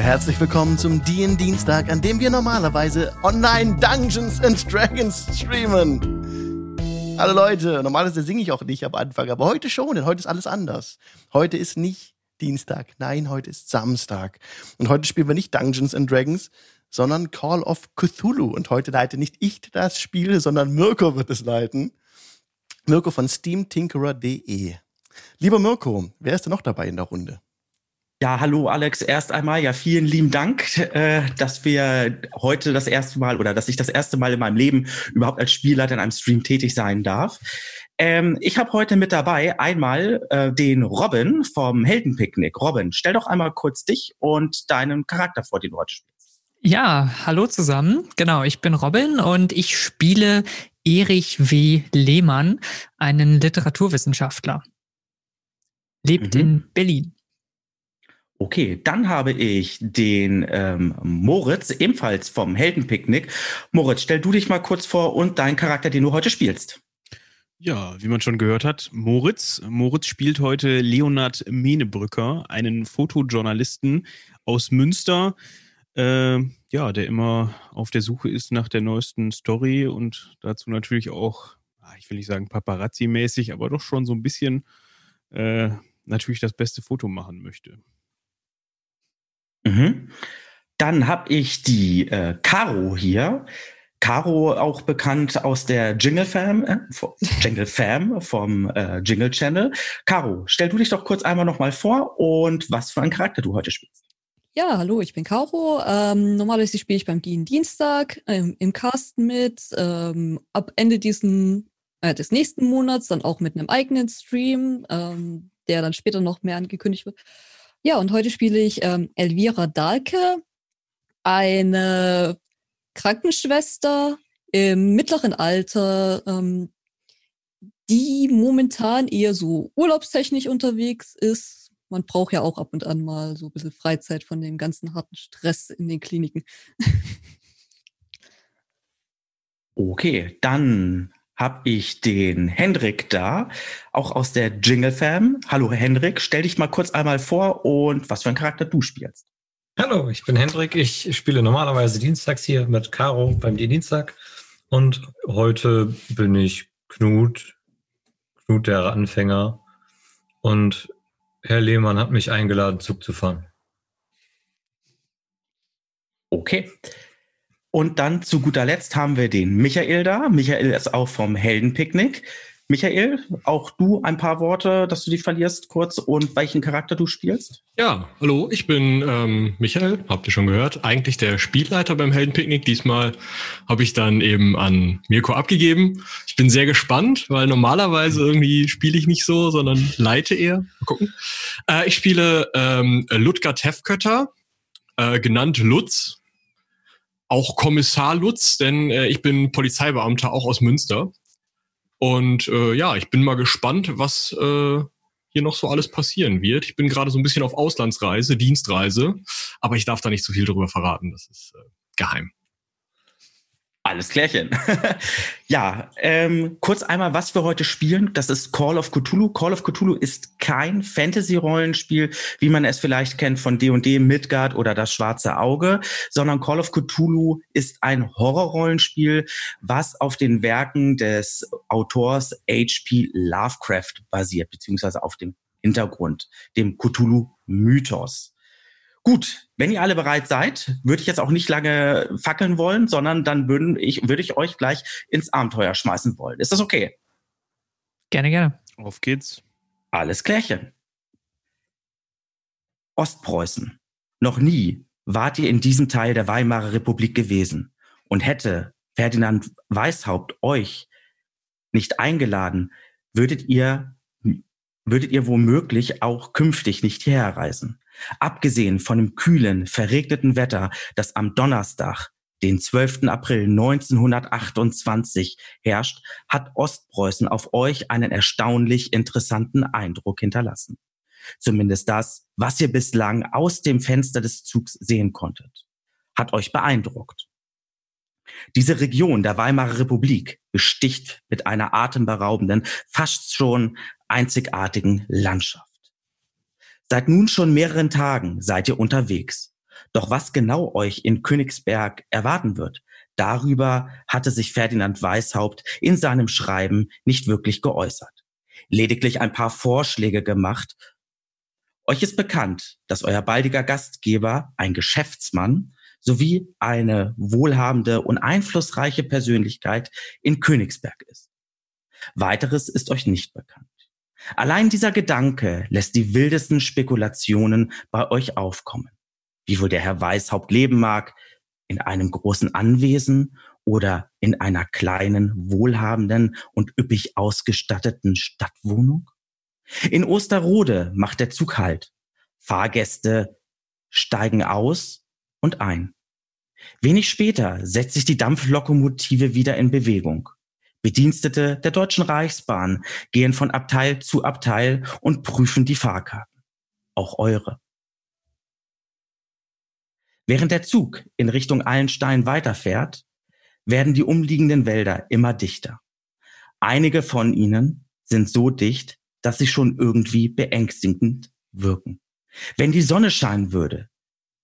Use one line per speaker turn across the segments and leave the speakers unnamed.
Herzlich willkommen zum DIN Dienstag, an dem wir normalerweise online Dungeons and Dragons streamen. Hallo Leute, normalerweise singe ich auch nicht am Anfang, aber heute schon, denn heute ist alles anders. Heute ist nicht Dienstag, nein, heute ist Samstag. Und heute spielen wir nicht Dungeons and Dragons, sondern Call of Cthulhu. Und heute leite nicht ich das Spiel, sondern Mirko wird es leiten. Mirko von SteamTinkerer.de. Lieber Mirko, wer ist denn noch dabei in der Runde?
Ja, hallo Alex. Erst einmal ja vielen lieben Dank, äh, dass wir heute das erste Mal oder dass ich das erste Mal in meinem Leben überhaupt als Spielleiter in einem Stream tätig sein darf. Ähm, ich habe heute mit dabei einmal äh, den Robin vom Heldenpicknick. Robin, stell doch einmal kurz dich und deinen Charakter vor, den du heute spielst.
Ja, hallo zusammen. Genau, ich bin Robin und ich spiele Erich W. Lehmann, einen Literaturwissenschaftler. Lebt mhm. in Berlin.
Okay, dann habe ich den ähm, Moritz, ebenfalls vom Heldenpicknick. Moritz, stell du dich mal kurz vor und deinen Charakter, den du heute spielst.
Ja, wie man schon gehört hat, Moritz. Moritz spielt heute Leonard Menebrücker, einen Fotojournalisten aus Münster, äh, ja, der immer auf der Suche ist nach der neuesten Story und dazu natürlich auch, ah, ich will nicht sagen Paparazzi-mäßig, aber doch schon so ein bisschen äh, natürlich das beste Foto machen möchte.
Mhm. Dann habe ich die äh, Caro hier. Caro auch bekannt aus der Jingle Fam, äh, Jingle Fam vom äh, Jingle Channel. Caro, stell du dich doch kurz einmal nochmal vor und was für einen Charakter du heute spielst.
Ja, hallo, ich bin Caro. Ähm, normalerweise spiele ich beim Dien Dienstag ähm, im Cast mit. Ähm, ab Ende diesen, äh, des nächsten Monats dann auch mit einem eigenen Stream, ähm, der dann später noch mehr angekündigt wird. Ja, und heute spiele ich ähm, Elvira Dahlke, eine Krankenschwester im mittleren Alter, ähm, die momentan eher so urlaubstechnisch unterwegs ist. Man braucht ja auch ab und an mal so ein bisschen Freizeit von dem ganzen harten Stress in den Kliniken.
okay, dann habe ich den Hendrik da, auch aus der Jingle Fam. Hallo Hendrik, stell dich mal kurz einmal vor und was für einen Charakter du spielst.
Hallo, ich bin Hendrik. Ich spiele normalerweise dienstags hier mit Caro beim Dienstag und heute bin ich Knut, Knut der Anfänger und Herr Lehmann hat mich eingeladen, Zug zu fahren.
Okay. Und dann zu guter Letzt haben wir den Michael da. Michael ist auch vom Heldenpicknick. Michael, auch du ein paar Worte, dass du dich verlierst kurz und welchen Charakter du spielst?
Ja, hallo, ich bin ähm, Michael, habt ihr schon gehört, eigentlich der Spielleiter beim Heldenpicknick. Diesmal habe ich dann eben an Mirko abgegeben. Ich bin sehr gespannt, weil normalerweise irgendwie spiele ich nicht so, sondern leite eher. Mal gucken. Äh, ich spiele ähm, Ludger Tefkötter, äh, genannt Lutz, auch Kommissar Lutz, denn äh, ich bin Polizeibeamter auch aus Münster. Und äh, ja, ich bin mal gespannt, was äh, hier noch so alles passieren wird. Ich bin gerade so ein bisschen auf Auslandsreise, Dienstreise, aber ich darf da nicht so viel drüber verraten. Das ist äh, geheim.
Alles klärchen. ja, ähm, kurz einmal, was wir heute spielen. Das ist Call of Cthulhu. Call of Cthulhu ist kein Fantasy-Rollenspiel, wie man es vielleicht kennt von D&D, Midgard oder das Schwarze Auge, sondern Call of Cthulhu ist ein Horrorrollenspiel, was auf den Werken des Autors H.P. Lovecraft basiert, beziehungsweise auf dem Hintergrund, dem Cthulhu-Mythos. Gut, wenn ihr alle bereit seid, würde ich jetzt auch nicht lange fackeln wollen, sondern dann würde ich, würde ich euch gleich ins Abenteuer schmeißen wollen. Ist das okay?
Gerne, gerne.
Auf geht's.
Alles klärchen. Ostpreußen. Noch nie wart ihr in diesem Teil der Weimarer Republik gewesen und hätte Ferdinand Weishaupt euch nicht eingeladen, würdet ihr, würdet ihr womöglich auch künftig nicht hierher reisen. Abgesehen von dem kühlen, verregneten Wetter, das am Donnerstag, den 12. April 1928 herrscht, hat Ostpreußen auf euch einen erstaunlich interessanten Eindruck hinterlassen. Zumindest das, was ihr bislang aus dem Fenster des Zugs sehen konntet, hat euch beeindruckt. Diese Region der Weimarer Republik besticht mit einer atemberaubenden, fast schon einzigartigen Landschaft. Seit nun schon mehreren Tagen seid ihr unterwegs. Doch was genau euch in Königsberg erwarten wird, darüber hatte sich Ferdinand Weishaupt in seinem Schreiben nicht wirklich geäußert. Lediglich ein paar Vorschläge gemacht. Euch ist bekannt, dass euer baldiger Gastgeber ein Geschäftsmann sowie eine wohlhabende und einflussreiche Persönlichkeit in Königsberg ist. Weiteres ist euch nicht bekannt. Allein dieser Gedanke lässt die wildesten Spekulationen bei euch aufkommen. Wie wohl der Herr Weishaupt leben mag, in einem großen Anwesen oder in einer kleinen, wohlhabenden und üppig ausgestatteten Stadtwohnung? In Osterrode macht der Zug Halt. Fahrgäste steigen aus und ein. Wenig später setzt sich die Dampflokomotive wieder in Bewegung. Bedienstete der Deutschen Reichsbahn gehen von Abteil zu Abteil und prüfen die Fahrkarten. Auch eure. Während der Zug in Richtung Allenstein weiterfährt, werden die umliegenden Wälder immer dichter. Einige von ihnen sind so dicht, dass sie schon irgendwie beängstigend wirken. Wenn die Sonne scheinen würde,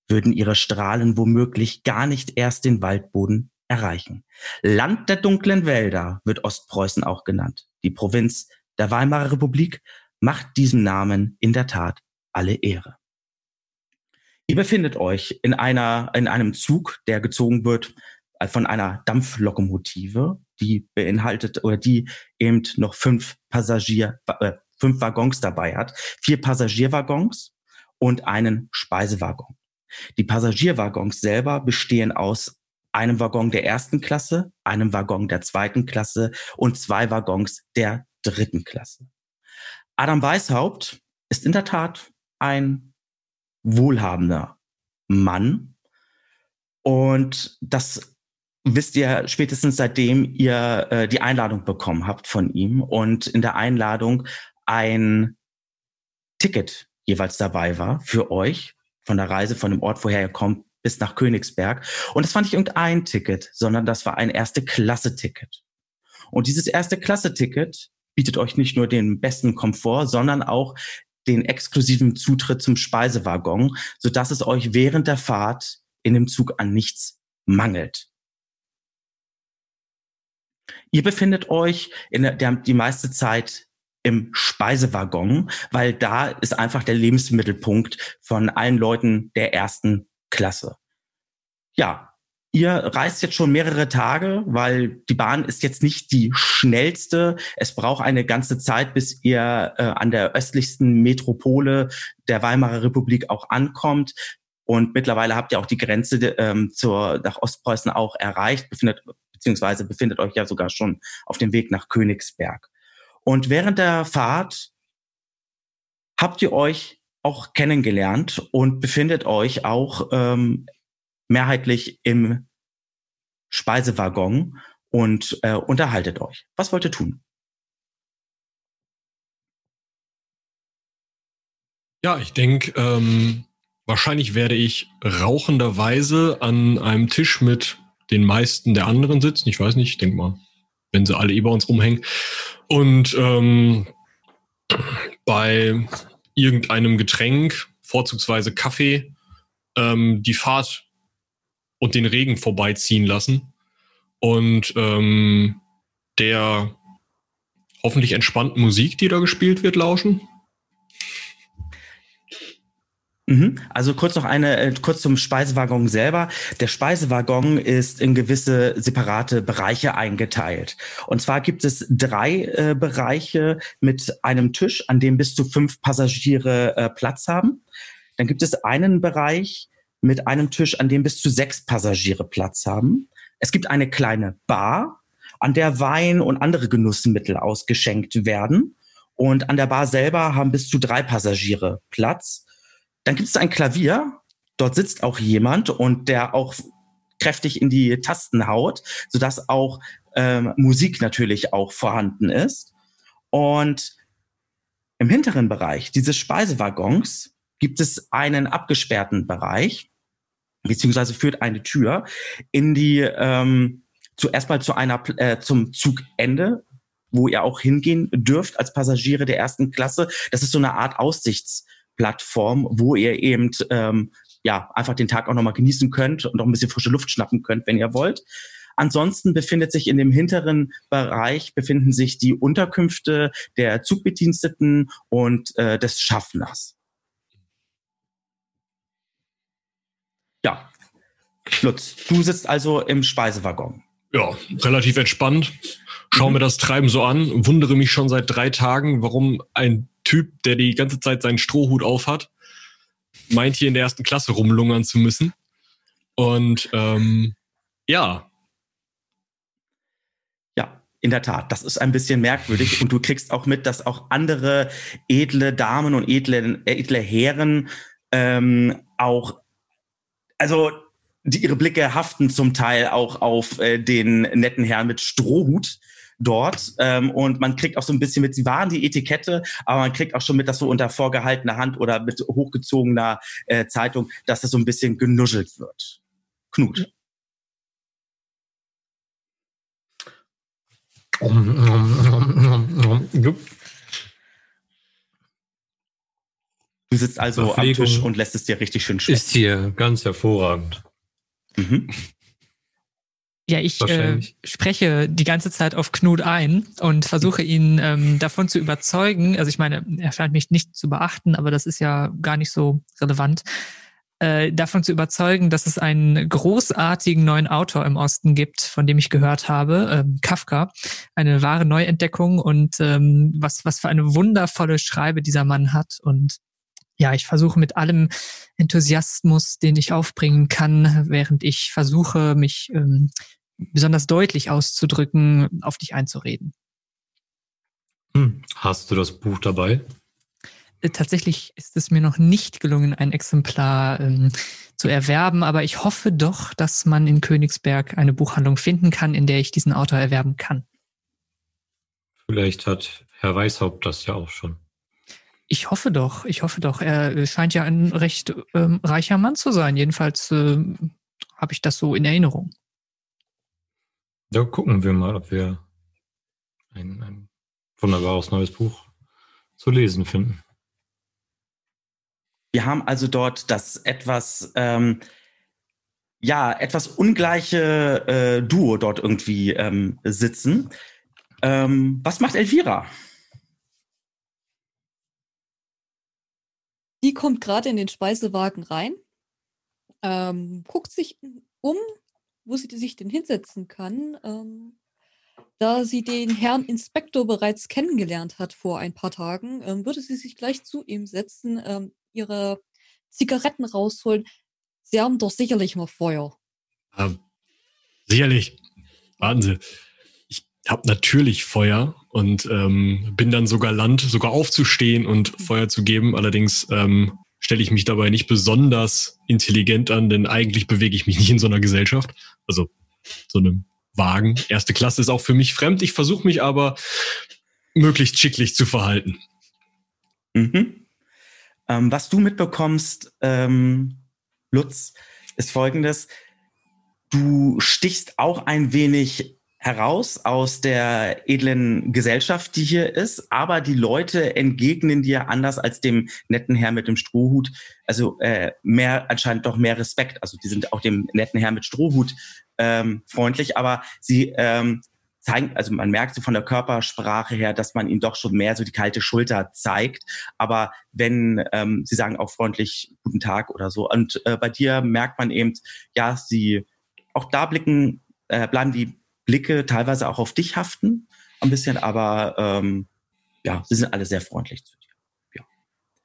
würden ihre Strahlen womöglich gar nicht erst den Waldboden erreichen. Land der dunklen Wälder wird Ostpreußen auch genannt. Die Provinz der Weimarer Republik macht diesem Namen in der Tat alle Ehre. Ihr befindet euch in einer, in einem Zug, der gezogen wird äh, von einer Dampflokomotive, die beinhaltet oder die eben noch fünf Passagier, äh, fünf Waggons dabei hat, vier Passagierwaggons und einen Speisewaggon. Die Passagierwaggons selber bestehen aus einem Waggon der ersten Klasse, einem Waggon der zweiten Klasse und zwei Waggons der dritten Klasse. Adam Weishaupt ist in der Tat ein wohlhabender Mann und das wisst ihr spätestens seitdem ihr äh, die Einladung bekommen habt von ihm und in der Einladung ein Ticket jeweils dabei war für euch von der Reise von dem Ort, woher ihr kommt, bis nach Königsberg. Und das fand ich irgendein Ticket, sondern das war ein erste Klasse-Ticket. Und dieses erste Klasse-Ticket bietet euch nicht nur den besten Komfort, sondern auch den exklusiven Zutritt zum Speisewaggon, so dass es euch während der Fahrt in dem Zug an nichts mangelt. Ihr befindet euch in der die meiste Zeit im Speisewaggon, weil da ist einfach der Lebensmittelpunkt von allen Leuten der ersten Klasse. Ja, ihr reist jetzt schon mehrere Tage, weil die Bahn ist jetzt nicht die schnellste. Es braucht eine ganze Zeit, bis ihr äh, an der östlichsten Metropole der Weimarer Republik auch ankommt. Und mittlerweile habt ihr auch die Grenze ähm, zur, nach Ostpreußen auch erreicht, befindet, beziehungsweise befindet euch ja sogar schon auf dem Weg nach Königsberg. Und während der Fahrt habt ihr euch auch kennengelernt und befindet euch auch ähm, mehrheitlich im Speisewaggon und äh, unterhaltet euch. Was wollt ihr tun?
Ja, ich denke, ähm, wahrscheinlich werde ich rauchenderweise an einem Tisch mit den meisten der anderen sitzen. Ich weiß nicht, ich denke mal, wenn sie alle über uns rumhängen. Und ähm, bei irgendeinem Getränk, vorzugsweise Kaffee, ähm, die Fahrt und den Regen vorbeiziehen lassen. Und ähm, der hoffentlich entspannten Musik, die da gespielt wird, lauschen.
Mhm. Also kurz noch eine, äh, kurz zum Speisewaggon selber. Der Speisewaggon ist in gewisse separate Bereiche eingeteilt. Und zwar gibt es drei äh, Bereiche mit einem Tisch, an dem bis zu fünf Passagiere äh, Platz haben. Dann gibt es einen Bereich mit einem Tisch, an dem bis zu sechs Passagiere Platz haben. Es gibt eine kleine Bar, an der Wein und andere Genussmittel ausgeschenkt werden. Und an der Bar selber haben bis zu drei Passagiere Platz. Dann gibt es ein Klavier. Dort sitzt auch jemand und der auch kräftig in die Tasten haut, sodass auch ähm, Musik natürlich auch vorhanden ist. Und im hinteren Bereich dieses Speisewaggons gibt es einen abgesperrten Bereich, beziehungsweise führt eine Tür in die ähm, zuerst mal zu einer äh, zum Zugende, wo ihr auch hingehen dürft als Passagiere der ersten Klasse. Das ist so eine Art Aussichts Plattform, wo ihr eben ähm, ja, einfach den Tag auch nochmal genießen könnt und noch ein bisschen frische Luft schnappen könnt, wenn ihr wollt. Ansonsten befindet sich in dem hinteren Bereich befinden sich die Unterkünfte der Zugbediensteten und äh, des Schaffners. Ja, Lutz, du sitzt also im Speisewaggon.
Ja, relativ entspannt. Schau
Mhm.
mir das Treiben so an, wundere mich schon seit drei Tagen, warum ein Typ, der die ganze Zeit seinen Strohhut aufhat, meint hier in der ersten Klasse rumlungern zu müssen. Und ähm, ja,
Ja, in der Tat, das ist ein bisschen merkwürdig. Und du kriegst auch mit, dass auch andere edle Damen und edle, edle Herren ähm, auch, also die, ihre Blicke haften zum Teil auch auf äh, den netten Herrn mit Strohhut dort ähm, und man kriegt auch so ein bisschen mit, sie waren die Etikette, aber man kriegt auch schon mit, dass so unter vorgehaltener Hand oder mit hochgezogener äh, Zeitung, dass das so ein bisschen genuschelt wird. Knut. Du sitzt also am Tisch und lässt es dir richtig schön schmecken.
Ist hier ganz hervorragend.
Mhm.
Ja, ich äh, spreche die ganze Zeit auf Knut ein und versuche ihn ähm, davon zu überzeugen. Also ich meine, er scheint mich nicht zu beachten, aber das ist ja gar nicht so relevant. Äh, davon zu überzeugen, dass es einen großartigen neuen Autor im Osten gibt, von dem ich gehört habe, ähm, Kafka. Eine wahre Neuentdeckung und ähm, was, was für eine wundervolle Schreibe dieser Mann hat. Und ja, ich versuche mit allem Enthusiasmus, den ich aufbringen kann, während ich versuche, mich ähm, besonders deutlich auszudrücken, auf dich einzureden.
Hm. Hast du das Buch dabei?
Äh, Tatsächlich ist es mir noch nicht gelungen, ein Exemplar ähm, zu erwerben, aber ich hoffe doch, dass man in Königsberg eine Buchhandlung finden kann, in der ich diesen Autor erwerben kann.
Vielleicht hat Herr Weishaupt das ja auch schon.
Ich hoffe doch, ich hoffe doch. Er scheint ja ein recht ähm, reicher Mann zu sein. Jedenfalls ähm, habe ich das so in Erinnerung.
Da gucken wir mal, ob wir ein, ein wunderbares neues Buch zu lesen finden.
Wir haben also dort das etwas, ähm, ja, etwas ungleiche äh, Duo dort irgendwie ähm, sitzen. Ähm, was macht Elvira?
Die kommt gerade in den Speisewagen rein, ähm, guckt sich um, wo sie sich denn hinsetzen kann, ähm, da sie den Herrn Inspektor bereits kennengelernt hat vor ein paar Tagen, ähm, würde sie sich gleich zu ihm setzen, ähm, ihre Zigaretten rausholen. Sie haben doch sicherlich noch Feuer.
ähm, sicherlich. Warten Sie. Ich habe natürlich Feuer und ähm, bin dann sogar Land, sogar aufzustehen und Feuer zu geben. Allerdings ähm, stelle ich mich dabei nicht besonders intelligent an, denn eigentlich bewege ich mich nicht in so einer Gesellschaft. Also so einem Wagen. Erste Klasse ist auch für mich fremd. Ich versuche mich aber möglichst schicklich zu verhalten.
Mhm. Ähm, was du mitbekommst, ähm, Lutz, ist folgendes. Du stichst auch ein wenig heraus aus der edlen Gesellschaft, die hier ist, aber die Leute entgegnen dir anders als dem netten Herr mit dem Strohhut, also äh, mehr anscheinend doch mehr Respekt. Also die sind auch dem netten Herr mit Strohhut ähm, freundlich, aber sie ähm, zeigen, also man merkt so von der Körpersprache her, dass man ihnen doch schon mehr so die kalte Schulter zeigt. Aber wenn ähm, sie sagen auch freundlich guten Tag oder so, und äh, bei dir merkt man eben, ja, sie auch da blicken, äh, bleiben die Blicke teilweise auch auf dich haften, ein bisschen, aber ähm, ja, sie sind alle sehr freundlich zu dir. Ja.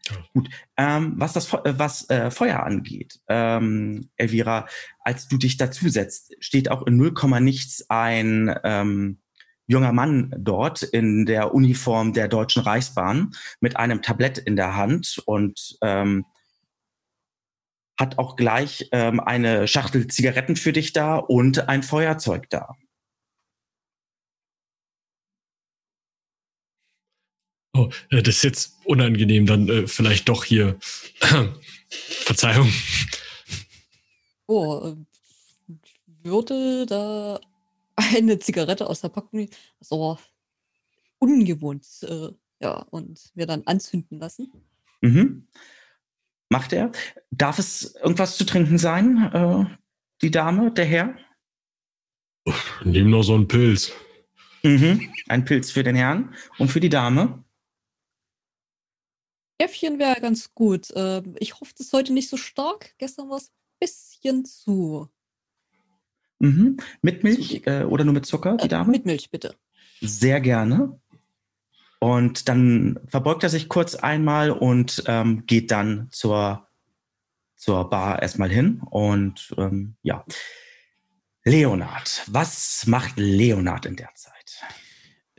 Ja.
Gut. Ähm, was das äh, was äh, Feuer angeht, ähm, Elvira, als du dich dazusetzt, steht auch in 0, nichts ein ähm, junger Mann dort in der Uniform der Deutschen Reichsbahn mit einem Tablett in der Hand und ähm, hat auch gleich ähm, eine Schachtel Zigaretten für dich da und ein Feuerzeug da.
Oh, äh, das ist jetzt unangenehm, dann äh, vielleicht doch hier. Verzeihung.
Oh, ich würde da eine Zigarette aus der Packung nehmen. Das ist aber ungewohnt. Äh, ja, und mir dann anzünden lassen.
Mhm. Macht er. Darf es irgendwas zu trinken sein, äh, die Dame, der Herr?
Nimm noch so einen Pilz.
Mhm. Ein Pilz für den Herrn und für die Dame.
Äffchen wäre ganz gut. Äh, ich hoffe, das ist heute nicht so stark. Gestern war es ein bisschen zu.
Mhm. Mit Milch äh, oder nur mit Zucker, die
Äh,
Dame?
mit Milch, bitte.
Sehr gerne. Und dann verbeugt er sich kurz einmal und ähm, geht dann zur, zur Bar erstmal hin. Und ähm, ja. Leonard, was macht Leonard in der Zeit?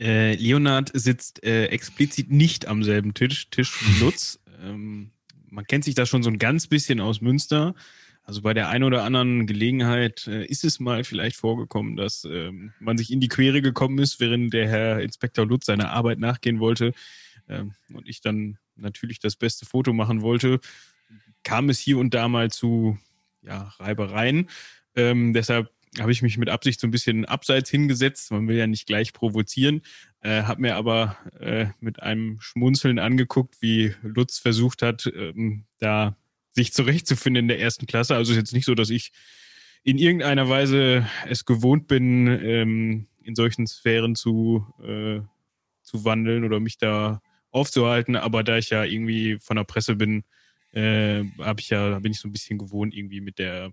Äh, Leonard sitzt äh, explizit nicht am selben Tisch, Tisch wie Lutz. ähm, man kennt sich da schon so ein ganz bisschen aus Münster. Also bei der einen oder anderen Gelegenheit äh, ist es mal vielleicht vorgekommen, dass ähm, man sich in die Quere gekommen ist, während der Herr Inspektor Lutz seiner Arbeit nachgehen wollte ähm, und ich dann natürlich das beste Foto machen wollte, kam es hier und da mal zu ja, Reibereien. Ähm, deshalb habe ich mich mit Absicht so ein bisschen abseits hingesetzt. Man will ja nicht gleich provozieren. Äh, habe mir aber äh, mit einem Schmunzeln angeguckt, wie Lutz versucht hat, ähm, da sich zurechtzufinden in der ersten Klasse. Also ist jetzt nicht so, dass ich in irgendeiner Weise es gewohnt bin, ähm, in solchen Sphären zu, äh, zu wandeln oder mich da aufzuhalten. Aber da ich ja irgendwie von der Presse bin, äh, habe ich ja, bin ich so ein bisschen gewohnt, irgendwie mit der,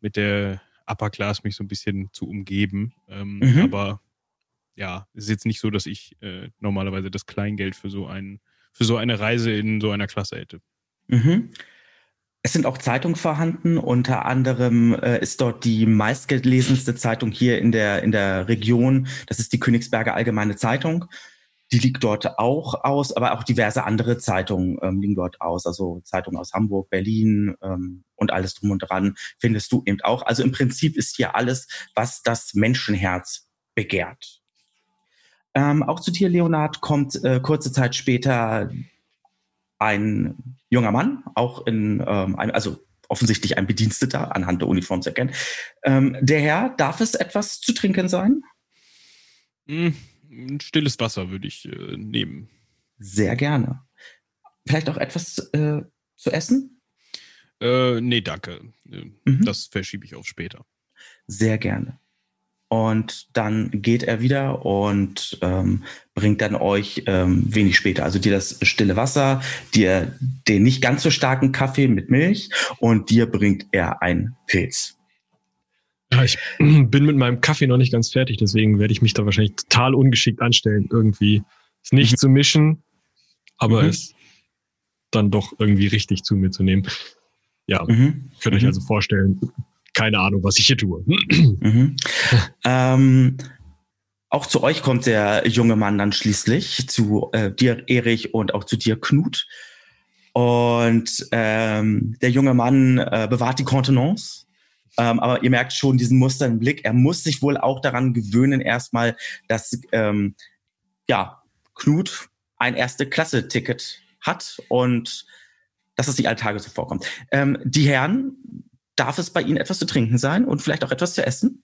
mit der Upper Class mich so ein bisschen zu umgeben. Ähm,
Mhm.
Aber ja, es ist jetzt nicht so, dass ich äh, normalerweise das Kleingeld für so ein, für so eine Reise in so einer Klasse hätte.
Mhm. Es sind auch Zeitungen vorhanden. Unter anderem äh, ist dort die meistgelesenste Zeitung hier in der, in der Region. Das ist die Königsberger Allgemeine Zeitung. Die liegt dort auch aus, aber auch diverse andere Zeitungen ähm, liegen dort aus. Also Zeitungen aus Hamburg, Berlin ähm, und alles drum und dran findest du eben auch. Also im Prinzip ist hier alles, was das Menschenherz begehrt. Ähm, auch zu dir, Leonard, kommt äh, kurze Zeit später ein junger Mann, auch in, ähm, ein, also offensichtlich ein Bediensteter anhand der Uniform zu erkennen. Ähm, der Herr, darf es etwas zu trinken sein?
Ein stilles Wasser würde ich äh, nehmen.
Sehr gerne. Vielleicht auch etwas äh, zu essen?
Äh, nee, danke. Äh,
Mhm.
Das verschiebe ich auf später.
Sehr gerne. Und dann geht er wieder und ähm, bringt dann euch ähm, wenig später, also dir das stille Wasser, dir den nicht ganz so starken Kaffee mit Milch und dir bringt er ein Pilz.
Ja, ich bin mit meinem Kaffee noch nicht ganz fertig, deswegen werde ich mich da wahrscheinlich total ungeschickt anstellen, irgendwie es nicht
Mhm.
zu mischen, aber
Mhm.
es dann doch irgendwie richtig zu mir zu nehmen. Ja,
Mhm.
könnt euch
Mhm.
also vorstellen, keine Ahnung, was ich hier tue.
Mhm. ähm, auch zu euch kommt der junge Mann dann schließlich, zu äh, dir, Erich, und auch zu dir, Knut. Und ähm, der junge Mann äh, bewahrt die Kontenance. Ähm, aber ihr merkt schon diesen Muster im Blick. Er muss sich wohl auch daran gewöhnen, erstmal, dass ähm, ja, Knut ein Erste-Klasse-Ticket hat und dass es nicht alle Tage so vorkommt. Ähm, die Herren, darf es bei Ihnen etwas zu trinken sein und vielleicht auch etwas zu essen?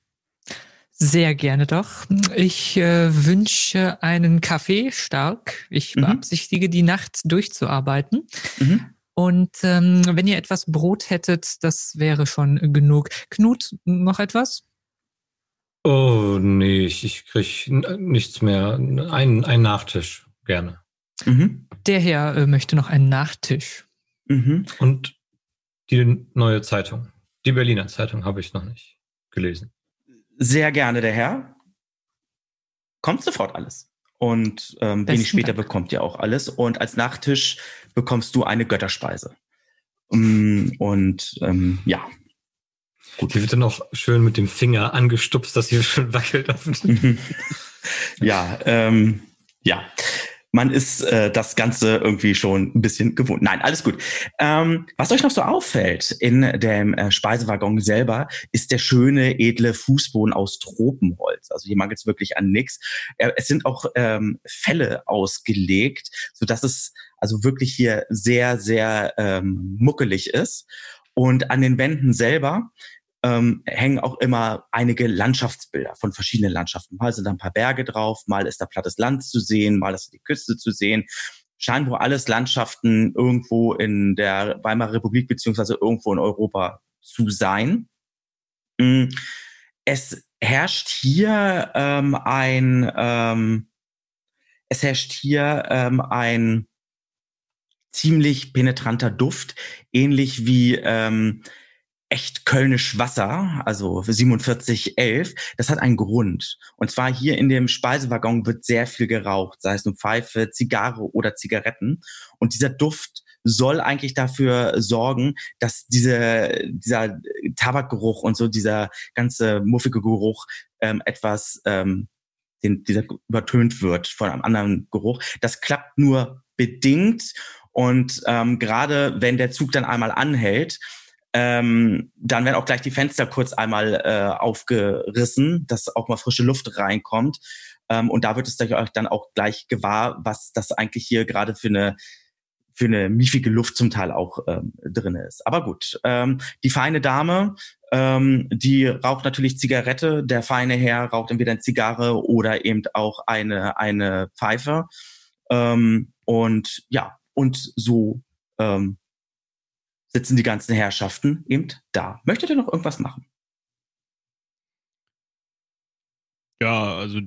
Sehr gerne doch. Ich äh, wünsche einen Kaffee stark. Ich
Mhm.
beabsichtige, die Nacht durchzuarbeiten.
Mhm.
Und ähm, wenn ihr etwas Brot hättet, das wäre schon genug. Knut, noch etwas?
Oh, nee, ich, ich krieg n- nichts mehr. Ein, ein Nachtisch, gerne.
Mhm.
Der Herr äh, möchte noch einen Nachtisch.
Mhm.
Und die neue Zeitung. Die Berliner Zeitung habe ich noch nicht gelesen.
Sehr gerne, der Herr. Kommt sofort alles. Und ähm,
Besten
wenig später
Dank.
bekommt ihr auch alles. Und als Nachtisch bekommst du eine Götterspeise. Mm, Und ähm, ja.
Gut, hier wird dann auch schön mit dem Finger angestupst, dass hier schon wackelt.
Ja, ähm, ja. Man ist äh, das Ganze irgendwie schon ein bisschen gewohnt. Nein, alles gut. Ähm, was euch noch so auffällt in dem äh, Speisewaggon selber, ist der schöne, edle Fußboden aus Tropenholz. Also hier mangelt es wirklich an nichts. Äh, es sind auch ähm, Fälle ausgelegt, so dass es also wirklich hier sehr, sehr ähm, muckelig ist. Und an den Wänden selber ähm, hängen auch immer einige Landschaftsbilder von verschiedenen Landschaften. Mal sind da ein paar Berge drauf, mal ist da plattes Land zu sehen, mal ist die Küste zu sehen. scheinen wohl alles Landschaften irgendwo in der Weimarer Republik beziehungsweise irgendwo in Europa zu sein. Mm, Es herrscht hier ähm, ein, ähm, es herrscht hier ähm, ein ziemlich penetranter Duft, ähnlich wie ähm, echt kölnisch Wasser, also 4711. Das hat einen Grund. Und zwar hier in dem Speisewaggon wird sehr viel geraucht, sei es nun Pfeife, Zigarre oder Zigaretten. Und dieser Duft soll eigentlich dafür sorgen, dass diese, dieser Tabakgeruch und so dieser ganze muffige Geruch ähm, etwas ähm, den, dieser übertönt wird von einem anderen Geruch. Das klappt nur bedingt und ähm, gerade wenn der Zug dann einmal anhält, ähm, dann werden auch gleich die Fenster kurz einmal äh, aufgerissen, dass auch mal frische Luft reinkommt. Ähm, und da wird es euch dann auch gleich gewahr, was das eigentlich hier gerade für eine für eine miefige Luft zum Teil auch ähm, drin ist. Aber gut, ähm, die feine Dame, ähm, die raucht natürlich Zigarette. Der feine Herr raucht entweder eine Zigarre oder eben auch eine eine Pfeife. Ähm, und ja, und so ähm, sitzen die ganzen Herrschaften eben da. Möchtet ihr noch irgendwas machen?
Ja, also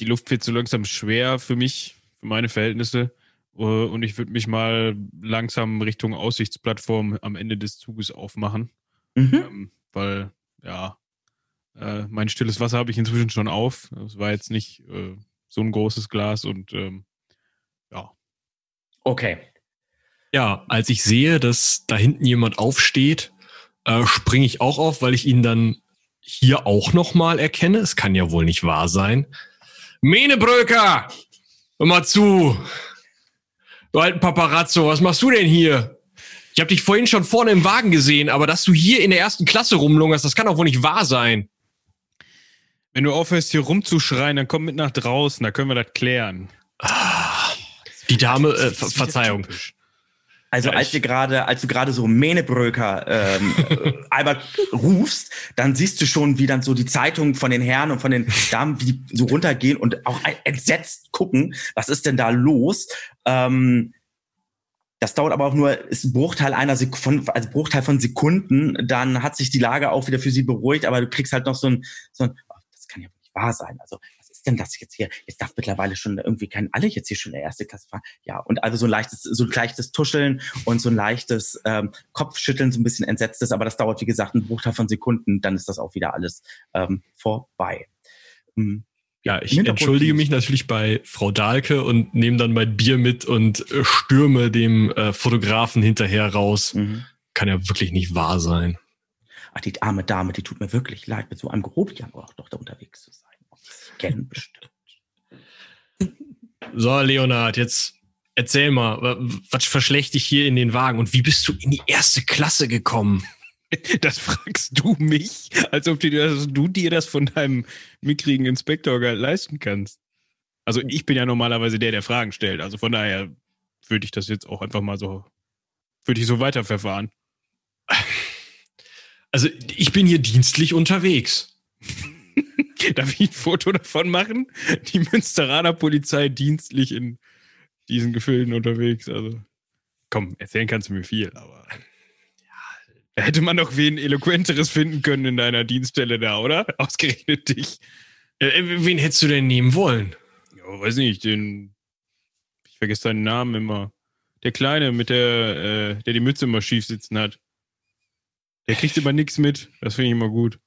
die Luft wird so langsam schwer für mich, für meine Verhältnisse. Äh, Und ich würde mich mal langsam Richtung Aussichtsplattform am Ende des Zuges aufmachen.
Mhm.
Ähm, weil, ja, äh, mein stilles Wasser habe ich inzwischen schon auf. Das war jetzt nicht äh, so ein großes Glas und ähm, ja.
Okay.
Ja, als ich sehe, dass da hinten jemand aufsteht, äh, springe ich auch auf, weil ich ihn dann hier auch nochmal erkenne. Es kann ja wohl nicht wahr sein. Menebröker! Hör mal zu! Du alten Paparazzo, was machst du denn hier? Ich habe dich vorhin schon vorne im Wagen gesehen, aber dass du hier in der ersten Klasse rumlungerst, das kann doch wohl nicht wahr sein.
Wenn du aufhörst, hier rumzuschreien, dann komm mit nach draußen, da können wir das klären.
Die Dame, äh, Ver Verzeihung.
typisch.
Also
Ja,
als du gerade, als du gerade so Mähnebröker ähm, äh, einmal rufst, dann siehst du schon, wie dann so die Zeitungen von den Herren und von den Damen wie die so runtergehen und auch entsetzt gucken, was ist denn da los? Ähm, das dauert aber auch nur ist ein Bruchteil einer Sek von, also Bruchteil von Sekunden. Dann hat sich die Lage auch wieder für sie beruhigt, aber du kriegst halt noch so ein, so ein oh, das kann ja nicht wahr sein. Also ist denn das jetzt hier? Jetzt darf mittlerweile schon irgendwie kein alle jetzt hier schon in der erste Klasse fahren. Ja, und also so ein leichtes, so ein leichtes Tuscheln und so ein leichtes ähm, Kopfschütteln, so ein bisschen entsetztes, aber das dauert, wie gesagt, einen Bruchteil von Sekunden, dann ist das auch wieder alles ähm, vorbei. Hm.
Ja, ich entschuldige mich natürlich bei Frau Dahlke und nehme dann mein Bier mit und äh, stürme dem äh, Fotografen hinterher raus.
Mhm.
Kann ja wirklich nicht wahr sein.
Ach, die arme Dame, die tut mir wirklich leid, mit so einem Grobian auch doch da unterwegs zu sein. Kennen bestimmt.
So, Leonard, jetzt erzähl mal, wa- was verschlecht dich hier in den Wagen und wie bist du in die erste Klasse gekommen?
Das fragst du mich, als ob du, dir das- du dir das von deinem mickrigen Inspektor leisten kannst. Also ich bin ja normalerweise der, der Fragen stellt. Also von daher würde ich das jetzt auch einfach mal so, würde ich so weiterverfahren.
Also, ich bin hier dienstlich unterwegs.
Darf ich ein Foto davon machen? Die Münsteraner Polizei dienstlich in diesen Gefilden unterwegs. Also komm, erzählen kannst du mir viel, aber ja, da hätte man doch wen eloquenteres finden können in deiner Dienststelle da, oder? Ausgerechnet dich.
Äh, wen hättest du denn nehmen wollen?
Ja, weiß nicht, den. Ich vergesse seinen Namen immer. Der Kleine mit der, äh, der die Mütze immer schief sitzen hat. Der kriegt immer nichts mit. Das finde ich immer gut.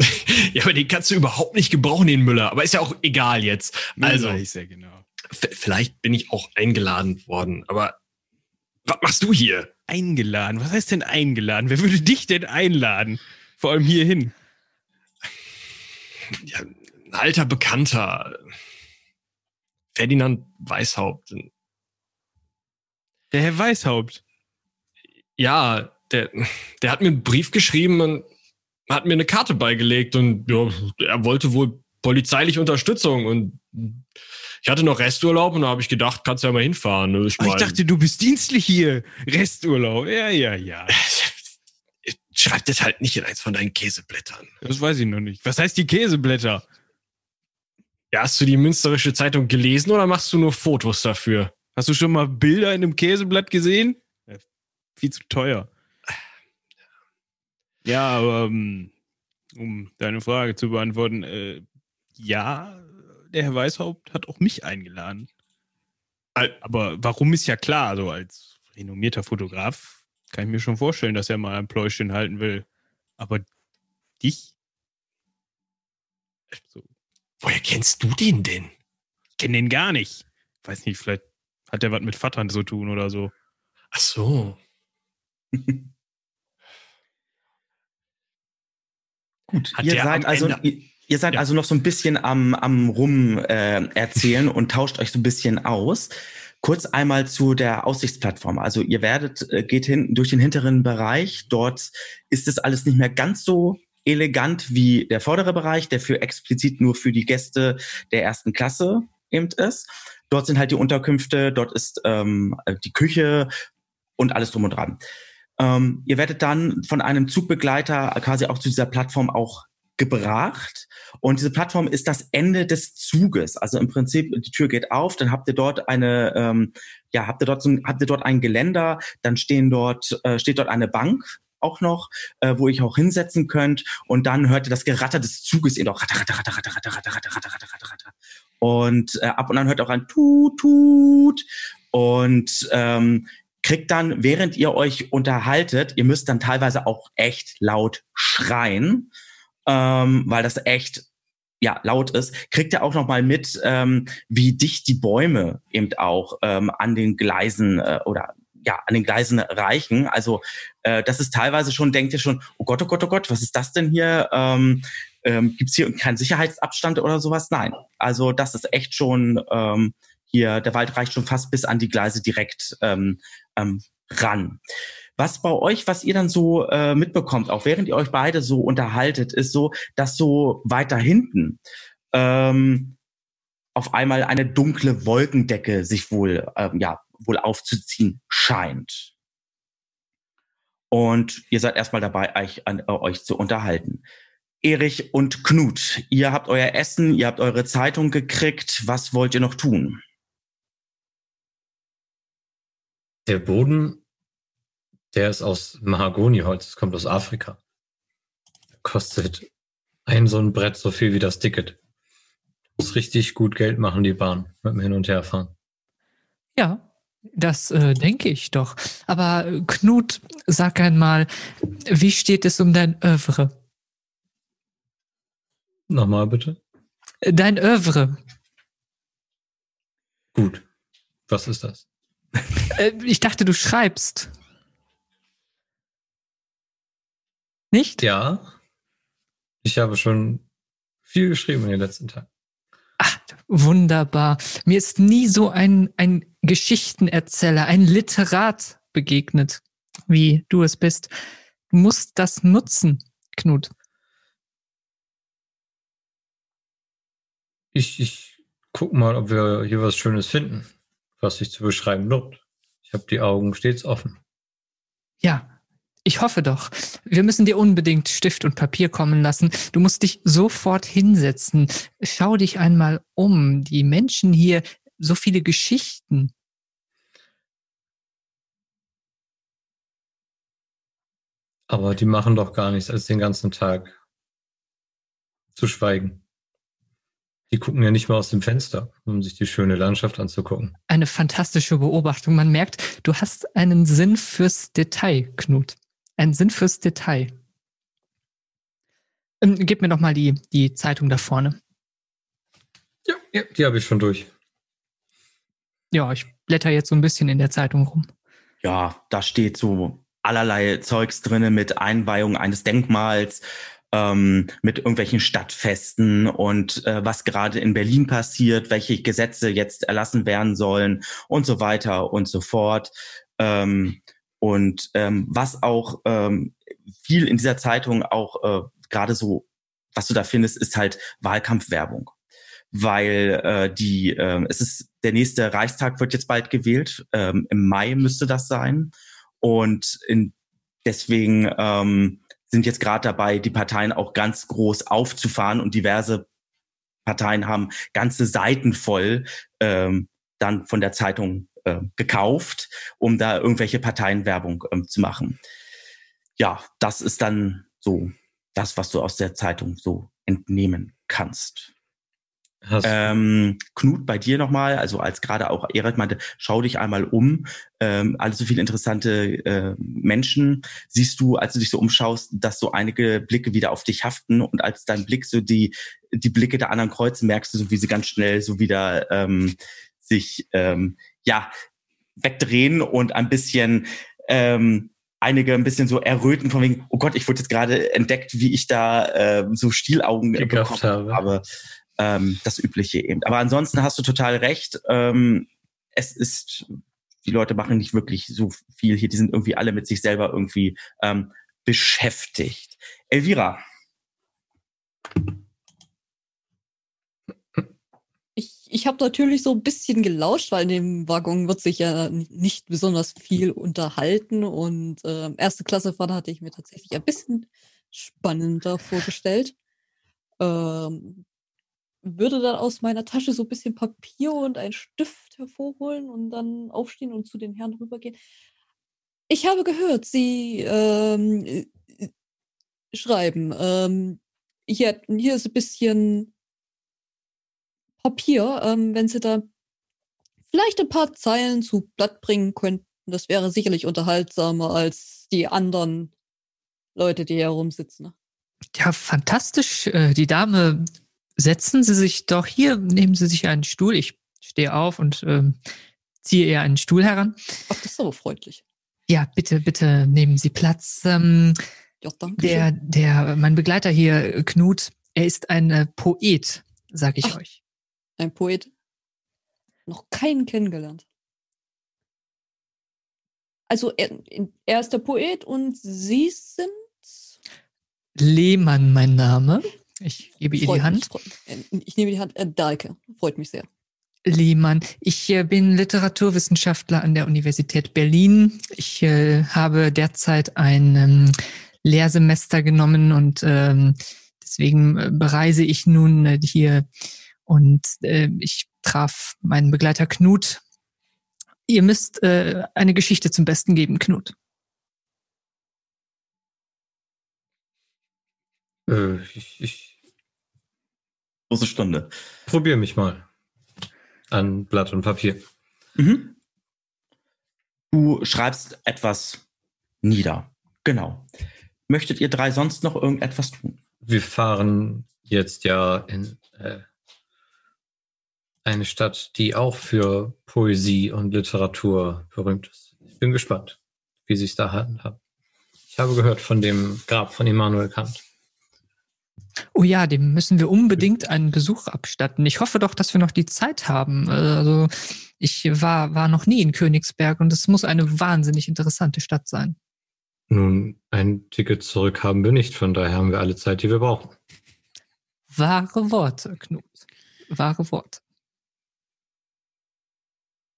Ja, aber den kannst du überhaupt nicht gebrauchen, den Müller. Aber ist ja auch egal jetzt. Also,
weiß ja genau.
vielleicht bin ich auch eingeladen worden, aber was machst du hier?
Eingeladen. Was heißt denn eingeladen? Wer würde dich denn einladen? Vor allem hierhin.
Ja, ein alter Bekannter. Ferdinand Weishaupt.
Der Herr Weishaupt.
Ja, der, der hat mir einen Brief geschrieben und hat mir eine Karte beigelegt und ja, er wollte wohl polizeiliche Unterstützung und ich hatte noch Resturlaub und da habe ich gedacht, kannst ja mal hinfahren. ne? Ich,
Ah, ich
mein,
dachte, du bist dienstlich hier. Resturlaub. Ja, ja, ja.
schreib das halt nicht in eins von deinen Käseblättern.
Das weiß ich noch nicht. Was heißt die Käseblätter?
Ja, hast du die Münsterische Zeitung gelesen oder machst du nur Fotos dafür?
Hast du schon mal Bilder in einem Käseblatt gesehen? Ja, viel zu teuer. Ja, aber ähm, um deine Frage zu beantworten, äh, ja, der Herr Weishaupt hat auch mich eingeladen. Aber warum ist ja klar, so als renommierter Fotograf kann ich mir schon vorstellen, dass er mal ein Pläuschen halten will. Aber dich? So,
Woher kennst du den denn?
ich kenne den gar nicht. Weiß nicht, vielleicht hat der was mit Vatern zu tun oder so.
Ach so.
Gut,
Hat
ihr seid also ihr, ihr seid
Ja.
also noch so ein bisschen am am rum äh, erzählen und tauscht euch so ein bisschen aus. Kurz einmal zu der Aussichtsplattform. Also ihr werdet äh, geht hin durch den hinteren Bereich. Dort ist es alles nicht mehr ganz so elegant wie der vordere Bereich, der für explizit nur für die Gäste der ersten Klasse eben ist. Dort sind halt die Unterkünfte, dort ist ähm, die Küche und alles drum und dran. Ähm, ihr werdet dann von einem Zugbegleiter quasi auch zu dieser Plattform auch gebracht. Und diese Plattform ist das Ende des Zuges. Also im Prinzip, die Tür geht auf, dann habt ihr dort eine, ähm, ja, habt ihr dort so habt ihr dort ein Geländer, dann stehen dort, äh, steht dort eine Bank auch noch, äh, wo euch auch hinsetzen könnt. Und dann hört ihr das Geratter des Zuges eben auch ratter. Und äh, ab und an hört auch ein Tut, Tut. Und ähm, kriegt dann, während ihr euch unterhaltet, ihr müsst dann teilweise auch echt laut schreien, ähm, weil das echt ja laut ist, kriegt ihr auch noch mal mit, ähm, wie dicht die Bäume eben auch ähm, an den Gleisen äh, oder ja an den Gleisen reichen. Also äh, das ist teilweise schon, denkt ihr schon, oh Gott, oh Gott, oh Gott, was ist das denn hier? Ähm, ähm, Gibt hier keinen Sicherheitsabstand oder sowas? Nein. Also das ist echt schon ähm, hier, der Wald reicht schon fast bis an die Gleise direkt ähm, ähm, ran. Was bei euch, was ihr dann so äh, mitbekommt, auch während ihr euch beide so unterhaltet, ist so, dass so weiter hinten ähm, auf einmal eine dunkle Wolkendecke sich wohl, ähm, ja, wohl aufzuziehen scheint. Und ihr seid erstmal dabei, euch, an, äh, euch zu unterhalten. Erich und Knut, ihr habt euer Essen, ihr habt eure Zeitung gekriegt. Was wollt ihr noch tun?
Der Boden, der ist aus Mahagoniholz, das kommt aus Afrika. Kostet ein so ein Brett so viel wie das Ticket. Muss richtig gut Geld machen, die Bahn, mit dem Hin- und Herfahren.
Ja, das äh, denke ich doch. Aber äh, Knut, sag einmal, wie steht es um dein Övre?
Nochmal bitte.
Dein Övre.
Gut. Was ist das?
Äh, ich dachte, du schreibst. Nicht?
Ja. Ich habe schon viel geschrieben in den letzten Tagen.
Ach, wunderbar. Mir ist nie so ein, ein Geschichtenerzähler, ein Literat begegnet, wie du es bist. Du musst das nutzen, Knut.
Ich, ich guck mal, ob wir hier was Schönes finden, was sich zu beschreiben lohnt. Ich habe die Augen stets offen.
Ja, ich hoffe doch. Wir müssen dir unbedingt Stift und Papier kommen lassen. Du musst dich sofort hinsetzen. Schau dich einmal um. Die Menschen hier, so viele Geschichten.
Aber die machen doch gar nichts, als den ganzen Tag zu schweigen. Die gucken ja nicht mal aus dem Fenster, um sich die schöne Landschaft anzugucken.
Eine fantastische Beobachtung. Man merkt, du hast einen Sinn fürs Detail, Knut. Einen Sinn fürs Detail. Ähm, gib mir doch mal die, die Zeitung da vorne.
Ja, ja die habe ich schon durch.
Ja, ich blätter jetzt so ein bisschen in der Zeitung rum.
ja, da steht so allerlei Zeugs drinne mit Einweihung eines Denkmals, ähm, mit irgendwelchen Stadtfesten und äh, was gerade in Berlin passiert, welche Gesetze jetzt erlassen werden sollen und so weiter und so fort. Ähm, und ähm, was auch ähm, viel in dieser Zeitung auch äh, gerade so, was du da findest, ist halt Wahlkampfwerbung. Weil äh, die, äh, es ist der nächste Reichstag wird jetzt bald gewählt. Ähm, Im Mai müsste das sein. Und in, deswegen ähm, sind jetzt gerade dabei, die Parteien auch ganz groß aufzufahren und diverse Parteien haben ganze Seiten voll ähm, dann von der Zeitung äh, gekauft, um da irgendwelche Parteienwerbung ähm, zu machen. Ja, das ist dann so das, was du aus der Zeitung so entnehmen kannst. Ähm, Knut, bei dir nochmal, also als gerade auch Erik meinte, schau dich einmal um. Ähm, alle so viele interessante äh, Menschen. Siehst du, als du dich so umschaust, dass so einige Blicke wieder auf dich haften und als dein Blick so die, die Blicke der anderen kreuzen, merkst du so, wie sie ganz schnell so wieder ähm, sich ähm, ja wegdrehen und ein bisschen ähm, einige ein bisschen so erröten von wegen, oh Gott, ich wurde jetzt gerade entdeckt, wie ich da äh, so Stielaugen äh, bekommen
habe.
habe. Ähm, das Übliche eben. Aber ansonsten hast du total recht. Ähm, es ist, die Leute machen nicht wirklich so viel hier. Die sind irgendwie alle mit sich selber irgendwie ähm, beschäftigt. Elvira,
Ich, ich habe natürlich so ein bisschen gelauscht, weil in dem Waggon wird sich ja nicht besonders viel unterhalten und ähm, erste Klasse Fahrt hatte ich mir tatsächlich ein bisschen spannender vorgestellt. Ähm, würde dann aus meiner Tasche so ein bisschen Papier und einen Stift hervorholen und dann aufstehen und zu den Herren rübergehen. Ich habe gehört, Sie ähm, äh, schreiben. Ähm, hier, hier ist ein bisschen Papier, ähm, wenn Sie da vielleicht ein paar Zeilen zu Blatt bringen könnten. Das wäre sicherlich unterhaltsamer als die anderen Leute, die hier herumsitzen. ne?
Ja, fantastisch. Äh, Die Dame, setzen Sie sich doch hier, nehmen Sie sich einen Stuhl. Ich stehe auf und ähm, ziehe ihr einen Stuhl heran.
Ach, das ist aber freundlich.
Ja, bitte, bitte nehmen Sie Platz. Ähm,
Ja, danke.
der, der, mein Begleiter hier, äh, Knut, er ist ein äh, Poet, sag ich
Ach.
euch.
Ein Poet. Noch keinen kennengelernt. Also er, er ist der Poet und Sie sind.
Lehmann, mein Name. Ich gebe ihr
Freut
die Hand.
Mich, äh, ich nehme die Hand. Äh, Dahlke. Freut mich sehr.
Lehmann. Ich äh, bin Literaturwissenschaftler an der Universität Berlin. Ich äh, habe derzeit ein ähm, Lehrsemester genommen und ähm, deswegen äh, bereise ich nun äh, hier und äh, ich traf meinen Begleiter Knut. Ihr müsst äh, eine Geschichte zum Besten geben, Knut.
ich ich
große Stunde.
probiere mich mal an Blatt und Papier.
Mhm. Du schreibst etwas nieder. Genau. Möchtet ihr drei sonst noch irgendetwas tun?
Wir fahren jetzt ja in äh, eine Stadt, die auch für Poesie und Literatur berühmt ist. Ich bin gespannt, wie sie es da haben. Ich habe gehört von dem Grab von Immanuel Kant.
Oh ja, dem müssen wir unbedingt einen Besuch abstatten. Ich hoffe doch, dass wir noch die Zeit haben. Also ich war, war noch nie in Königsberg und es muss eine wahnsinnig interessante Stadt sein.
Nun, ein Ticket zurück haben wir nicht, von daher haben wir alle Zeit, die wir brauchen.
Wahre Worte, Knut. Wahre Worte.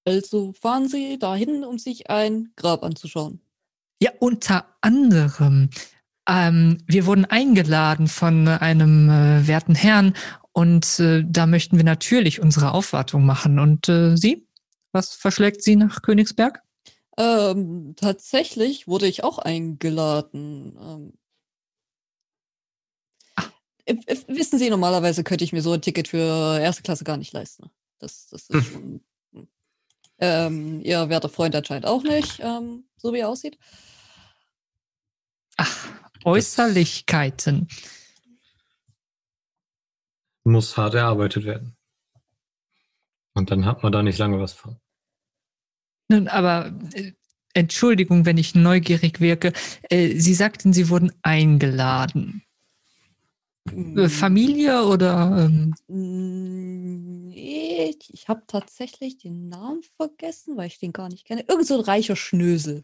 Also fahren Sie dahin, um sich ein Grab anzuschauen.
Ja, unter anderem. Ähm, wir wurden eingeladen von einem äh, werten Herrn und äh, da möchten wir natürlich unsere Aufwartung machen. Und äh, Sie? Was verschlägt Sie nach Königsberg?
Ähm, tatsächlich wurde ich auch eingeladen. Ähm, äh, äh, wissen Sie, normalerweise könnte ich mir so ein Ticket für erste Klasse gar nicht leisten. Das, das ist schon. hm. Ähm, Ihr werter Freund anscheinend auch nicht, ähm, so wie er aussieht.
Ach, Äußerlichkeiten.
Muss hart erarbeitet werden. Und dann hat man da nicht lange was von.
Nun, aber äh, Entschuldigung, wenn ich neugierig wirke. Äh, Sie sagten, Sie wurden eingeladen. Äh, Familie oder? Ähm,
Mm, Nee, ich habe tatsächlich den Namen vergessen, weil ich den gar nicht kenne. Irgend so ein reicher Schnösel.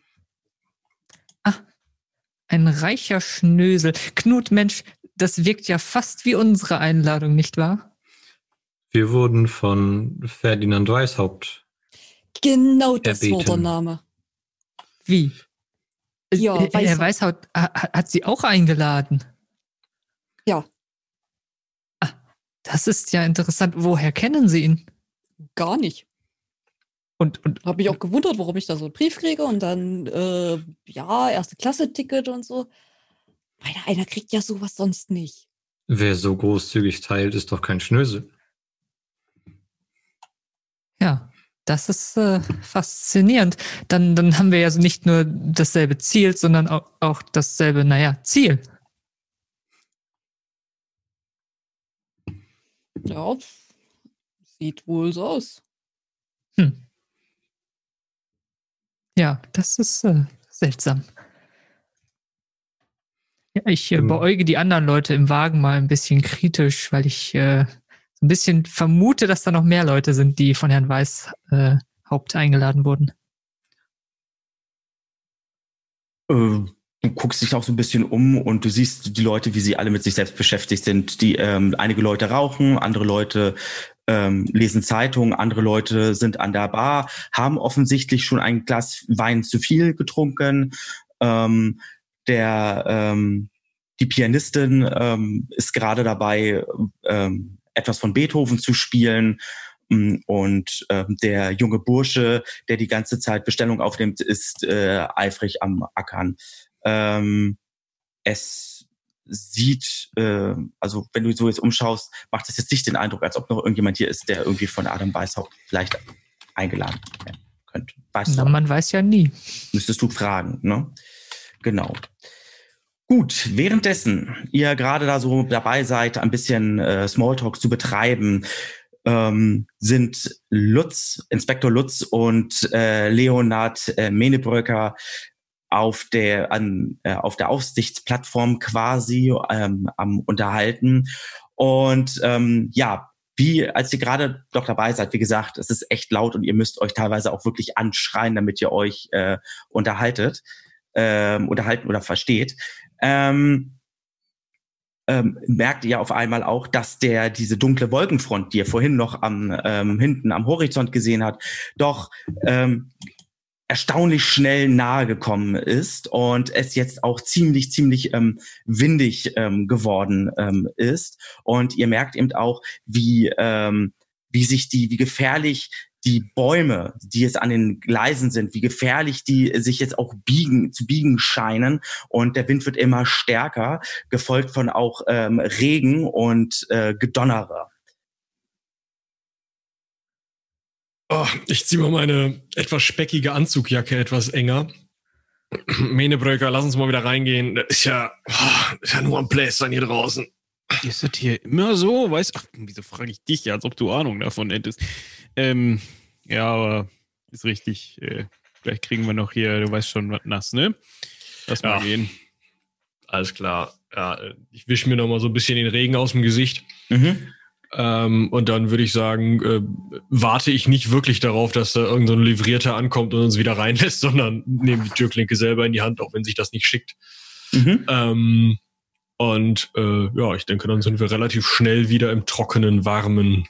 Ein reicher Schnösel. Knut, Mensch, das wirkt ja fast wie unsere Einladung, nicht wahr?
Wir wurden von Ferdinand Weishaupt.
Genau das war der
Erbeten.
Name.
Wie? Äh,
Ja,
Herr
Weishaupt.
Weishaut ha- ha- hat Sie auch eingeladen.
Ja.
Ah, das ist ja interessant. Woher kennen Sie ihn?
Gar nicht.
Und, und
Habe mich auch gewundert, warum ich da so einen Brief kriege und dann, äh, ja, erste Klasse-Ticket und so. Weil einer kriegt ja sowas sonst nicht.
Wer so großzügig teilt, ist doch kein Schnösel.
ja, das ist äh, faszinierend. Dann, dann haben wir ja so nicht nur dasselbe Ziel, sondern auch, auch dasselbe, naja, Ziel.
Ja, sieht wohl so aus.
Hm. Ja, das ist äh, seltsam. Ja, ich äh,
Ähm.
beäuge die anderen Leute im Wagen mal ein bisschen kritisch, weil ich äh, ein bisschen vermute, dass da noch mehr Leute sind, die von Herrn Weiß äh, Haupt eingeladen wurden.
Äh, du guckst dich auch so ein bisschen um und du siehst die Leute, wie sie alle mit sich selbst beschäftigt sind. Die ähm, einige Leute rauchen, andere Leute ähm, lesen Zeitungen, andere Leute sind an der Bar, haben offensichtlich schon ein Glas Wein zu viel getrunken. Ähm, der ähm, die Pianistin ähm, ist gerade dabei, ähm, etwas von Beethoven zu spielen. Mm, Und ähm, der junge Bursche, der die ganze Zeit Bestellung aufnimmt, ist äh, eifrig am Ackern. Ähm, es sieht, äh, also wenn du so jetzt umschaust, macht es jetzt nicht den Eindruck, als ob noch irgendjemand hier ist, der irgendwie von Adam Weishaupt vielleicht eingeladen werden könnte. Weißt
Na,
du,
man weiß ja nie.
müsstest du fragen, ne? Genau. Gut, währenddessen ihr gerade da so dabei seid, ein bisschen äh, Smalltalk zu betreiben, ähm, sind Lutz, Inspektor Lutz und äh, Leonard äh, Menebröcker auf der an äh, auf der Aufsichtsplattform quasi ähm, am unterhalten. Und ähm, ja wie als ihr gerade doch dabei seid wie gesagt es ist echt laut und ihr müsst euch teilweise auch wirklich anschreien damit ihr euch äh, unterhaltet ähm, unterhalten oder versteht. Ähm, ähm, merkt ihr auf einmal auch, dass der diese dunkle Wolkenfront, die ihr vorhin noch am ähm, hinten am Horizont gesehen hat, doch ähm, erstaunlich schnell nahe gekommen ist und es jetzt auch ziemlich ziemlich ähm, windig ähm, geworden ähm, ist und ihr merkt eben auch, wie ähm, wie sich die wie gefährlich die Bäume, die jetzt an den Gleisen sind, wie gefährlich die sich jetzt auch biegen, zu biegen scheinen. Und der Wind wird immer stärker, gefolgt von auch ähm, Regen und äh, Gedonnerer.
Oh, ich ziehe mal meine etwas speckige Anzugjacke etwas enger. Menebröcker, lass uns mal wieder reingehen. Das ist ja, oh, ist ja nur am Plästern hier draußen.
Ist das hier immer so? Weißt ach, wieso frage ich dich, als ob du Ahnung davon hättest? Ähm, ja, aber ist richtig. Äh, vielleicht kriegen wir noch hier, du weißt schon, was nass, ne? Lass mal
Ja.
gehen.
Alles klar. Ja, äh, ich wische mir noch mal so ein bisschen den Regen aus dem Gesicht.
Mhm.
Ähm, und dann würde ich sagen, äh, warte ich nicht wirklich darauf, dass da irgendein so ein Livrierter ankommt und uns wieder reinlässt, sondern nehme die Türklinke selber in die Hand, auch wenn sich das nicht schickt.
Mhm.
Ähm, und äh, ja, ich denke, dann sind wir relativ schnell wieder im trockenen, warmen.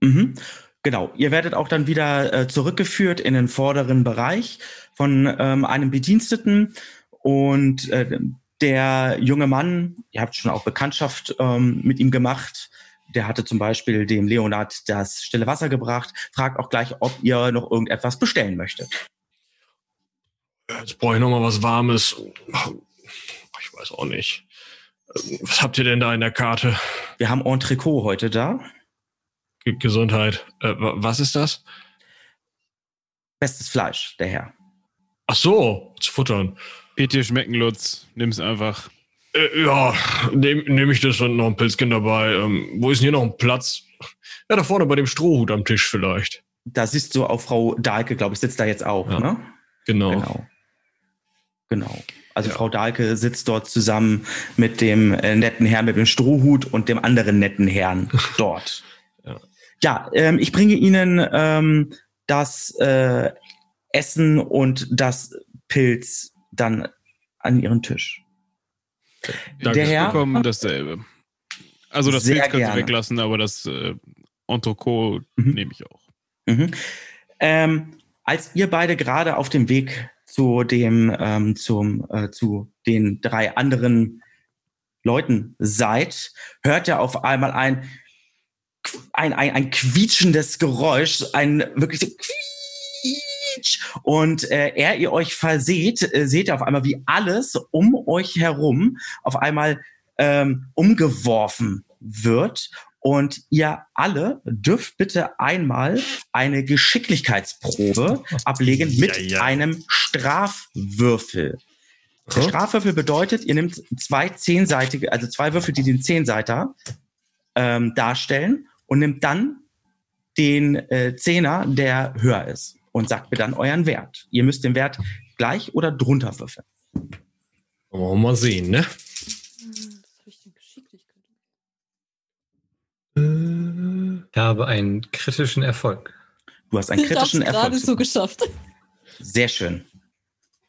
Mhm. Genau, ihr werdet auch dann wieder äh, zurückgeführt in den vorderen Bereich von ähm, einem Bediensteten und äh, der junge Mann, ihr habt schon auch Bekanntschaft ähm, mit ihm gemacht, der hatte zum Beispiel dem Leonard das stille Wasser gebracht, fragt auch gleich, ob ihr noch irgendetwas bestellen möchtet.
Jetzt brauche ich noch mal was Warmes. Ich weiß auch nicht. Was habt ihr denn da in der Karte?
Wir haben Entrecot heute da,
Ge Gesundheit. Äh, wa- was ist das?
bestes Fleisch, der Herr.
Ach so, zu futtern.
Wird dir schmecken, Lutz. Nimm's einfach.
Äh, ja, nehme nehm ich das und noch ein Pilzchen dabei. Ähm, wo ist denn hier noch ein Platz? Ja, da vorne bei dem Strohhut am Tisch vielleicht.
Da siehst du auch Frau Dahlke, glaube ich, sitzt da jetzt auch,
Ja.
ne?
Genau.
Genau. Genau. Also
Ja.
Frau Dahlke sitzt dort zusammen mit dem äh, netten Herrn mit dem Strohhut und dem anderen netten Herrn dort.
Ja.
Ja, ähm, ich bringe Ihnen ähm, das äh, Essen und das Pilz dann an Ihren Tisch.
Danke.
Der Herr
Bekommen dasselbe. Also das Pilz kannst
gerne.
du weglassen, aber das äh, Entrecot
Mhm.
nehme ich auch.
Mhm. Ähm, als ihr beide gerade auf dem Weg zu dem ähm, zum äh, zu den drei anderen Leuten seid, hört ihr auf einmal ein ein, ein, ein quietschendes Geräusch, ein wirklich so quietsch. Und äh, er ihr euch verseht, äh, seht ihr auf einmal, wie alles um euch herum auf einmal ähm, umgeworfen wird. Und ihr alle dürft bitte einmal eine Geschicklichkeitsprobe ablegen mit
Ja, ja.
einem Strafwürfel. Der Strafwürfel bedeutet, ihr nehmt zwei zehnseitige, also zwei Würfel, die den Zehnseiter ähm, darstellen und nimmt dann den äh, Zehner, der höher ist und sagt mir dann euren Wert. Ihr müsst den Wert gleich oder drunter würfeln.
Wollen wir mal sehen, ne?
Ich denn Geschicklichkeit.
Ich habe einen kritischen Erfolg.
Du hast einen kritischen
Ich gerade
Erfolg.
so geschafft.
Sehr schön.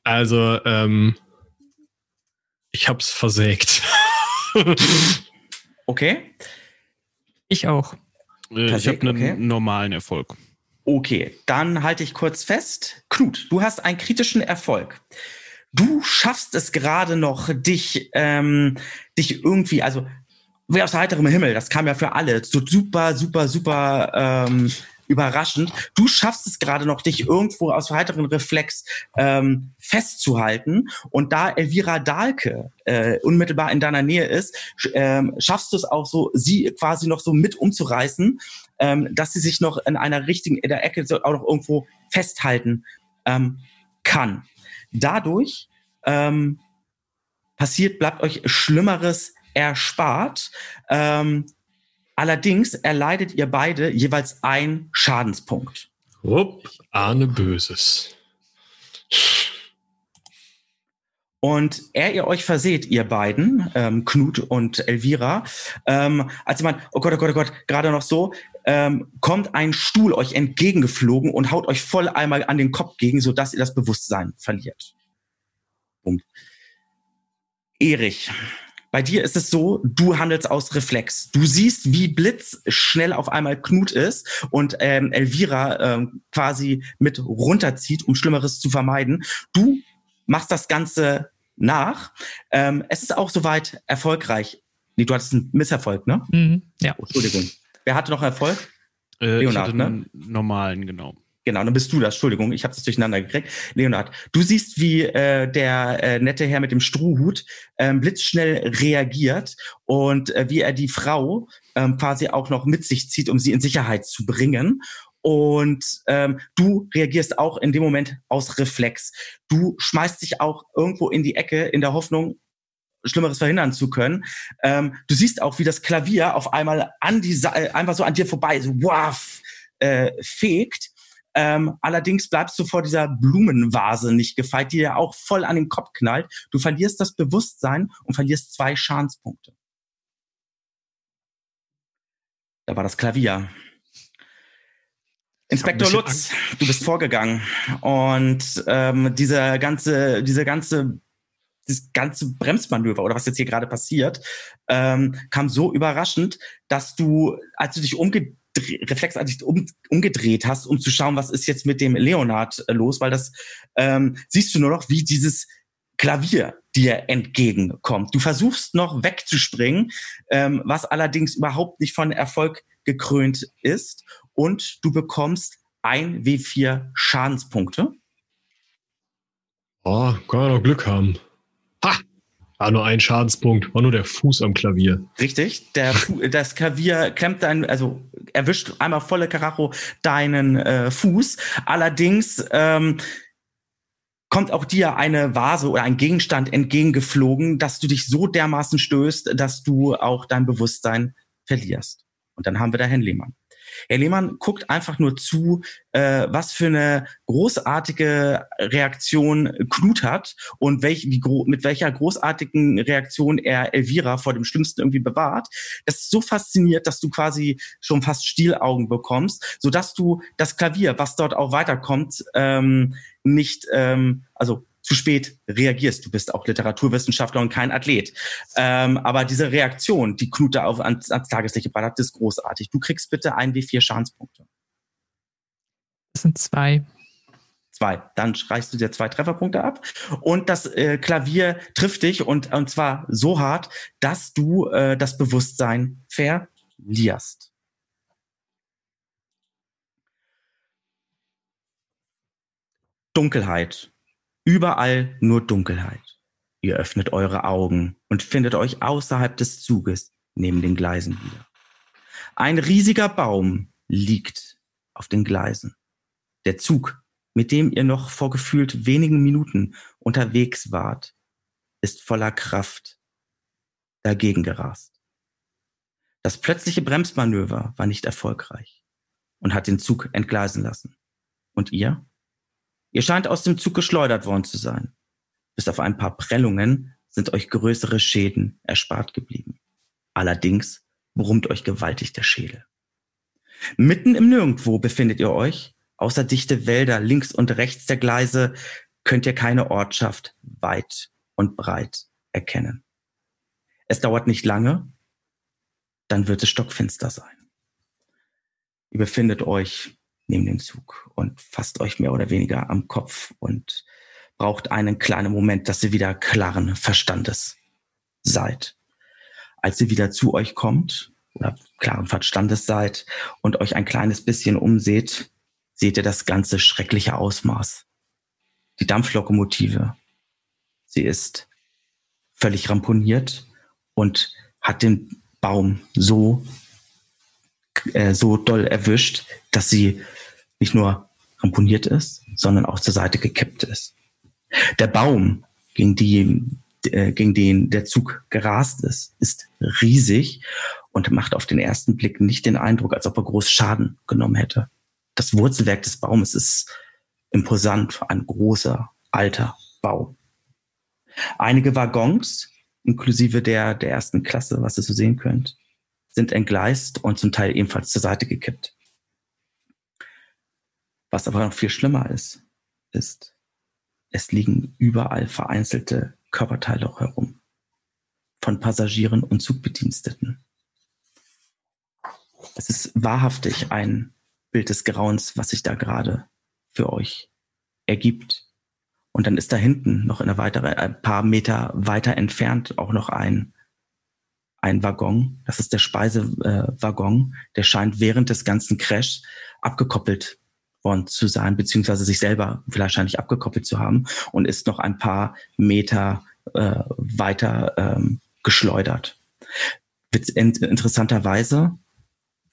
Also, ähm, ich hab's versägt.
Okay.
Ich auch.
Ich habe einen
okay.
normalen Erfolg.
Okay, dann halte ich kurz fest. Knut, du hast einen kritischen Erfolg. Du schaffst es gerade noch, dich, ähm, dich irgendwie, also wie aus heiterem Himmel, das kam ja für alle, so super, super, super ähm, überraschend. Du schaffst es gerade noch, dich irgendwo aus heiteren Reflex ähm, festzuhalten. Und da Elvira Dahlke äh, unmittelbar in deiner Nähe ist, sch- ähm, schaffst du es auch so, sie quasi noch so mit umzureißen, ähm, dass sie sich noch in einer richtigen, in der Ecke auch noch irgendwo festhalten ähm, kann. Dadurch ähm, passiert, bleibt euch Schlimmeres erspart. Ähm, allerdings erleidet ihr beide jeweils einen Schadenspunkt.
Upp, ahne Böses.
Und er ihr euch verseht, ihr beiden, ähm, Knut und Elvira, ähm, als man, oh Gott, oh Gott, oh Gott, gerade noch so, ähm, kommt ein Stuhl euch entgegengeflogen und haut euch voll einmal an den Kopf gegen, sodass ihr das Bewusstsein verliert. Punkt. Erich, bei dir ist es so, du handelst aus Reflex. Du siehst, wie blitzschnell auf einmal Knut ist und ähm, Elvira ähm, quasi mit runterzieht, um Schlimmeres zu vermeiden. Du machst das Ganze nach. Ähm, es ist auch soweit erfolgreich. Nee, du hattest einen Misserfolg, ne?
Mhm. Ja.
Entschuldigung. Wer hatte noch Erfolg?
Äh,
Leonard, ne?
normalen, genau.
Genau, dann bist du das. Entschuldigung, ich habe das durcheinander gekriegt. Leonard, du siehst, wie äh, der äh, nette Herr mit dem Strohhut ähm, blitzschnell reagiert und äh, wie er die Frau ähm, quasi auch noch mit sich zieht, um sie in Sicherheit zu bringen. Und ähm, du reagierst auch in dem Moment aus Reflex. Du schmeißt dich auch irgendwo in die Ecke in der Hoffnung, Schlimmeres verhindern zu können. Ähm, du siehst auch, wie das Klavier auf einmal an die Sa äh, einfach so an dir vorbei so waff, äh, fegt. Ähm, allerdings bleibst du vor dieser Blumenvase nicht gefeit, die dir auch voll an den Kopf knallt. Du verlierst das Bewusstsein und verlierst zwei Schadenspunkte. Da war das Klavier. Inspektor Lutz, du bist vorgegangen und ähm, diese ganze, diese ganze, das ganze Bremsmanöver oder was jetzt hier gerade passiert, ähm, kam so überraschend, dass du, als du dich umgedreht reflexartig um, umgedreht hast, um zu schauen, was ist jetzt mit dem Leonard äh, los, weil das ähm, siehst du nur noch, wie dieses Klavier dir entgegenkommt. Du versuchst noch wegzuspringen, ähm, was allerdings überhaupt nicht von Erfolg gekrönt ist und du bekommst ein W4 Schadenspunkte.
Oh, kann man noch Glück haben. Ha! War nur ein Schadenspunkt. War nur der Fuß am Klavier.
Richtig, der, das Klavier klemmt dein, also erwischt einmal volle Karacho deinen äh, Fuß. Allerdings ähm, kommt auch dir eine Vase oder ein Gegenstand entgegengeflogen, dass du dich so dermaßen stößt, dass du auch dein Bewusstsein verlierst. Und dann haben wir da Herrn Lehmann. Herr Lehmann guckt einfach nur zu, äh, was für eine großartige Reaktion Knut hat und welch, wie mit welcher großartigen Reaktion er Elvira vor dem Schlimmsten irgendwie bewahrt. Das ist so fasziniert, dass du quasi schon fast Stielaugen bekommst, sodass du das Klavier, was dort auch weiterkommt, ähm, nicht, ähm, also zu spät reagierst. Du bist auch Literaturwissenschaftler und kein Athlet. Ähm, aber diese Reaktion, die Knute auf, ans, ans Tageslicht gebracht hat, ist großartig. Du kriegst bitte ein W4 Schadenspunkte.
Das sind zwei.
Zwei. Dann reichst du dir zwei Trefferpunkte ab. Und das äh, Klavier trifft dich und, und zwar so hart, dass du äh, das Bewusstsein verlierst. Dunkelheit Überall nur Dunkelheit. Ihr öffnet eure Augen und findet euch außerhalb des Zuges neben den Gleisen wieder. Ein riesiger Baum liegt auf den Gleisen. Der Zug, mit dem ihr noch vor gefühlt wenigen Minuten unterwegs wart, ist voller Kraft dagegen gerast. Das plötzliche Bremsmanöver war nicht erfolgreich und hat den Zug entgleisen lassen. Und ihr? Ihr scheint aus dem Zug geschleudert worden zu sein. Bis auf ein paar Prellungen sind euch größere Schäden erspart geblieben. Allerdings brummt euch gewaltig der Schädel. Mitten im Nirgendwo befindet ihr euch. Außer dichte Wälder links und rechts der Gleise könnt ihr keine Ortschaft weit und breit erkennen. Es dauert nicht lange, dann wird es stockfinster sein. Ihr befindet euch neben dem Zug und fasst euch mehr oder weniger am Kopf und braucht einen kleinen Moment, dass ihr wieder klaren Verstandes seid. Als ihr wieder zu euch kommt oder klaren Verstandes seid und euch ein kleines bisschen umseht, seht ihr das ganze schreckliche Ausmaß. Die Dampflokomotive, sie ist völlig ramponiert und hat den Baum so äh, so doll erwischt, dass sie nicht nur ramponiert ist, sondern auch zur Seite gekippt ist. Der Baum, gegen, die, äh, gegen den der Zug gerast ist, ist riesig und macht auf den ersten Blick nicht den Eindruck, als ob er groß Schaden genommen hätte. Das Wurzelwerk des Baumes ist imposant, ein großer, alter Baum. Einige Waggons, inklusive der, der ersten Klasse, was ihr so sehen könnt, sind entgleist und zum Teil ebenfalls zur Seite gekippt. Was aber noch viel schlimmer ist, ist, es liegen überall vereinzelte Körperteile herum. Von Passagieren und Zugbediensteten. Es ist wahrhaftig ein Bild des Grauens, was sich da gerade für euch ergibt. Und dann ist da hinten noch in einer weitere, ein paar Meter weiter entfernt auch noch ein, ein Waggon. Das ist der Speisewaggon. Der scheint während des ganzen Crash abgekoppelt worden zu sein, beziehungsweise sich selber wahrscheinlich abgekoppelt zu haben und ist noch ein paar Meter äh, weiter ähm, geschleudert. Interessanterweise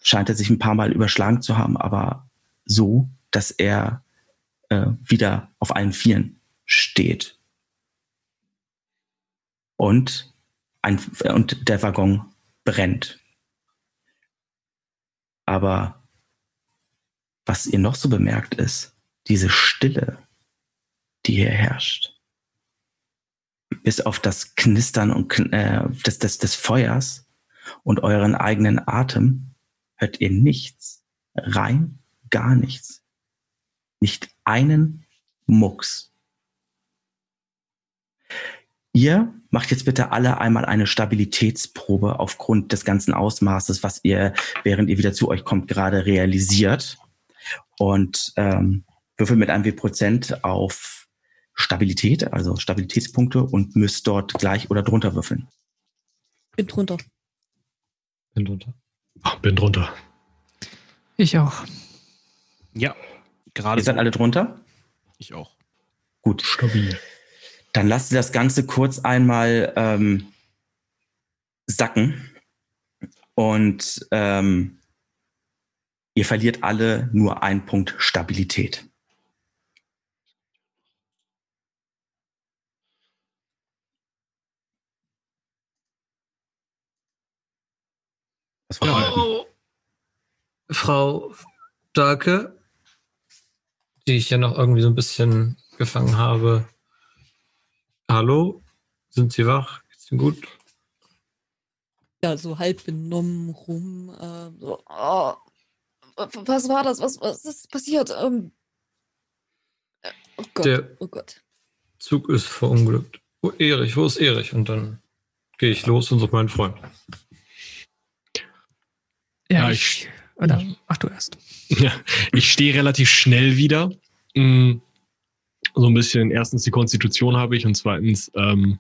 scheint er sich ein paar Mal überschlagen zu haben, aber so, dass er äh, wieder auf allen Vieren steht. Und, ein, und der Waggon brennt. Aber was ihr noch so bemerkt ist, diese Stille, die hier herrscht. Bis auf das Knistern und, äh, des, des, des Feuers und euren eigenen Atem hört ihr nichts. Rein gar nichts. Nicht einen Mucks. Ihr macht jetzt bitte alle einmal eine Stabilitätsprobe aufgrund des ganzen Ausmaßes, was ihr, während ihr wieder zu euch kommt, gerade realisiert und ähm, würfelt mit einem W-Prozent auf Stabilität, also Stabilitätspunkte und müsst dort gleich oder drunter würfeln.
Bin drunter.
Bin drunter.
Ach, bin drunter.
Ich auch.
Ja, gerade.
Ihr seid
so.
alle drunter?
Ich auch.
Gut.
Stabil.
Dann lasst ihr das Ganze kurz einmal ähm, sacken und ähm, ihr verliert alle nur einen Punkt Stabilität.
Oh. Frau Darke, die ich ja noch irgendwie so ein bisschen gefangen habe. Hallo? Sind Sie wach? Geht's Ihnen gut?
Ja, so halb benommen rum. Äh, so, oh, was war das? Was, was ist passiert? Ähm, äh, oh Gott,
Der-
oh Gott.
Zug ist verunglückt. Wo Erich? Wo ist Erich? Und dann gehe ich los und suche meinen Freund.
Ja,
Ja,
ich. Oder mach du erst.
Ja, ich stehe relativ schnell wieder. Mm, So ein bisschen, erstens die Konstitution habe ich und zweitens, ähm,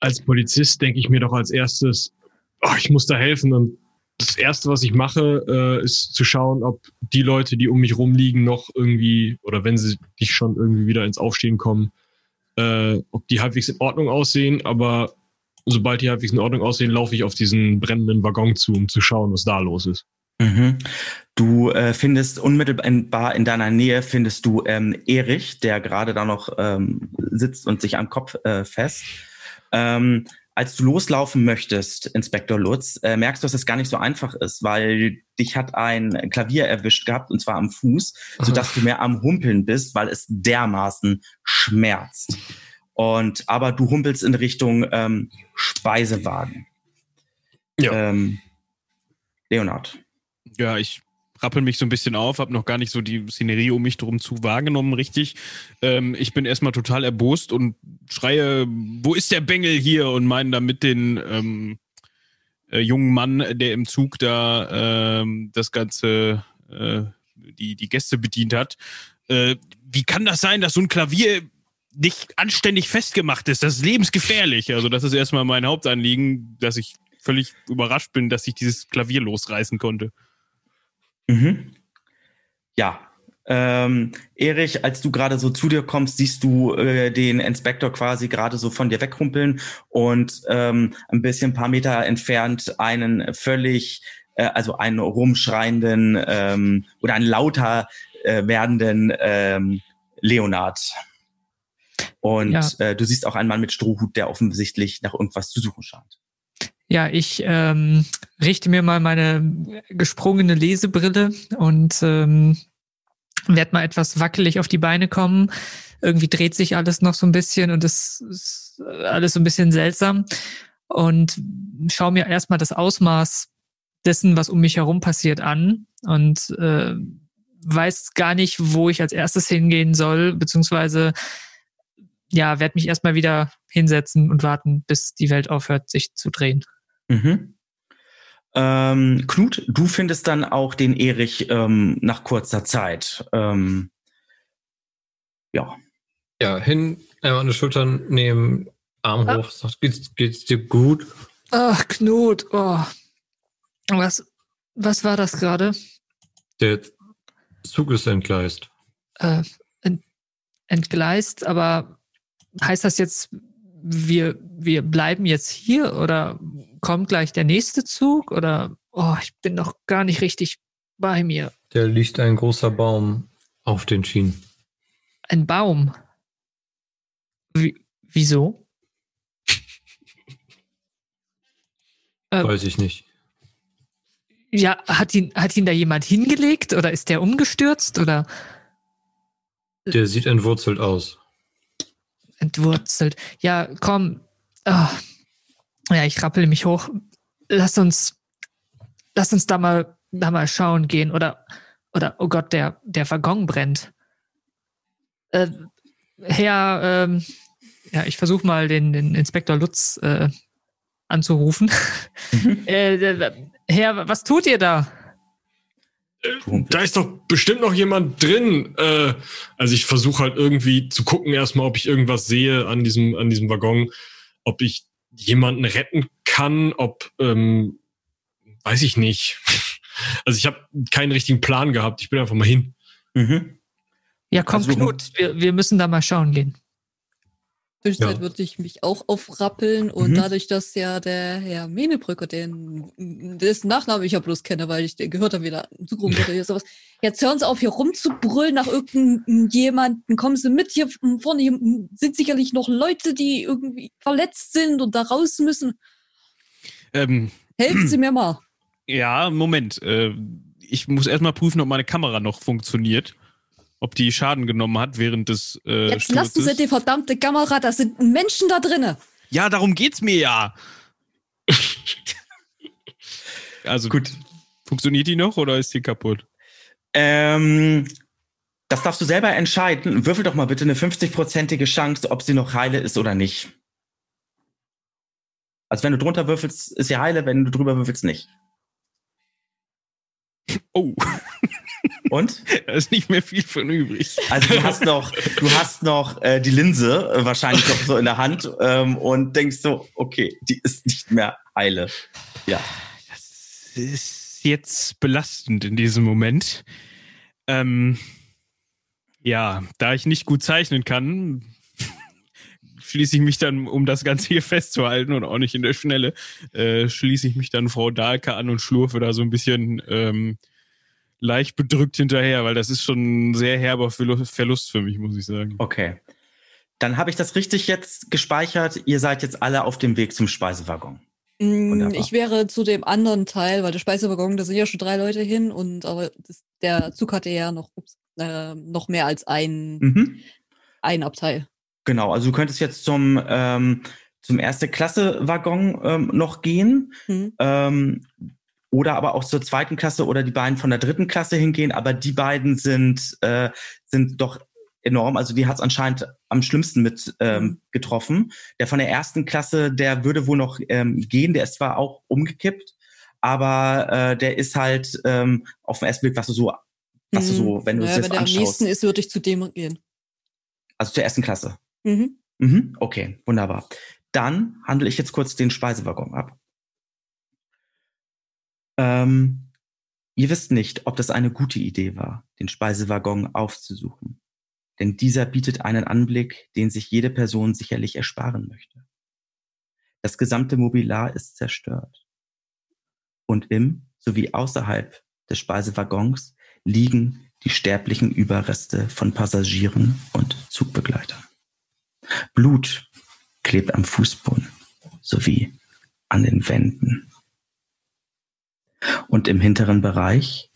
als Polizist denke ich mir doch als erstes, oh, ich muss da helfen und das erste, was ich mache, äh, ist zu schauen, ob die Leute, die um mich rumliegen, noch irgendwie, oder wenn sie nicht schon irgendwie wieder ins Aufstehen kommen, äh, ob die halbwegs in Ordnung aussehen, aber sobald die halbwegs in Ordnung aussehen, laufe ich auf diesen brennenden Waggon zu, um zu schauen, was da los ist.
Mhm. Du äh, findest unmittelbar in deiner Nähe findest du ähm, Erich, der gerade da noch ähm, sitzt und sich am Kopf äh, fest. Ähm, als du loslaufen möchtest, Inspektor Lutz, äh, merkst du, dass es gar nicht so einfach ist, weil dich hat ein Klavier erwischt gehabt und zwar am Fuß, sodass du mehr am Humpeln bist, weil es dermaßen schmerzt. Und aber du humpelst in Richtung ähm, Speisewagen.
Ja.
Ähm, Leonard.
Ja, ich rappel mich so ein bisschen auf, habe noch gar nicht so die Szenerie um mich drum zu wahrgenommen, richtig. Ähm, ich bin erstmal total erbost und schreie, wo ist der Bengel hier? Und meine damit den ähm, äh, jungen Mann, der im Zug da ähm, das Ganze, äh, die, die Gäste bedient hat. Äh, wie kann das sein, dass so ein Klavier nicht anständig festgemacht ist? Das ist lebensgefährlich. Also das ist erstmal mein Hauptanliegen, dass ich völlig überrascht bin, dass ich dieses Klavier losreißen konnte.
Mhm. Ja. Ähm, Erich, als du gerade so zu dir kommst, siehst du äh, den Inspektor quasi gerade so von dir wegrumpeln und ähm, ein bisschen ein paar Meter entfernt einen völlig, äh, also einen rumschreienden ähm, oder einen lauter äh, werdenden ähm, Leonard. Und
Ja.
äh, du siehst auch einen Mann mit Strohhut, der offensichtlich nach irgendwas zu suchen scheint.
Ja, ich ähm, richte mir mal meine gesprungene Lesebrille und ähm, werde mal etwas wackelig auf die Beine kommen. Irgendwie dreht sich alles noch so ein bisschen und es ist alles so ein bisschen seltsam. Und schaue mir erstmal das Ausmaß dessen, was um mich herum passiert, an und äh, weiß gar nicht, wo ich als erstes hingehen soll, beziehungsweise ja, werde mich erstmal wieder hinsetzen und warten, bis die Welt aufhört, sich zu drehen.
Mhm. Ähm, Knut, du findest dann auch den Erich ähm, nach kurzer Zeit. Ähm, ja.
Ja, hin, einmal an die Schultern nehmen, Arm
Ah.
hoch, sagt, geht's, geht's dir gut?
Ach, Knut, oh. Was, was war das gerade?
Der Zug ist entgleist.
Äh, ent, entgleist, aber heißt das jetzt, wir, wir bleiben jetzt hier oder kommt gleich der nächste Zug oder, oh, ich bin noch gar nicht richtig bei mir.
Da liegt ein großer Baum auf den Schienen.
Ein Baum. Wie, wieso? Äh,
Weiß ich nicht.
Ja, hat ihn, hat ihn da jemand hingelegt oder ist der umgestürzt oder
Der sieht entwurzelt aus.
Entwurzelt? Ja, komm. Ah. Ja, ich rappel mich hoch. Lass uns, lass uns da mal, da mal schauen gehen oder, oder, oh Gott, der, der Waggon brennt. Äh, Herr, ähm, ja, ich versuche mal den, den Inspektor Lutz äh, anzurufen.
Mhm.
äh, Herr, was tut ihr da?
Da ist doch bestimmt noch jemand drin. Äh, also ich versuche halt irgendwie zu gucken erstmal, ob ich irgendwas sehe an diesem, an diesem Waggon, ob ich jemanden retten kann, ob, ähm, weiß ich nicht. Also ich habe keinen richtigen Plan gehabt. Ich bin einfach mal hin.
Mhm.
Ja, komm,
Also,
Knut, wir, wir müssen da mal schauen gehen.
Zwischenzeit
Ja.
würde ich mich auch aufrappeln und
Mhm.
dadurch, dass ja der Herr Menebrücker, den, dessen Nachname ich ja bloß kenne, weil ich den gehört habe, wieder Zugrund oder hier sowas. Jetzt hören Sie auf, hier rumzubrüllen nach irgendjemanden. Kommen Sie mit hier vorne. Hier sind sicherlich noch Leute, die irgendwie verletzt sind und da raus müssen.
Ähm,
Helfen Sie mir mal.
ja, Moment. Äh, ich muss erstmal prüfen, ob meine Kamera noch funktioniert. Ob die Schaden genommen hat während des äh,
Jetzt lassen Sie
Sturzes.
die verdammte Kamera, da sind Menschen da drinnen.
Ja, darum geht's mir ja. also
Gut.
Funktioniert die noch oder ist die kaputt?
Ähm, das darfst du selber entscheiden. Würfel doch mal bitte eine 50-prozentige Chance, ob sie noch heile ist oder nicht. Also wenn du drunter würfelst, ist sie heile, wenn du drüber würfelst, nicht.
Oh,
Und?
da ist nicht mehr viel von übrig.
Also du hast noch, du hast noch äh, die Linse äh, wahrscheinlich noch so in der Hand ähm, und denkst so, okay, die ist nicht mehr heile. Ja.
Das ist jetzt belastend in diesem Moment. Ähm, ja, da ich nicht gut zeichnen kann, schließe ich mich dann, um das Ganze hier festzuhalten und auch nicht in der Schnelle, äh, schließe ich mich dann Frau Dahlke an und schlurfe da so ein bisschen ähm, leicht bedrückt hinterher, weil das ist schon ein sehr herber Verlust für mich, muss ich sagen.
Okay. Dann habe ich das richtig jetzt gespeichert. Ihr seid jetzt alle auf dem Weg zum Speisewaggon.
Mm,
Wunderbar.
Ich wäre zu dem anderen Teil, weil der Speisewaggon, da sind ja schon drei Leute hin und aber das, der Zug hatte ja noch, ups, äh, noch mehr als ein,
Mhm.
ein Abteil.
Genau, also du könntest jetzt zum, ähm, zum erste Klasse-Waggon ähm, noch gehen.
Hm.
Ähm, oder aber auch zur zweiten Klasse oder die beiden von der dritten Klasse hingehen, aber die beiden sind, äh, sind doch enorm. Also die hat es anscheinend am schlimmsten mit ähm, getroffen. Der von der ersten Klasse, der würde wohl noch ähm, gehen, der ist zwar auch umgekippt, aber äh, der ist halt ähm, auf den ersten Blick, was du so, was du
Hm.
so, wenn du
naja,
es jetzt
wenn der am
anschaust.
nächsten ist, würde ich zu dem gehen.
Also zur ersten Klasse.
Mhm.
Mhm, okay, wunderbar. Dann handle ich jetzt kurz den Speisewaggon ab. Ähm, ihr wisst nicht, ob das eine gute Idee war, den Speisewaggon aufzusuchen. Denn dieser bietet einen Anblick, den sich jede Person sicherlich ersparen möchte. Das gesamte Mobiliar ist zerstört. Und im sowie außerhalb des Speisewaggons liegen die sterblichen Überreste von Passagieren und Zugbegleitern. Blut klebt am Fußboden sowie an den Wänden. Und im hinteren Bereich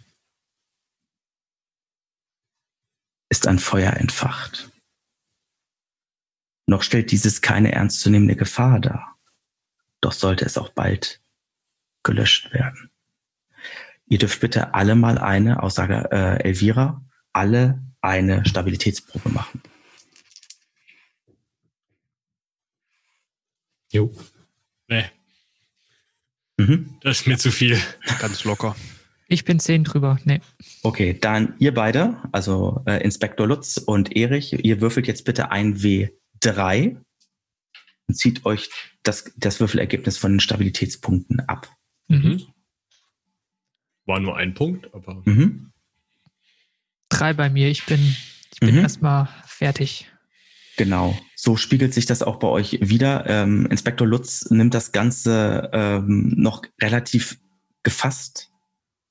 ist ein Feuer entfacht. Noch stellt dieses keine ernstzunehmende Gefahr dar. Doch sollte es auch bald gelöscht werden. Ihr dürft bitte alle mal eine, Aussage äh, Elvira, alle eine Stabilitätsprobe machen.
Jo. Nee,
Mhm.
das ist mir zu viel.
Ganz locker.
Ich bin zehn drüber. Nee.
Okay, dann ihr beide, also äh, Inspektor Lutz und Erich, ihr würfelt jetzt bitte ein W3 und zieht euch das, das Würfelergebnis von den Stabilitätspunkten ab.
Mhm.
War nur ein Punkt, aber
Mhm.
Drei bei mir. Ich bin, ich bin
Mhm.
erstmal fertig.
Genau. So spiegelt sich das auch bei euch wieder. Ähm, Inspektor Lutz nimmt das Ganze ähm, noch relativ gefasst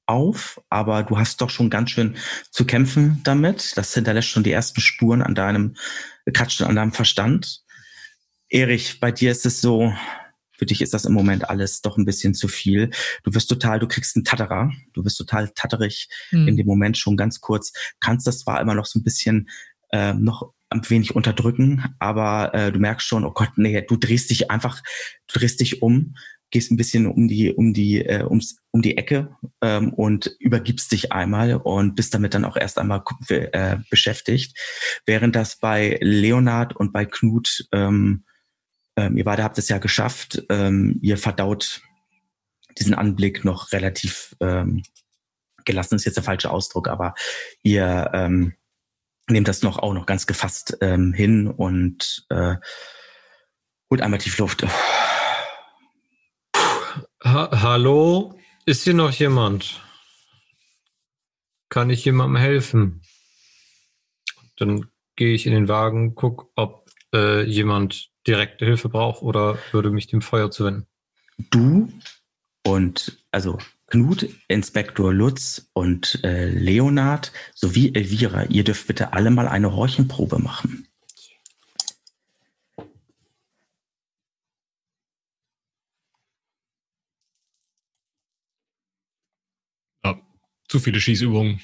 auf, aber du hast doch schon ganz schön zu kämpfen damit. Das hinterlässt schon die ersten Spuren an deinem, kratzt schon an deinem Verstand. Erich, bei dir ist es so, für dich ist das im Moment alles doch ein bisschen zu viel. Du wirst total, du kriegst einen Tatterer, du wirst total tatterig
Hm.
in dem Moment schon ganz kurz, kannst das zwar immer noch so ein bisschen äh, noch ein wenig unterdrücken, aber äh, du merkst schon, oh Gott, nee, du drehst dich einfach, du drehst dich um, gehst ein bisschen um die, um die, äh, ums, um die Ecke ähm, und übergibst dich einmal und bist damit dann auch erst einmal äh, beschäftigt. Während das bei Leonard und bei Knut, ähm, ähm, ihr beide habt es ja geschafft, ähm, ihr verdaut diesen Anblick noch relativ ähm, gelassen ist jetzt der falsche Ausdruck, aber ihr ähm, nehmt das noch auch noch ganz gefasst ähm, hin und äh, holt einmal tief Luft.
Ha Hallo? Ist hier noch jemand? Kann ich jemandem helfen? Dann gehe ich in den Wagen, guck, ob äh, jemand direkte Hilfe braucht oder würde mich dem Feuer zuwenden.
Du und also Knut, Inspektor Lutz und äh, Leonard sowie Elvira, ihr dürft bitte alle mal eine Horchenprobe machen.
ja, zu viele Schießübungen.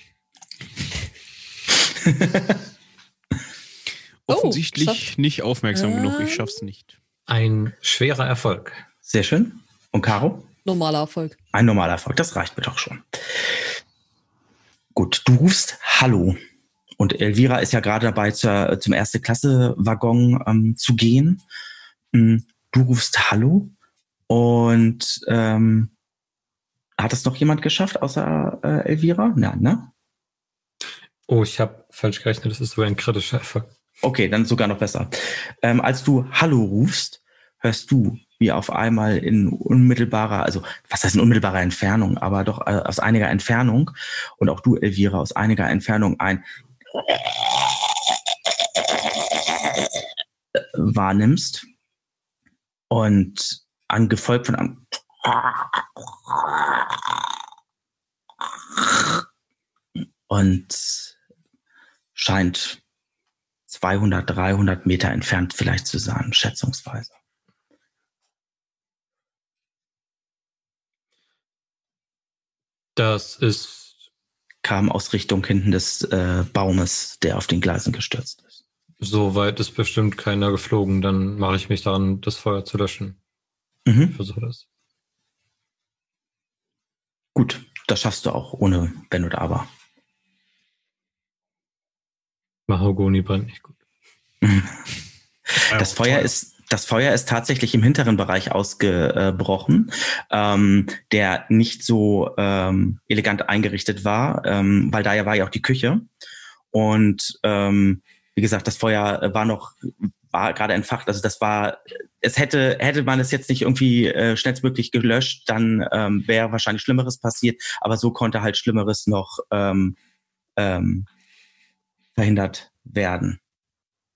Oh,
Offensichtlich
schafft.
nicht aufmerksam genug. Ich
Ähm.
schaff's nicht.
Ein schwerer Erfolg.
Sehr schön. Und Caro?
Normaler Erfolg.
Ein normaler Erfolg, das reicht mir doch schon. Gut, du rufst Hallo. Und Elvira ist ja gerade dabei, zur, zum erste Klasse-Waggon ähm, zu gehen. Mm, Du rufst Hallo. Und ähm, hat es noch jemand geschafft außer äh, Elvira? Nein, ne?
Oh, ich habe falsch gerechnet, das ist so ein kritischer Erfolg.
Okay, dann sogar noch besser. Ähm, als du Hallo rufst, hörst du wie auf einmal in unmittelbarer, also was heißt in unmittelbarer Entfernung, aber doch äh, aus einiger Entfernung und auch du, Elvira, aus einiger Entfernung ein wahrnimmst und angefolgt von einem und scheint 200, 300 Meter entfernt vielleicht zu sein, schätzungsweise.
Das ist
Kam aus Richtung hinten des äh, Baumes, der auf den Gleisen gestürzt ist.
so weit ist bestimmt keiner geflogen. Dann mache ich mich daran, das Feuer zu löschen.
Mhm.
Ich versuche das.
Gut, das schaffst du auch ohne Wenn oder Aber.
Mahagoni brennt nicht gut.
Das Feuer ist, das Feuer ist tatsächlich im hinteren Bereich ausgebrochen, ähm, der nicht so ähm, elegant eingerichtet war, ähm, weil da ja war ja auch die Küche. Und ähm, wie gesagt, das Feuer war noch, war gerade entfacht. Also das war, es hätte, hätte man es jetzt nicht irgendwie äh, schnellstmöglich gelöscht, dann ähm, wäre wahrscheinlich Schlimmeres passiert. Aber so konnte halt Schlimmeres noch ähm, ähm, verhindert werden.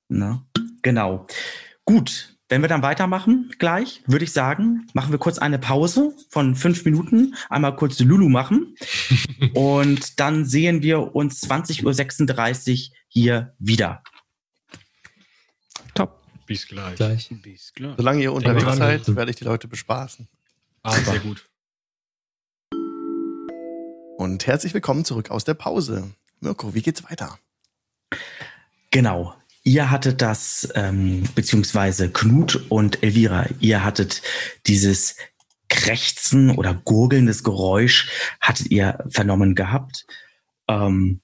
Ne? Genau. Gut, wenn wir dann weitermachen gleich, würde ich sagen, machen wir kurz eine Pause von fünf Minuten, einmal kurz Lulu machen und dann sehen wir uns 20.36 Uhr hier wieder.
Top.
Bis gleich.
Gleich.
Bis klar.
Solange ihr unterwegs
dran.
seid, werde ich die Leute bespaßen.
Ah, sehr gut.
Und herzlich willkommen zurück aus der Pause. Mirko, wie geht's weiter?
Genau. Ihr hattet das, ähm, beziehungsweise Knut und Elvira, ihr hattet dieses Krächzen oder gurgelndes Geräusch, hattet ihr vernommen gehabt. Ähm,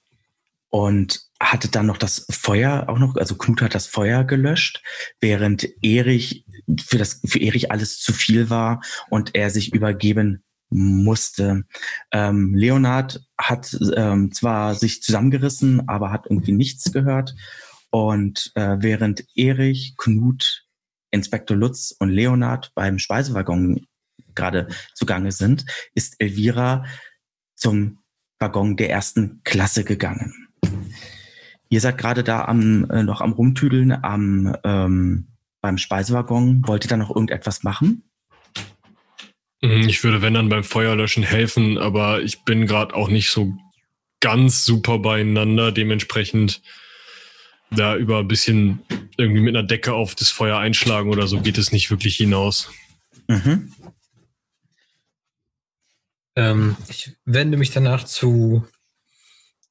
und hattet dann noch das Feuer auch noch, also Knut hat das Feuer gelöscht, während Erich für das für Erich alles zu viel war und er sich übergeben musste. Ähm, Leonard hat ähm, zwar sich zusammengerissen, aber hat irgendwie nichts gehört. Und äh, während Erich, Knut, Inspektor Lutz und Leonard beim Speisewaggon gerade zugange sind, ist Elvira zum Waggon der ersten Klasse gegangen. Ihr seid gerade da am äh, noch am rumtüdeln am ähm, beim Speisewaggon. Wollt ihr da noch irgendetwas machen?
Mhm, Ich würde, wenn dann beim Feuerlöschen helfen, aber ich bin gerade auch nicht so ganz super beieinander. Dementsprechend da über ein bisschen irgendwie mit einer Decke auf das Feuer einschlagen oder so geht es nicht wirklich hinaus.
Mhm.
Ähm, ich wende mich danach zu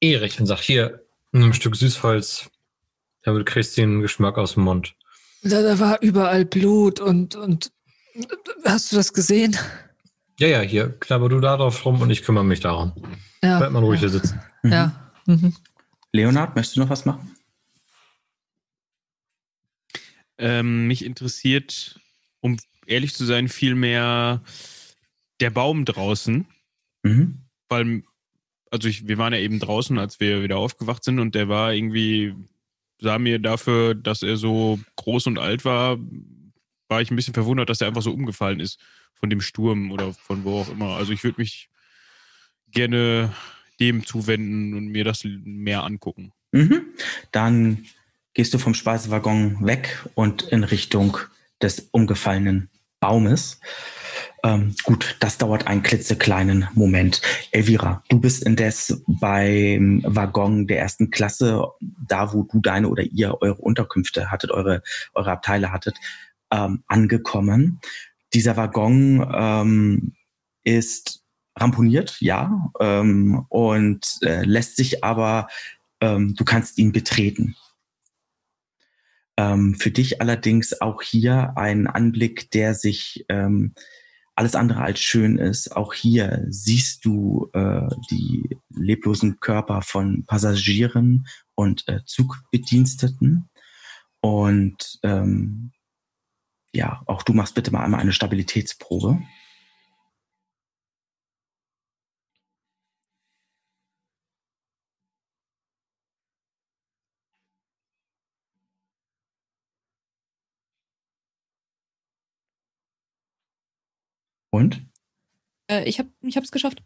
Erich und sage, hier, nimm ein Stück Süßholz, damit kriegst du den Geschmack aus dem Mund.
Da, da war überall Blut und, und hast du das gesehen?
Ja, ja, hier, knabber du da drauf rum und ich kümmere mich darum.
Ja.
Bleib mal ruhig hier sitzen.
Mhm.
Ja. Mhm.
Leonard, möchtest du noch was machen?
Ähm, mich interessiert, um ehrlich zu sein, viel mehr der Baum draußen.
Mhm.
Weil, also ich, wir waren ja eben draußen, als wir wieder aufgewacht sind und der war irgendwie, sah mir dafür, dass er so groß und alt war, war ich ein bisschen verwundert, dass er einfach so umgefallen ist von dem Sturm oder von wo auch immer. Also ich würde mich gerne dem zuwenden und mir das mehr angucken.
Mhm. Dann gehst du vom Speisewaggon weg und in Richtung des umgefallenen Baumes. Ähm, gut, das dauert einen klitzekleinen Moment. Elvira, du bist indes beim Waggon der ersten Klasse, da wo du deine oder ihr eure Unterkünfte hattet, eure, eure Abteile hattet, ähm, angekommen. Dieser Waggon ähm, ist ramponiert, ja, ähm, und äh, lässt sich aber, ähm, du kannst ihn betreten. Ähm, für dich allerdings auch hier ein Anblick, der sich ähm, alles andere als schön ist. Auch hier siehst du äh, die leblosen Körper von Passagieren und äh, Zugbediensteten. Und ähm, ja, auch du machst bitte mal einmal eine Stabilitätsprobe. Und?
Äh, ich habe ich hab's geschafft.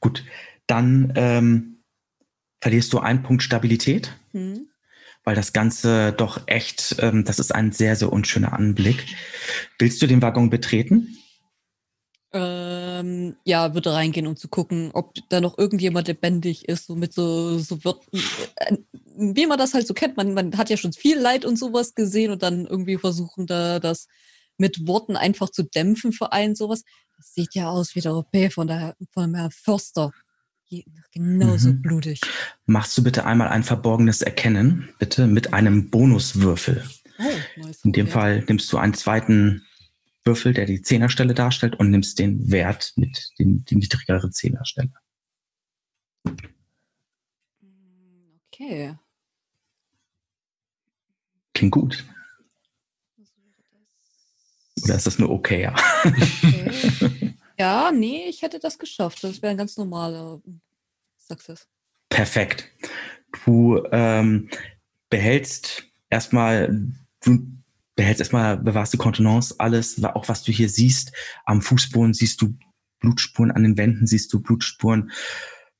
Gut, dann ähm, verlierst du einen Punkt Stabilität,
Hm.
weil das Ganze doch echt, ähm, das ist ein sehr, sehr unschöner Anblick. Willst du den Waggon betreten?
Ähm, ja, würde reingehen, um zu gucken, ob da noch irgendjemand lebendig ist, so mit so, so wird, äh, wie man das halt so kennt. Man, man hat ja schon viel Leid und sowas gesehen und dann irgendwie versuchen da das mit Worten einfach zu dämpfen für einen sowas. Sieht ja aus wie der OP von der, von dem Herrn Förster. Genauso
Mhm.
blutig.
Machst du bitte einmal ein verborgenes Erkennen, bitte mit einem Bonuswürfel.
Oh, nice.
In dem
okay.
Fall nimmst du einen zweiten Würfel, der die Zehnerstelle darstellt und nimmst den Wert mit den, die niedrigere Zehnerstelle.
Okay.
Klingt gut. Oder ist das nur okay? Ja.
Okay. ja, nee, ich hätte das geschafft. Das wäre ein ganz normaler Success.
Perfekt. Du ähm, behältst erstmal, du behältst erstmal, bewahrst die Kontenance, alles, auch was du hier siehst. Am Fußboden siehst du Blutspuren, an den Wänden siehst du Blutspuren.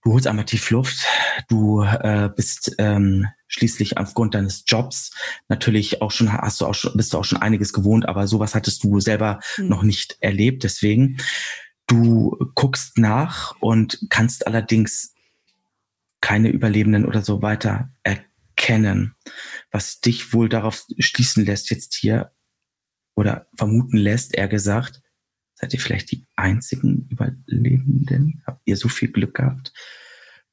Du holst einmal tief Luft. Du äh, bist ähm, schließlich aufgrund deines Jobs natürlich auch schon, hast du auch schon, bist du auch schon einiges gewohnt, aber sowas hattest du selber
Hm.
noch nicht erlebt. Deswegen, du guckst nach und kannst allerdings keine Überlebenden oder so weiter erkennen, was dich wohl darauf schließen lässt jetzt hier oder vermuten lässt, eher gesagt, seid ihr vielleicht die einzigen Überlebenden? Habt ihr so viel Glück gehabt?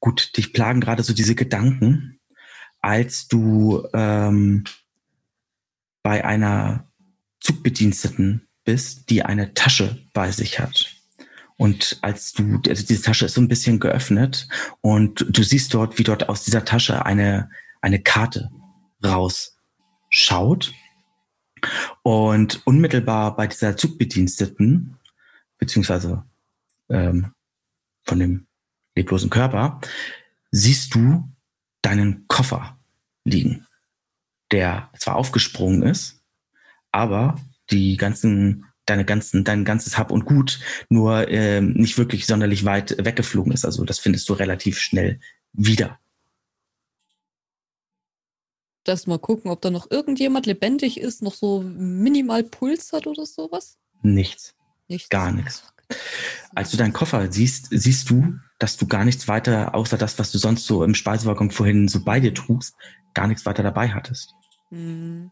Gut, dich plagen gerade so diese Gedanken, als du ähm, bei einer Zugbediensteten bist, die eine Tasche bei sich hat. Und als du, also diese Tasche ist so ein bisschen geöffnet und du siehst dort, wie dort aus dieser Tasche eine, eine Karte rausschaut. Und unmittelbar bei dieser Zugbediensteten, beziehungsweise ähm, von dem leblosen Körper, siehst du deinen Koffer liegen, der zwar aufgesprungen ist, aber die ganzen, deine ganzen, dein ganzes Hab und Gut nur ähm, nicht wirklich sonderlich weit weggeflogen ist. Also das findest du relativ schnell wieder.
Das mal gucken, ob da noch irgendjemand lebendig ist, noch so minimal Puls hat oder sowas.
Nichts.
Nichts.
Gar nichts. Als du deinen Koffer siehst, siehst du, dass du gar nichts weiter, außer das, was du sonst so im Speisewaggon vorhin so bei dir trugst, gar nichts weiter dabei hattest.
Hm.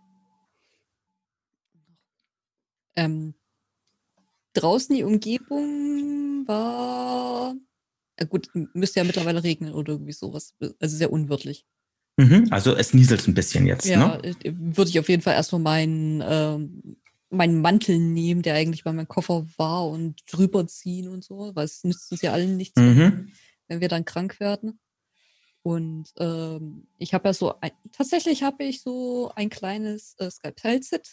Ähm, draußen die Umgebung war. Ja gut, müsste ja mittlerweile regnen oder irgendwie sowas. Also sehr unwirtlich.
Mhm. Also es nieselt ein bisschen jetzt,
Ja,
ne?
äh, würde ich auf jeden Fall erstmal meinen, ähm, meinen Mantel nehmen, der eigentlich bei meinem Koffer war und drüber ziehen und so, weil es nützt uns ja allen nichts,
Mhm.
wenn wir dann krank werden. Und ähm, ich habe ja so, ein, tatsächlich habe ich so ein kleines äh, Skalpell-Set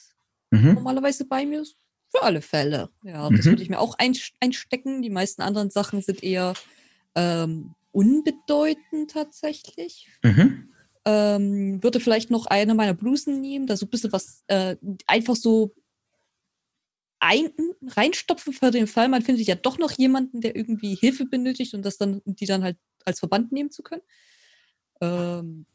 Mhm.
normalerweise bei mir. Für alle Fälle. Ja, das
Mhm.
würde ich mir auch einstecken. Die meisten anderen Sachen sind eher ähm, unbedeutend tatsächlich.
Mhm.
Ähm, würde vielleicht noch eine meiner Blusen nehmen, da so ein bisschen was äh, einfach so ein, reinstopfen für den Fall, man findet ja doch noch jemanden, der irgendwie Hilfe benötigt und das dann, die dann halt als Verband nehmen zu können. Ähm,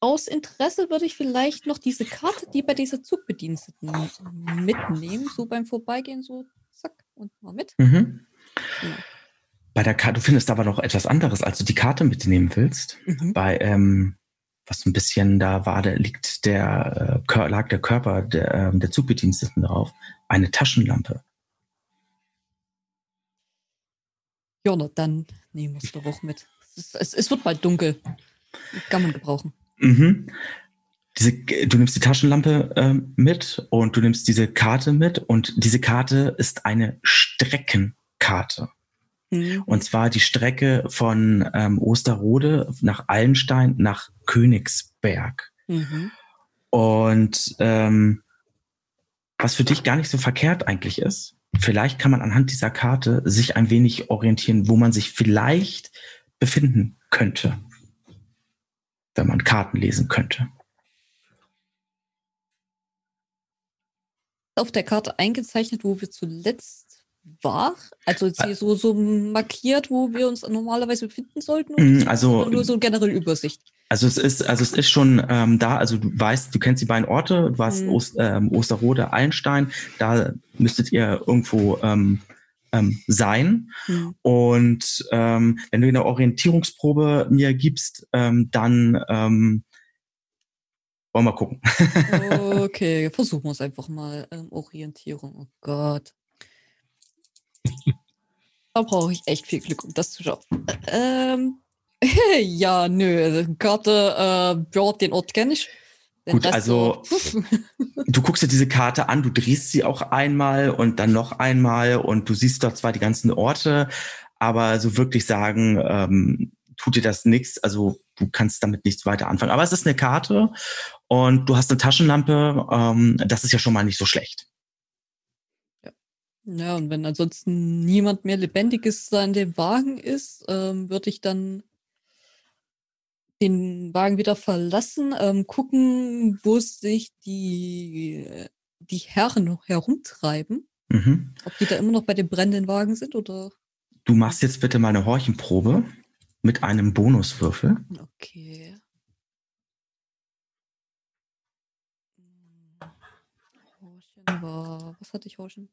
aus Interesse würde ich vielleicht noch diese Karte, die bei dieser Zugbediensteten mitnehmen, so beim Vorbeigehen, so zack und mal mit.
Mhm.
Genau.
Bei der Karte, du findest aber noch etwas anderes, als du die Karte mitnehmen willst.
Mhm.
Bei, ähm, was so ein bisschen da war, da liegt der, äh, lag der Körper der, ähm, der Zugbediensteten drauf. Eine Taschenlampe.
Ja, na, dann nehmen wir es doch auch mit. Es, es, es wird bald dunkel. Kann man gebrauchen.
Mhm. Diese, du nimmst die Taschenlampe ähm, mit und du nimmst diese Karte mit und diese Karte ist eine Streckenkarte.
Mhm.
Und zwar die Strecke von ähm, Osterrode nach Allenstein nach Königsberg.
Mhm.
Und ähm, was für dich gar nicht so verkehrt eigentlich ist, vielleicht kann man anhand dieser Karte sich ein wenig orientieren, wo man sich vielleicht befinden könnte, wenn man Karten lesen könnte.
auf der Karte eingezeichnet, wo wir zuletzt waren? Also sie so, so markiert, wo wir uns normalerweise befinden sollten?
Mm,
so?
also-
nur so eine generelle Übersicht.
Also es ist, also es ist schon ähm, da, also du weißt, du kennst die beiden Orte, du warst
Mhm.
Ost, ähm, Osterrode, Allenstein, da müsstet ihr irgendwo ähm, ähm, sein.
Hm.
Und ähm, wenn du eine Orientierungsprobe mir gibst, ähm, dann ähm, wollen wir gucken.
Okay, versuchen wir es einfach mal. Ähm, Orientierung, oh Gott. Da brauche ich echt viel Glück, um das zu schaffen. Ähm, ja, nö, also Karte, äh, ja, den Ort kenne ich.
Gut, also-
so,
Du guckst dir diese Karte an, du drehst sie auch einmal und dann noch einmal und du siehst dort zwar die ganzen Orte, aber so wirklich sagen, ähm, tut dir das nichts. Also du kannst damit nichts weiter anfangen. Aber es ist eine Karte und du hast eine Taschenlampe. Ähm, das ist ja schon mal nicht so schlecht.
Ja, und wenn ansonsten niemand mehr Lebendiges da in dem Wagen ist, ähm, würde ich dann den Wagen wieder verlassen, ähm, gucken, wo sich die, die Herren noch herumtreiben.
Mhm.
Ob die da immer noch bei dem brennenden Wagen sind oder.
Du machst jetzt bitte mal eine Horchenprobe mit einem Bonuswürfel.
Okay. Horchen war. Was hatte ich Horchen?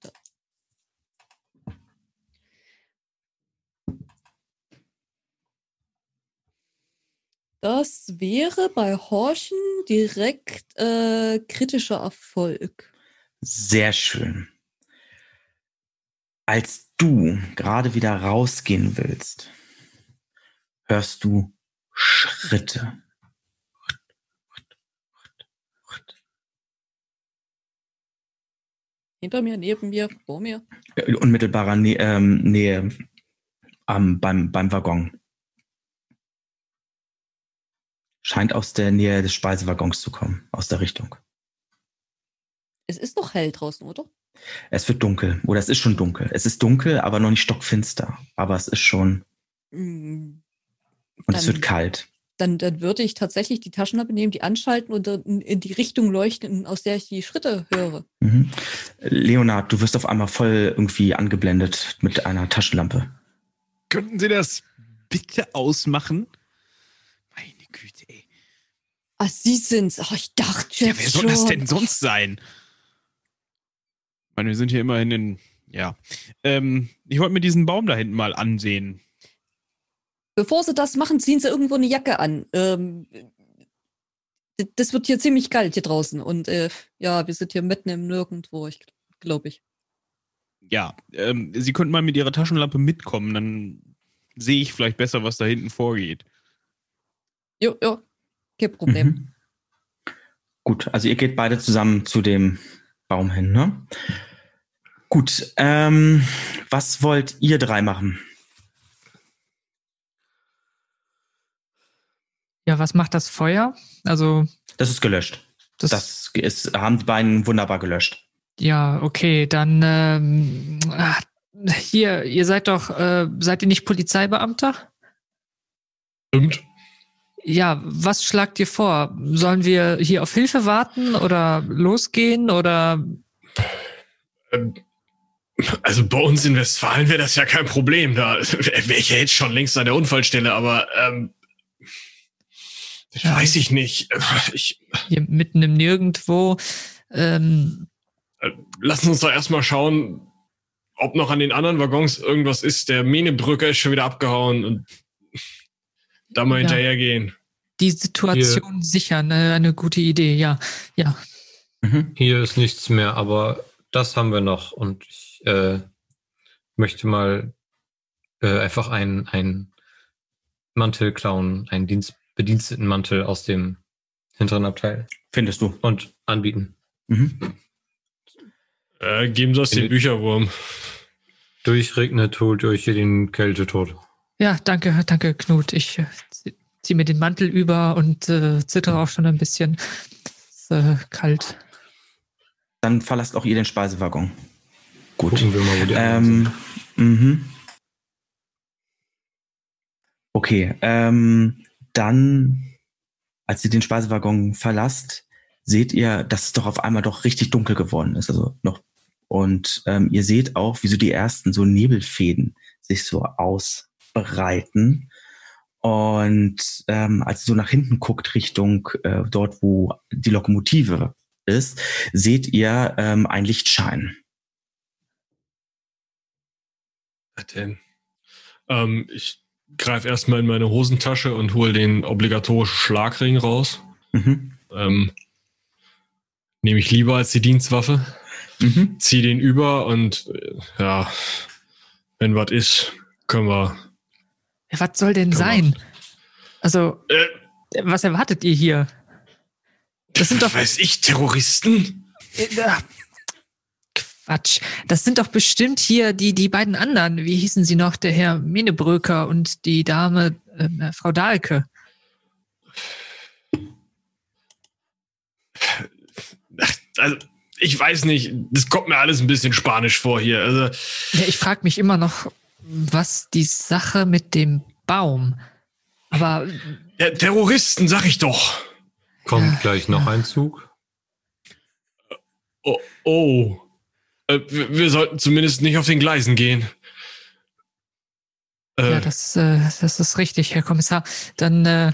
Das wäre bei Horchen direkt äh, kritischer Erfolg.
Sehr schön. Als du gerade wieder rausgehen willst, hörst du Schritte.
Hinter mir, neben mir, vor mir.
Unmittelbarer Nä ähm, Nähe am, beim, beim Waggon. Scheint aus der Nähe des Speisewaggons zu kommen, aus der Richtung.
Es ist noch hell draußen, oder?
Es wird dunkel, oder es ist schon dunkel. Es ist dunkel, aber noch nicht stockfinster. Aber es ist schon,
Mm,
und es
Dann-
wird kalt.
Dann, dann würde ich tatsächlich die Taschenlampe nehmen, die anschalten und dann in die Richtung leuchten, aus der ich die Schritte höre.
Mhm. Leonard, du wirst auf einmal voll irgendwie angeblendet mit einer Taschenlampe.
Könnten Sie das bitte ausmachen?
Ah, Sie sind's. Oh, ich dachte
Ja,
jetzt
wer soll
schon.
das denn sonst sein? Ich meine, wir sind hier immerhin in. Ja. Ähm, ich wollte mir diesen Baum da hinten mal ansehen.
Bevor Sie das machen, ziehen Sie irgendwo eine Jacke an. Ähm, d- das wird hier ziemlich kalt hier draußen. Und äh, ja, wir sind hier mitten im Nirgendwo, ich glaube ich.
Ja, ähm, Sie könnten mal mit Ihrer Taschenlampe mitkommen, dann sehe ich vielleicht besser, was da hinten vorgeht.
Jo, jo, kein Problem.
Mhm. Gut, also ihr geht beide zusammen zu dem Baum hin, ne? Gut, ähm, was wollt ihr drei machen?
Ja, was macht das Feuer? Also,
Das ist gelöscht.
das,
Das ist, haben die beiden wunderbar gelöscht.
ja, okay, dann ähm, ah, hier, ihr seid doch, äh, seid ihr nicht Polizeibeamter?
Stimmt.
Ja, was schlagt ihr vor? Sollen wir hier auf Hilfe warten oder losgehen oder
Also bei uns in Westfalen wäre das ja kein Problem. Da wäre ich ja jetzt schon längst an der Unfallstelle, aber ähm, das
Ja.
weiß ich nicht. Ich,
hier mitten im Nirgendwo? Ähm,
äh, lassen uns doch erstmal schauen, ob noch an den anderen Waggons irgendwas ist. Der Menebrücker ist schon wieder abgehauen und da mal
Ja.
hinterhergehen.
die Situation sichern, äh, eine gute Idee, ja. Ja,
Mhm.
Hier ist nichts mehr, aber das haben wir noch. Und ich äh, möchte mal äh, einfach einen, einen Mantel klauen, einen Dienst, Bedienstetenmantel aus dem hinteren Abteil
Findest du?
und anbieten.
Mhm.
Äh, geben Sie uns den
In-
Bücherwurm.
Durchregnet, holt euch hier den Kältetod.
Ja, danke, danke, Knut. Ich äh, zie- zieh mir den Mantel über und äh, zittere auch schon ein bisschen. Ist äh, kalt.
Dann verlasst auch ihr den Speisewaggon. Gut.
Gucken wir mal, wo die
Ähm,
sind.
mhm. Okay, ähm, dann, als ihr den Speisewaggon verlasst, seht ihr, dass es doch auf einmal doch richtig dunkel geworden ist. Also noch und ähm, ihr seht auch, wie so die ersten so Nebelfäden sich so ausbreiten. Und ähm, als ihr so nach hinten guckt, Richtung äh, dort, wo die Lokomotive ist, seht ihr ähm, ein Lichtschein.
Denn? Ähm, ich greife erstmal in meine Hosentasche und hole den obligatorischen Schlagring raus.
Mhm.
Ähm, Nehme ich lieber als die Dienstwaffe.
Mhm.
Zieh den über und äh, ja, wenn was ist, können wir.
Was soll denn
Komm
sein? Also,
Äh,
was erwartet ihr hier? Das sind doch.
weiß ich, Terroristen?
Äh, Quatsch. Das sind doch bestimmt hier die, die beiden anderen. Wie hießen sie noch? Der Herr Menebröker und die Dame, äh, Frau Dahlke.
Also, ich weiß nicht, das kommt mir alles ein bisschen spanisch vor hier. Also,
Ja, ich frage mich immer noch, was die Sache mit dem Baum. Aber
ja, Terroristen, sag ich doch.
Kommt
Ja,
gleich noch
ja.
ein Zug.
Oh. oh. Äh, wir, sollten zumindest nicht auf den Gleisen gehen. Äh,
ja, das, äh, das ist richtig, Herr Kommissar. Dann, äh,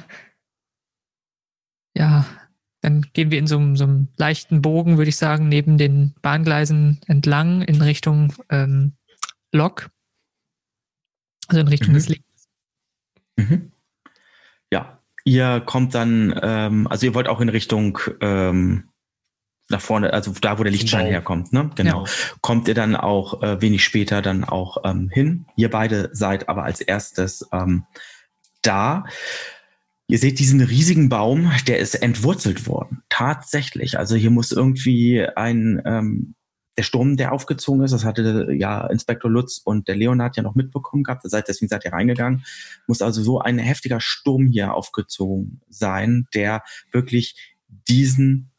ja, dann gehen wir in so, einem- so einem leichten Bogen, würde ich sagen, neben den Bahngleisen entlang in Richtung ähm, Lok. Also in Richtung
Mhm.
des Lichts.
Mhm. Ja, ihr kommt dann, ähm, also ihr wollt auch in Richtung ähm, nach vorne, also da, wo der Lichtschein
Bau.
herkommt, ne? Genau. Kommt ihr dann auch äh, wenig später dann auch ähm, hin. Ihr beide seid aber als erstes ähm, da. Ihr seht diesen riesigen Baum, der ist entwurzelt worden. Tatsächlich. Also hier muss irgendwie ein ähm, der Sturm, der aufgezogen ist, das hatte ja Inspektor Lutz und der Leonard ja noch mitbekommen gehabt. Seid, deswegen seid ihr reingegangen. Muss also so ein heftiger Sturm hier aufgezogen sein, der wirklich diesen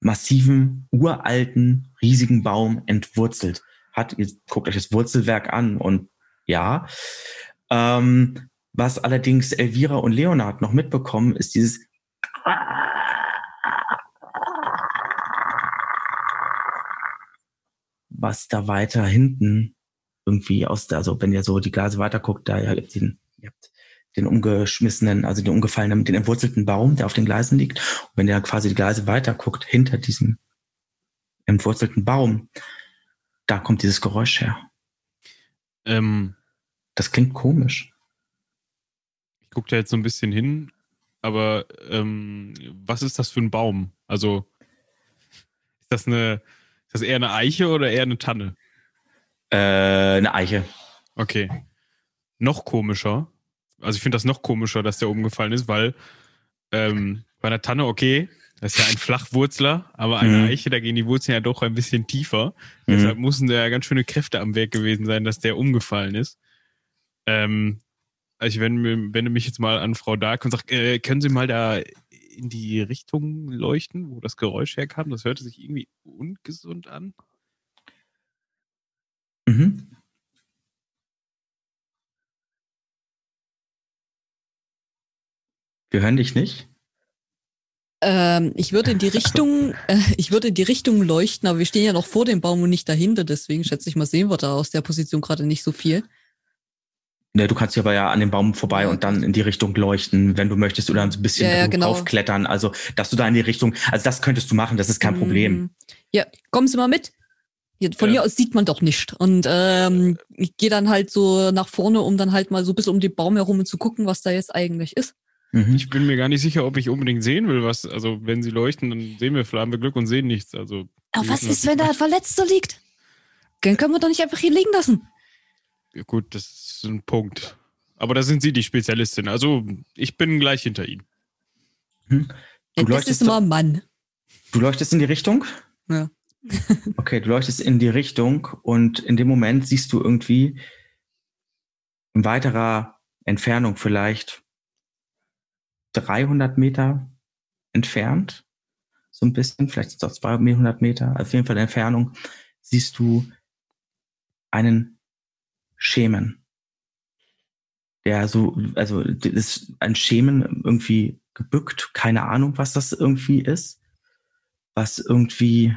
massiven, uralten, riesigen Baum entwurzelt hat. Ihr guckt euch das Wurzelwerk an und ja. Ähm, was allerdings Elvira und Leonard noch mitbekommen, ist dieses was da weiter hinten irgendwie aus der, also wenn ihr so die Gleise weiter guckt, da ihr habt den, ihr habt den umgeschmissenen, also den umgefallenen, den entwurzelten Baum, der auf den Gleisen liegt. Und wenn ihr quasi die Gleise weiter guckt, hinter diesem entwurzelten Baum, da kommt dieses Geräusch her.
Ähm,
Das klingt komisch.
ich gucke da jetzt so ein bisschen hin, aber ähm, was ist das für ein Baum? Also ist das eine, ist das eher eine Eiche oder eher eine Tanne?
Äh, eine Eiche.
Okay. Noch komischer. Also ich finde das noch komischer, dass der umgefallen ist, weil ähm, bei einer Tanne, okay, das ist ja ein Flachwurzler, aber eine
Mhm.
Eiche, da gehen die Wurzeln ja doch ein bisschen tiefer.
Mhm.
Deshalb mussten da ja ganz schöne Kräfte am Werk gewesen sein, dass der umgefallen ist. Ähm, also ich wende, wende mich jetzt mal an Frau Dark und sage, äh, können Sie mal da in die Richtung leuchten, wo das Geräusch herkam? Das hörte sich irgendwie ungesund an.
Mhm. Wir hören dich nicht.
Ähm, ich würde in die Richtung, äh, ich würde in die Richtung leuchten, aber wir stehen ja noch vor dem Baum und nicht dahinter, deswegen schätze ich mal, sehen wir da aus der Position gerade nicht so viel.
Ne, du kannst hier aber ja an dem Baum vorbei
Ja.
und dann in die Richtung leuchten, wenn du möchtest, oder ein bisschen
Ja, ja, genau.
draufklettern. Also, dass du da in die Richtung, also das könntest du machen, das ist kein Problem.
Mm, Ja, kommen Sie mal mit. Von
Ja.
hier aus sieht man doch nicht. Und ähm, ich gehe dann halt so nach vorne, um dann halt mal so ein bisschen um den Baum herum zu gucken, was da jetzt eigentlich ist.
Mhm.
Ich bin mir gar nicht sicher, ob ich unbedingt sehen will, was, also wenn sie leuchten, dann sehen wir, vielleicht haben wir Glück und sehen nichts. Also
Aber was ist, wenn da ein Verletzter liegt? Den können wir doch nicht einfach hier liegen lassen.
Ja, Gut, das ist ein Punkt. Aber da sind Sie die Spezialistin. Also ich bin gleich hinter Ihnen.
Du
Ja, das
leuchtest
ist immer ein Mann.
Du leuchtest in die Richtung?
Ja.
okay, du leuchtest in die Richtung und in dem Moment siehst du irgendwie in weiterer Entfernung vielleicht 300 Meter entfernt, so ein bisschen, vielleicht sind es auch 200 Meter, auf jeden Fall in Entfernung, siehst du einen Schemen. Der so, also ist ein Schemen irgendwie gebückt. Keine Ahnung, was das irgendwie ist. Was irgendwie,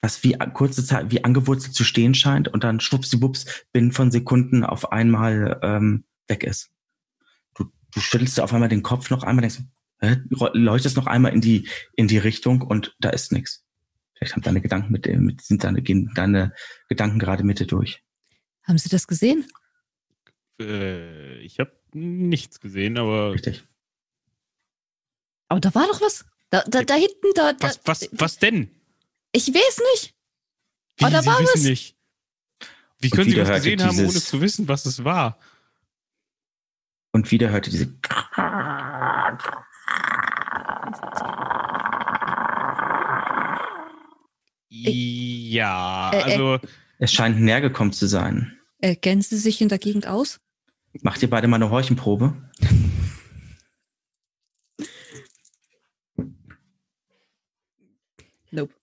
was wie kurze Zeit, wie angewurzelt zu stehen scheint und dann schwuppsiwupps binnen von Sekunden auf einmal ähm, weg ist. Du, du schüttelst auf einmal den Kopf noch einmal, denkst, hä? leuchtest noch einmal in die, in die Richtung und da ist nichts. Vielleicht haben deine Gedanken mit, mit sind deine, gehen deine Gedanken gerade Mitte durch.
Haben Sie das gesehen?
Äh, ich habe nichts gesehen, aber
Richtig.
Aber da war doch was. Da, da, da hinten, da, da.
was, was, was denn?
Ich weiß nicht.
Wie,
Oh, da
Sie
war
wissen
was.
nicht. Wie können Sie
ihr
gesehen haben, ohne zu wissen, was es war?
Und wieder hörte diese
Ja,
Äh, äh.
Es scheint näher gekommen zu sein.
Äh, kennen Sie sich in der Gegend aus?
Macht ihr beide mal eine Horchenprobe?
Nope.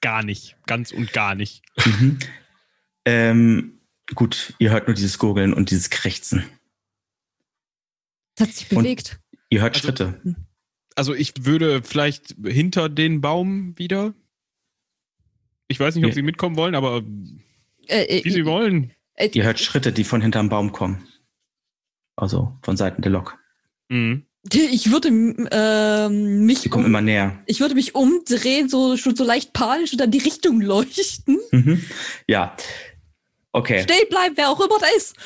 gar nicht. Ganz und gar nicht.
Mhm. ähm, gut, ihr hört nur dieses Gurgeln und dieses Krächzen.
Es hat sich
Und-
bewegt.
Ihr hört
Also-
Schritte.
Also ich würde vielleicht hinter den Baum wieder. Ich weiß nicht, ob
Ja.
Sie mitkommen wollen, aber
Äh, äh,
wie Sie wollen.
äh,
Ihr hört Schritte, die von hinterm Baum kommen. Also von Seiten der Lok.
Mhm.
Ich würde ähm, mich
Sie kommen
um,
immer näher.
ich würde mich umdrehen, so schon so leicht panisch und dann die Richtung leuchten.
Mhm. Ja. Okay.
Stehen bleiben, wer auch immer da ist.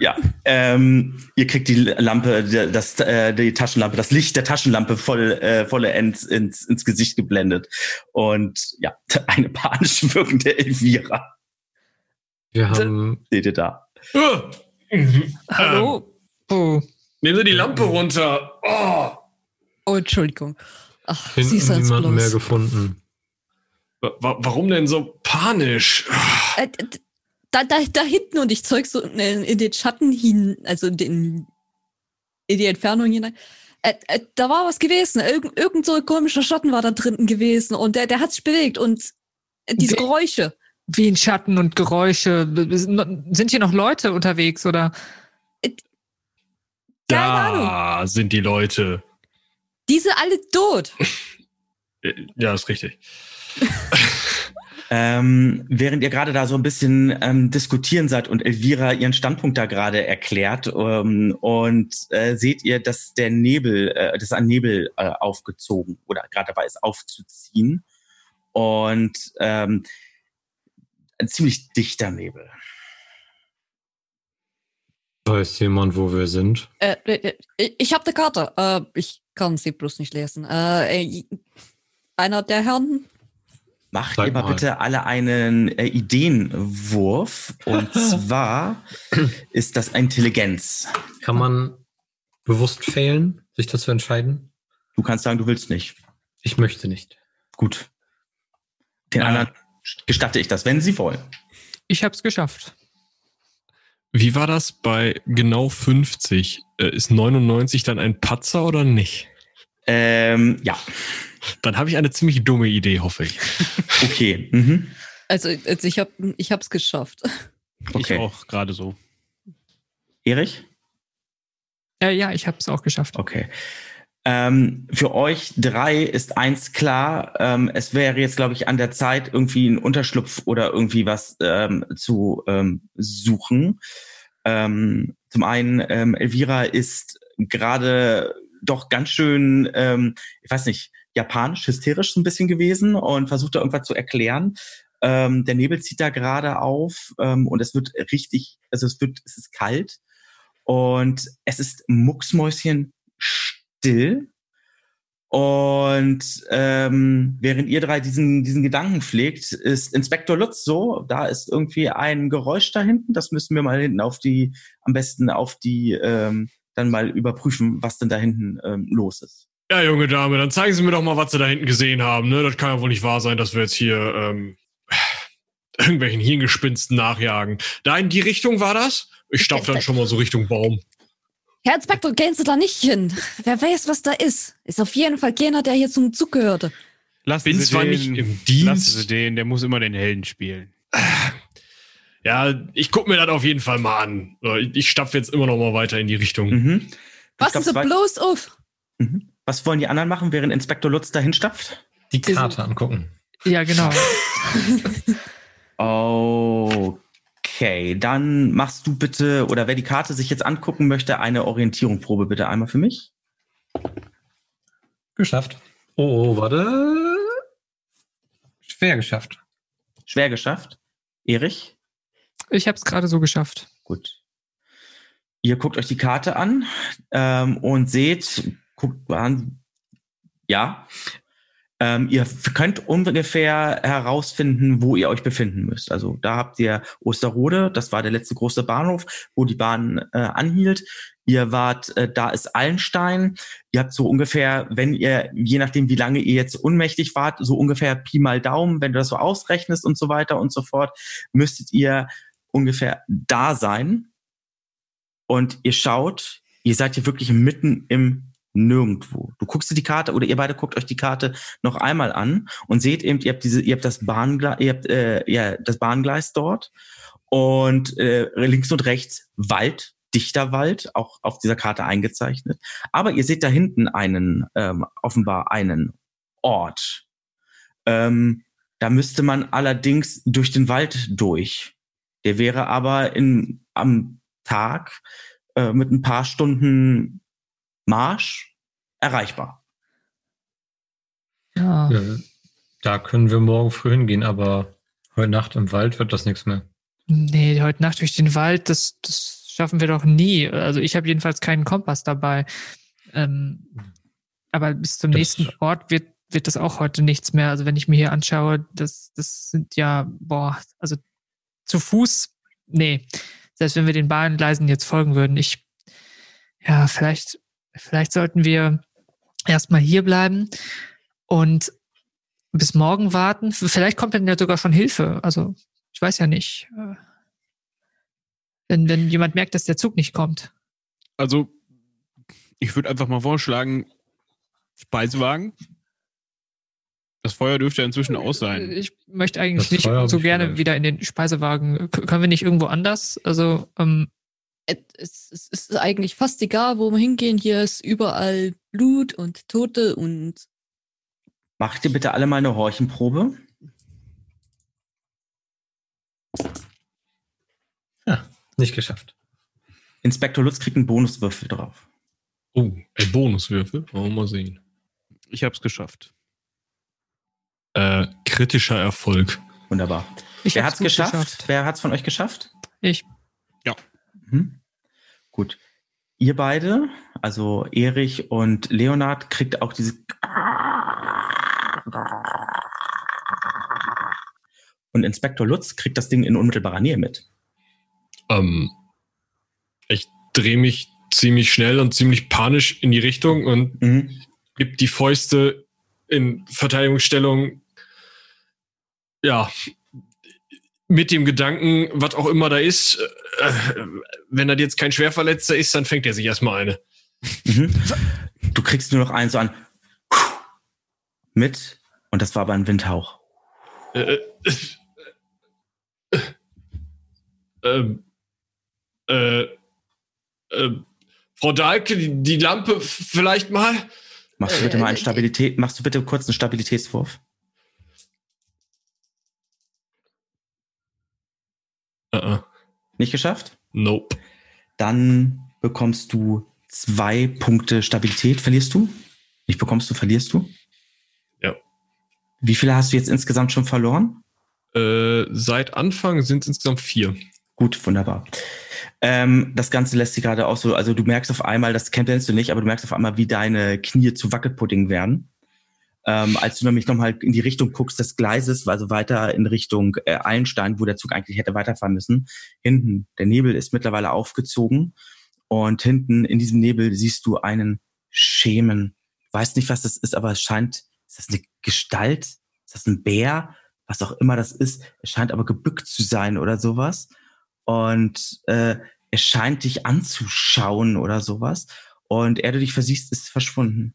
Ja, ähm, ihr kriegt die Lampe, die- das, äh, die Taschenlampe, das Licht der Taschenlampe voll, äh, vollends ins, ins Gesicht geblendet. Und ja, eine panisch wirkende Elvira
Wir haben
seht ihr da.
Oh,
Hallo? Oh.
nehmen Sie die Lampe runter. Oh.
Oh, Entschuldigung. Ach, sie
hinten
ist
niemanden mehr
bloß.
gefunden.
Wa- wa- Warum denn so panisch?
Äh, da, da, da hinten und ich zeug so in, in den Schatten hin, also in, den, in die Entfernung hinein. Äh, äh, da war was gewesen. Irgend, irgend so ein komischer Schatten war da drinnen gewesen und der, der hat sich bewegt und äh, diese
Wer-
Geräusche.
Wie in Schatten und Geräusche. Sind hier noch Leute unterwegs oder?
Keine Ahnung.
Da sind die Leute.
Die sind alle tot.
Äh, Ja, ist richtig.
Ähm, während ihr gerade da so ein bisschen ähm, diskutieren seid und Elvira ihren Standpunkt da gerade erklärt ähm, und äh, seht ihr, dass der Nebel, äh, dass ein Nebel äh, aufgezogen oder gerade dabei ist aufzuziehen und ähm, ein ziemlich dichter Nebel.
Weiß jemand, wo wir sind?
Äh, äh, äh, ich habe eine Karte. Äh, ich kann sie bloß nicht lesen. Äh, äh, einer der Herren.
Macht
Sag
ihr mal
mal.
bitte alle einen äh, Ideenwurf und zwar ist das Intelligenz.
Kann man bewusst fehlen, sich dazu entscheiden?
Du kannst sagen, du willst nicht.
Ich möchte nicht.
Gut. Den
Ja.
anderen gestatte ich das, wenn sie wollen.
Ich hab's geschafft.
Wie war das bei genau 50? Äh, Ist 99 dann ein Patzer oder nicht?
Ähm, ja,
Dann habe ich eine ziemlich dumme Idee, hoffe ich.
okay. Mhm.
Also, also ich habe ich hab's geschafft.
Okay.
Ich auch gerade so.
Erich?
Äh, ja, ich hab's auch geschafft.
Okay. Ähm, für euch drei ist eins klar. Ähm, es wäre jetzt, glaube ich, an der Zeit, irgendwie einen Unterschlupf oder irgendwie was ähm, zu ähm, suchen. Ähm, zum einen, ähm, Elvira ist gerade doch ganz schön, ähm, ich weiß nicht, japanisch, hysterisch so ein bisschen gewesen und versucht da irgendwas zu erklären. Ähm, der Nebel zieht da gerade auf ähm, und es wird richtig, also es wird, es ist kalt und es ist mucksmäuschen still. Und ähm, während ihr drei diesen, diesen Gedanken pflegt, ist Inspektor Lutz so, da ist irgendwie ein Geräusch da hinten. Das müssen wir mal hinten auf die, am besten auf die, ähm, dann mal überprüfen, was denn da hinten ähm, los ist.
Ja, junge Dame, dann zeigen Sie mir doch mal, was Sie da hinten gesehen haben. Ne? Das kann ja wohl nicht wahr sein, dass wir jetzt hier ähm, irgendwelchen Hirngespinsten nachjagen. Da in die Richtung war das? Ich stapf dann schon mal so Richtung Baum.
Herr Inspektor, gehen Sie da nicht hin. Wer weiß, was da ist. Ist auf jeden Fall keiner, der hier zum Zug gehörte.
Lassen
Bin
Sie
zwar
den,
nicht im
Lassen Sie
Dienst.
den, der muss immer den Helden spielen.
Ja, ich guck mir das auf jeden Fall mal an. Ich, ich stapfe jetzt immer noch mal weiter in die Richtung.
Mhm.
Was ist bloß auf?
Mhm. Was wollen die anderen machen, während Inspektor Lutz dahin stapft?
Die Karte angucken.
Ja, genau.
Okay, dann machst du bitte, oder wer die Karte sich jetzt angucken möchte, eine Orientierungsprobe bitte einmal für mich.
Geschafft. Oh, warte. Schwer geschafft.
Schwer geschafft. Erich?
Ich habe es gerade so geschafft.
Gut. Ihr guckt euch die Karte an ähm, und seht, guckt an, ja, ähm, ihr könnt ungefähr herausfinden, wo ihr euch befinden müsst. Also da habt ihr Osterrode, das war der letzte große Bahnhof, wo die Bahn äh, anhielt. Ihr wart, äh, da ist Allenstein. Ihr habt so ungefähr, wenn ihr, je nachdem wie lange ihr jetzt unmächtig wart, so ungefähr Pi mal Daumen, wenn du das so ausrechnest und so weiter und so fort, müsstet ihr ungefähr da sein. Und ihr schaut, ihr seid hier wirklich mitten im Nirgendwo. Du guckst dir die Karte oder ihr beide guckt euch die Karte noch einmal an und seht eben, ihr habt diese, ihr habt das Bahngleis, ihr habt äh, ja das Bahngleis dort und äh, links und rechts Wald, dichter Wald, auch auf dieser Karte eingezeichnet. Aber ihr seht da hinten einen, ähm, offenbar einen Ort. Ähm, da müsste man allerdings durch den Wald durch. Der wäre aber in, am Tag äh, mit ein paar Stunden Marsch erreichbar.
Ja.
Da können wir morgen früh hingehen, aber heute Nacht im Wald wird das nichts mehr.
Nee, heute Nacht durch den Wald, das, das schaffen wir doch nie. Also ich habe jedenfalls keinen Kompass dabei. Ähm, aber bis zum
Das-
nächsten Ort wird, wird das auch heute nichts mehr. Also wenn ich mir hier anschaue, das, das sind ja, boah, also zu Fuß, nee. Selbst wenn wir den Bahngleisen jetzt folgen würden, ich, ja, vielleicht, vielleicht sollten wir erstmal hier bleiben und bis morgen warten. Vielleicht kommt dann ja sogar schon Hilfe. Also ich weiß ja nicht. äh, Wenn, wenn jemand merkt, dass der Zug nicht kommt.
Also, ich würde einfach mal vorschlagen, Speisewagen. Das Feuer dürfte ja inzwischen aus sein.
Ich möchte eigentlich
Das
nicht
Feuer
so gerne
vielleicht.
wieder in den Speisewagen. K können wir nicht irgendwo anders? Also, ähm,
Es, es ist eigentlich fast egal, wo wir hingehen. Hier ist überall Blut und Tote und
Macht ihr bitte alle mal eine Horchenprobe?
Nicht geschafft.
Inspektor Lutz kriegt einen Bonuswürfel drauf.
Oh, ein Bonuswürfel. Wollen wir mal sehen.
Ich habe es geschafft.
Äh, kritischer Erfolg.
Wunderbar.
ich
Wer hat's
gut
geschafft? Wer hat's von euch geschafft?
Ich.
Mhm. Gut. Ihr beide, also Erich und Leonard, kriegt auch diese und Inspektor Lutz kriegt das Ding in unmittelbarer Nähe mit.
Ähm, ich drehe mich ziemlich schnell und ziemlich panisch in die Richtung und
Mhm.
gebe die Fäuste in Verteidigungsstellung. Ja, mit dem Gedanken, was auch immer da ist, äh, wenn das jetzt kein Schwerverletzter ist, dann fängt er sich erstmal eine.
Mhm. Du kriegst nur noch einen so an mit und das war aber ein Windhauch.
Äh, äh, ähm, äh, äh, Frau Dahlke, die, die Lampe vielleicht mal?
Machst du bitte mal einen Stabilität, machst du bitte kurz einen Stabilitätswurf?
Uh -uh.
Nicht geschafft?
Nope.
Dann bekommst du zwei Punkte Stabilität. Verlierst du? Nicht bekommst du, verlierst du?
Ja.
Wie viele hast du jetzt insgesamt schon verloren?
Äh, seit Anfang sind es insgesamt vier.
Gut, wunderbar. Ähm, das Ganze lässt sich gerade auch so, also du merkst auf einmal, das kennst du nicht, aber du merkst auf einmal, wie deine Knie zu Wackelpudding werden. Ähm, als du nämlich nochmal in die Richtung guckst des Gleises, also weiter in Richtung äh, Eilenstein, wo der Zug eigentlich hätte weiterfahren müssen. Hinten, der Nebel ist mittlerweile aufgezogen und hinten in diesem Nebel siehst du einen Schemen. Weiß nicht, was das ist, aber es scheint, ist das eine Gestalt? Ist das ein Bär? Was auch immer das ist. Es scheint aber gebückt zu sein oder sowas und äh, er scheint dich anzuschauen oder sowas. Und er, du dich versiehst, ist verschwunden.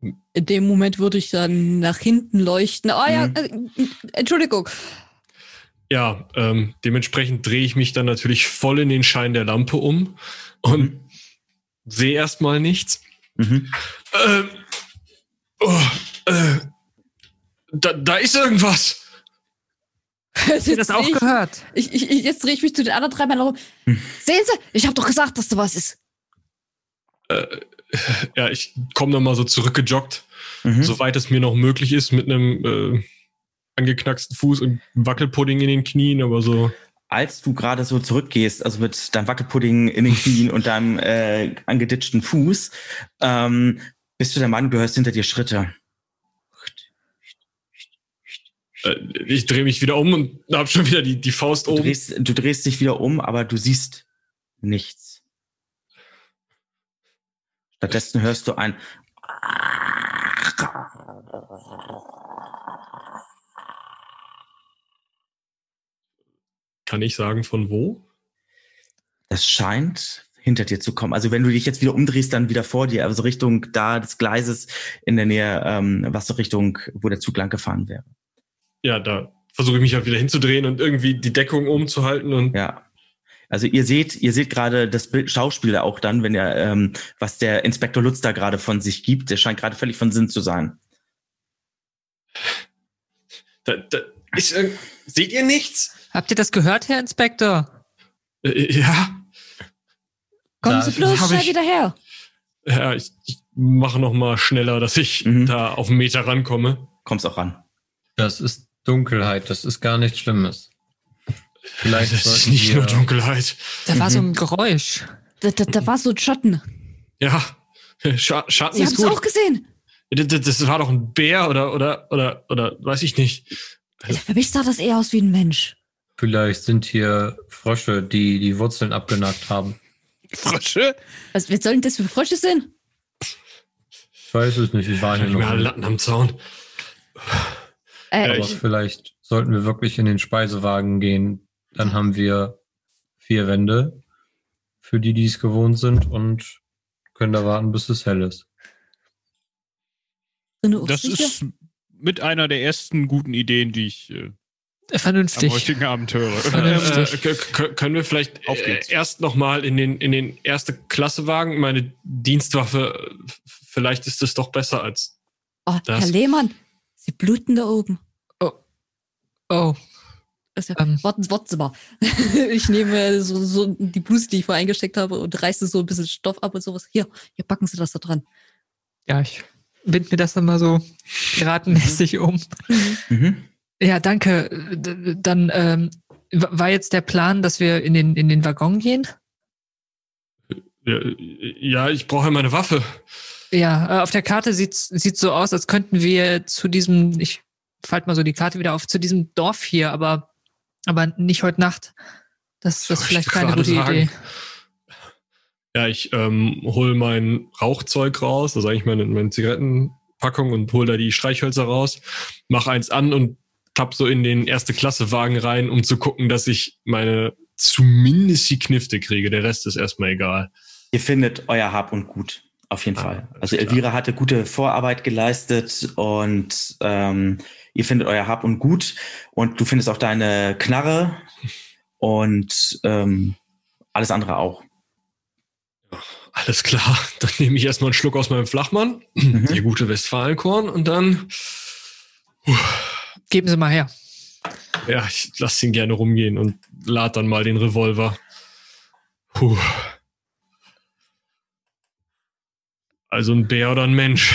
in dem Moment würde ich dann nach hinten leuchten. Ah ja,
Mhm.
äh, Entschuldigung.
Ja, ähm, dementsprechend drehe ich mich dann natürlich voll in den Schein der Lampe um und sehe erstmal nichts.
Mhm.
Ähm, oh, äh, da, da ist irgendwas.
Habt ihr das auch
ich,
gehört?
ich, ich, ich, jetzt drehe ich mich zu den anderen drei Männern um. Sehen Sie, ich habe doch gesagt, dass da was ist.
Äh, ja, ich komme dann mal so zurückgejoggt,
Mhm.
soweit es mir noch möglich ist, mit einem äh, angeknacksten Fuß und Wackelpudding in den Knien, aber so.
Als du gerade so zurückgehst, also mit deinem Wackelpudding in den Knien und deinem äh, angeditschten Fuß, ähm, bist du der Mann, du hörst hinter dir Schritte.
Äh, ich drehe mich wieder um und habe schon wieder die, die Faust
Du
oben.
drehst, du drehst dich wieder um, aber du siehst nichts. Stattdessen hörst du ein
Kann ich sagen, von wo?
Das scheint hinter dir zu kommen. Also wenn du dich jetzt wieder umdrehst, dann wieder vor dir, also Richtung da des Gleises in der Nähe, ähm, was so Richtung, wo der Zug lang gefahren wäre.
Ja, da versuche ich mich halt wieder hinzudrehen und irgendwie die Deckung umzuhalten und
Ja. Also ihr seht, ihr seht gerade das Bild, Schauspieler auch dann, wenn er, ähm, was der Inspektor Lutz da gerade von sich gibt, der scheint gerade völlig von Sinn zu sein.
da, da ist irgend- Seht ihr nichts?
Habt ihr das gehört, Herr Inspektor?
Äh, ja.
Kommen
Da
Sie bloß schnell
ich-
wieder her.
Ja, ich, ich mache noch mal schneller, dass ich
Mhm.
da auf einen Meter rankomme.
Kommst auch ran.
Das ist Dunkelheit, das ist gar nichts Schlimmes. Vielleicht
das ist nicht
wir-
nur Dunkelheit.
Da war so
Mhm.
ein Geräusch.
Da, da, da war so ein Schatten.
Ja, Scha Schatten
Sie haben
ist
es
gut.
auch gesehen.
Das, das- das war doch ein Bär oder, oder, oder, oder, weiß ich nicht.
Für mich sah das eher aus wie ein Mensch.
Vielleicht sind hier Frösche, die die Wurzeln abgenagt haben.
Frösche?
Was, was sollen das für Frösche sein?
Ich weiß es nicht, ich war hier noch.
Latten am Zaun.
Äh,
Aber
ich-
vielleicht sollten wir wirklich in den Speisewagen gehen. Dann haben wir vier Wände, für die, die es gewohnt sind und können da warten, bis es hell ist.
Das ist mit einer der ersten guten Ideen, die ich äh, am
Vernünftig.
heutigen Abend höre.
Vernünftig.
Äh, können wir vielleicht
Auf
äh,
geht's.
erst noch mal in den, in den erste Klasse wagen? Meine Dienstwaffe, äh, vielleicht ist es doch besser als.
oh,
das-
Herr Lehmann, Sie bluten da oben.
Oh,
ist ja,
Ähm.
warten, warten Sie mal. ich nehme so, so die Bluse, die ich vorher eingesteckt habe, und reiße so ein bisschen Stoff ab und sowas. Hier, hier packen Sie das da dran.
ja, ich bind mir das dann mal so piratenmäßig um.
Mhm.
Ja, danke. D- Dann ähm, war jetzt der Plan, dass wir in den, in den Waggon gehen?
Ja, ja ich brauche ja meine Waffe.
Ja, äh, auf der Karte sieht sieht so aus, als könnten wir zu diesem, ich falte mal so die Karte wieder auf, zu diesem Dorf hier, aber, aber nicht heute Nacht. Das, das ist vielleicht keine gute
sagen?
Idee.
Ja, ich ähm, hole mein Rauchzeug raus, also eigentlich meine, meine Zigarettenpackung und hole da die Streichhölzer raus, mach eins an und tapp so in den erste Klasse Wagen rein, um zu gucken, dass ich meine zumindest die Knifte kriege. Der Rest ist erstmal egal.
Ihr findet euer Hab und Gut. Auf jeden
Ah,
Fall. Also
klar.
Elvira hatte gute Vorarbeit geleistet und ähm, ihr findet euer Hab und Gut und du findest auch deine Knarre und ähm, alles andere auch.
Alles klar, dann nehme ich erstmal einen Schluck aus meinem Flachmann,
Mhm.
die gute Westfalenkorn und dann,
Geben Sie mal her.
ja, ich lasse ihn gerne rumgehen und lad dann mal den Revolver. Puh. Also ein Bär oder ein Mensch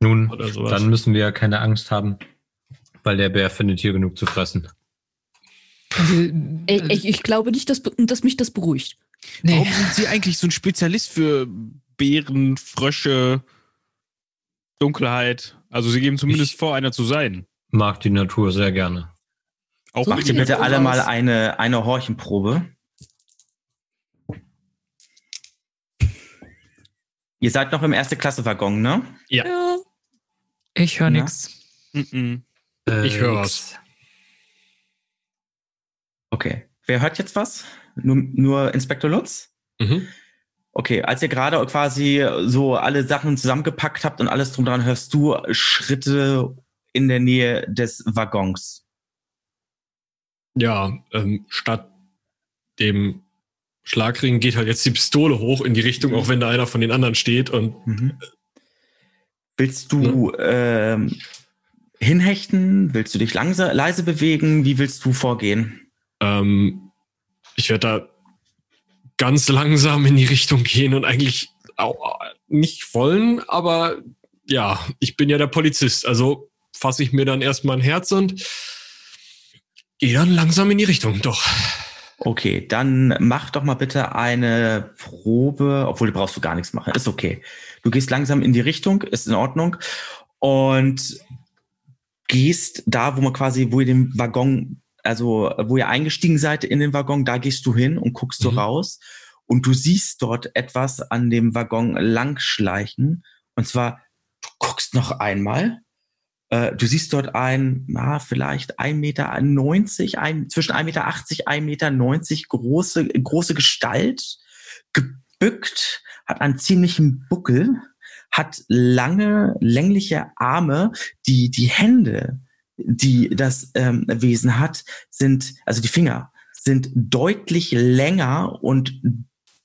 Nun, dann müssen wir ja keine Angst haben, weil der Bär findet hier genug zu fressen.
Also,
Ich, ich, ich glaube nicht, dass, dass mich das beruhigt.
nee.
Warum sind Sie eigentlich so ein Spezialist für Bären, Frösche, Dunkelheit? Also Sie geben zumindest
Ich-
vor, einer zu sein.
Mag die Natur sehr gerne.
Auch
So
Macht ihr bitte alle mal eine, eine Horchenprobe. Ihr seid noch im erste Klasse Waggon, ne?
Ja.
Ich höre
Ja.
nichts.
Mhm.
Ich höre was.
Okay. Wer hört jetzt was? Nur, nur Inspektor Lutz?
Mhm.
Okay, als ihr gerade quasi so alle Sachen zusammengepackt habt und alles drum dran, hörst du Schritte in der Nähe des Waggons.
Ja, ähm, statt dem Schlagring geht halt jetzt die Pistole hoch in die Richtung, auch wenn da einer von den anderen steht. Und
Mhm. Willst du ähm, hinhechten? Willst du dich langsam, leise bewegen? Wie willst du vorgehen?
ähm, ich werde da ganz langsam in die Richtung gehen und eigentlich auch nicht wollen, aber ja, ich bin ja der Polizist, also fasse ich mir dann erstmal ein Herz und gehe dann langsam in die Richtung, doch.
Okay, dann mach doch mal bitte eine Probe, obwohl du brauchst du gar nichts machen. Ist okay. Du gehst langsam in die Richtung, ist in Ordnung. Und gehst da, wo man quasi, wo ihr den Waggon, also wo ihr eingestiegen seid in den Waggon, da gehst du hin und guckst so
Mhm.
raus. Und du siehst dort etwas an dem Waggon langschleichen. Und zwar, du guckst noch einmal. Äh, du siehst dort ein, na, vielleicht 1,90 Meter, ein, zwischen 1,80 Meter, 1,90 Meter große, große Gestalt, gebückt, hat einen ziemlichen Buckel, hat lange, längliche Arme, die, die Hände, die das ähm, Wesen hat, sind, also die Finger, sind deutlich länger und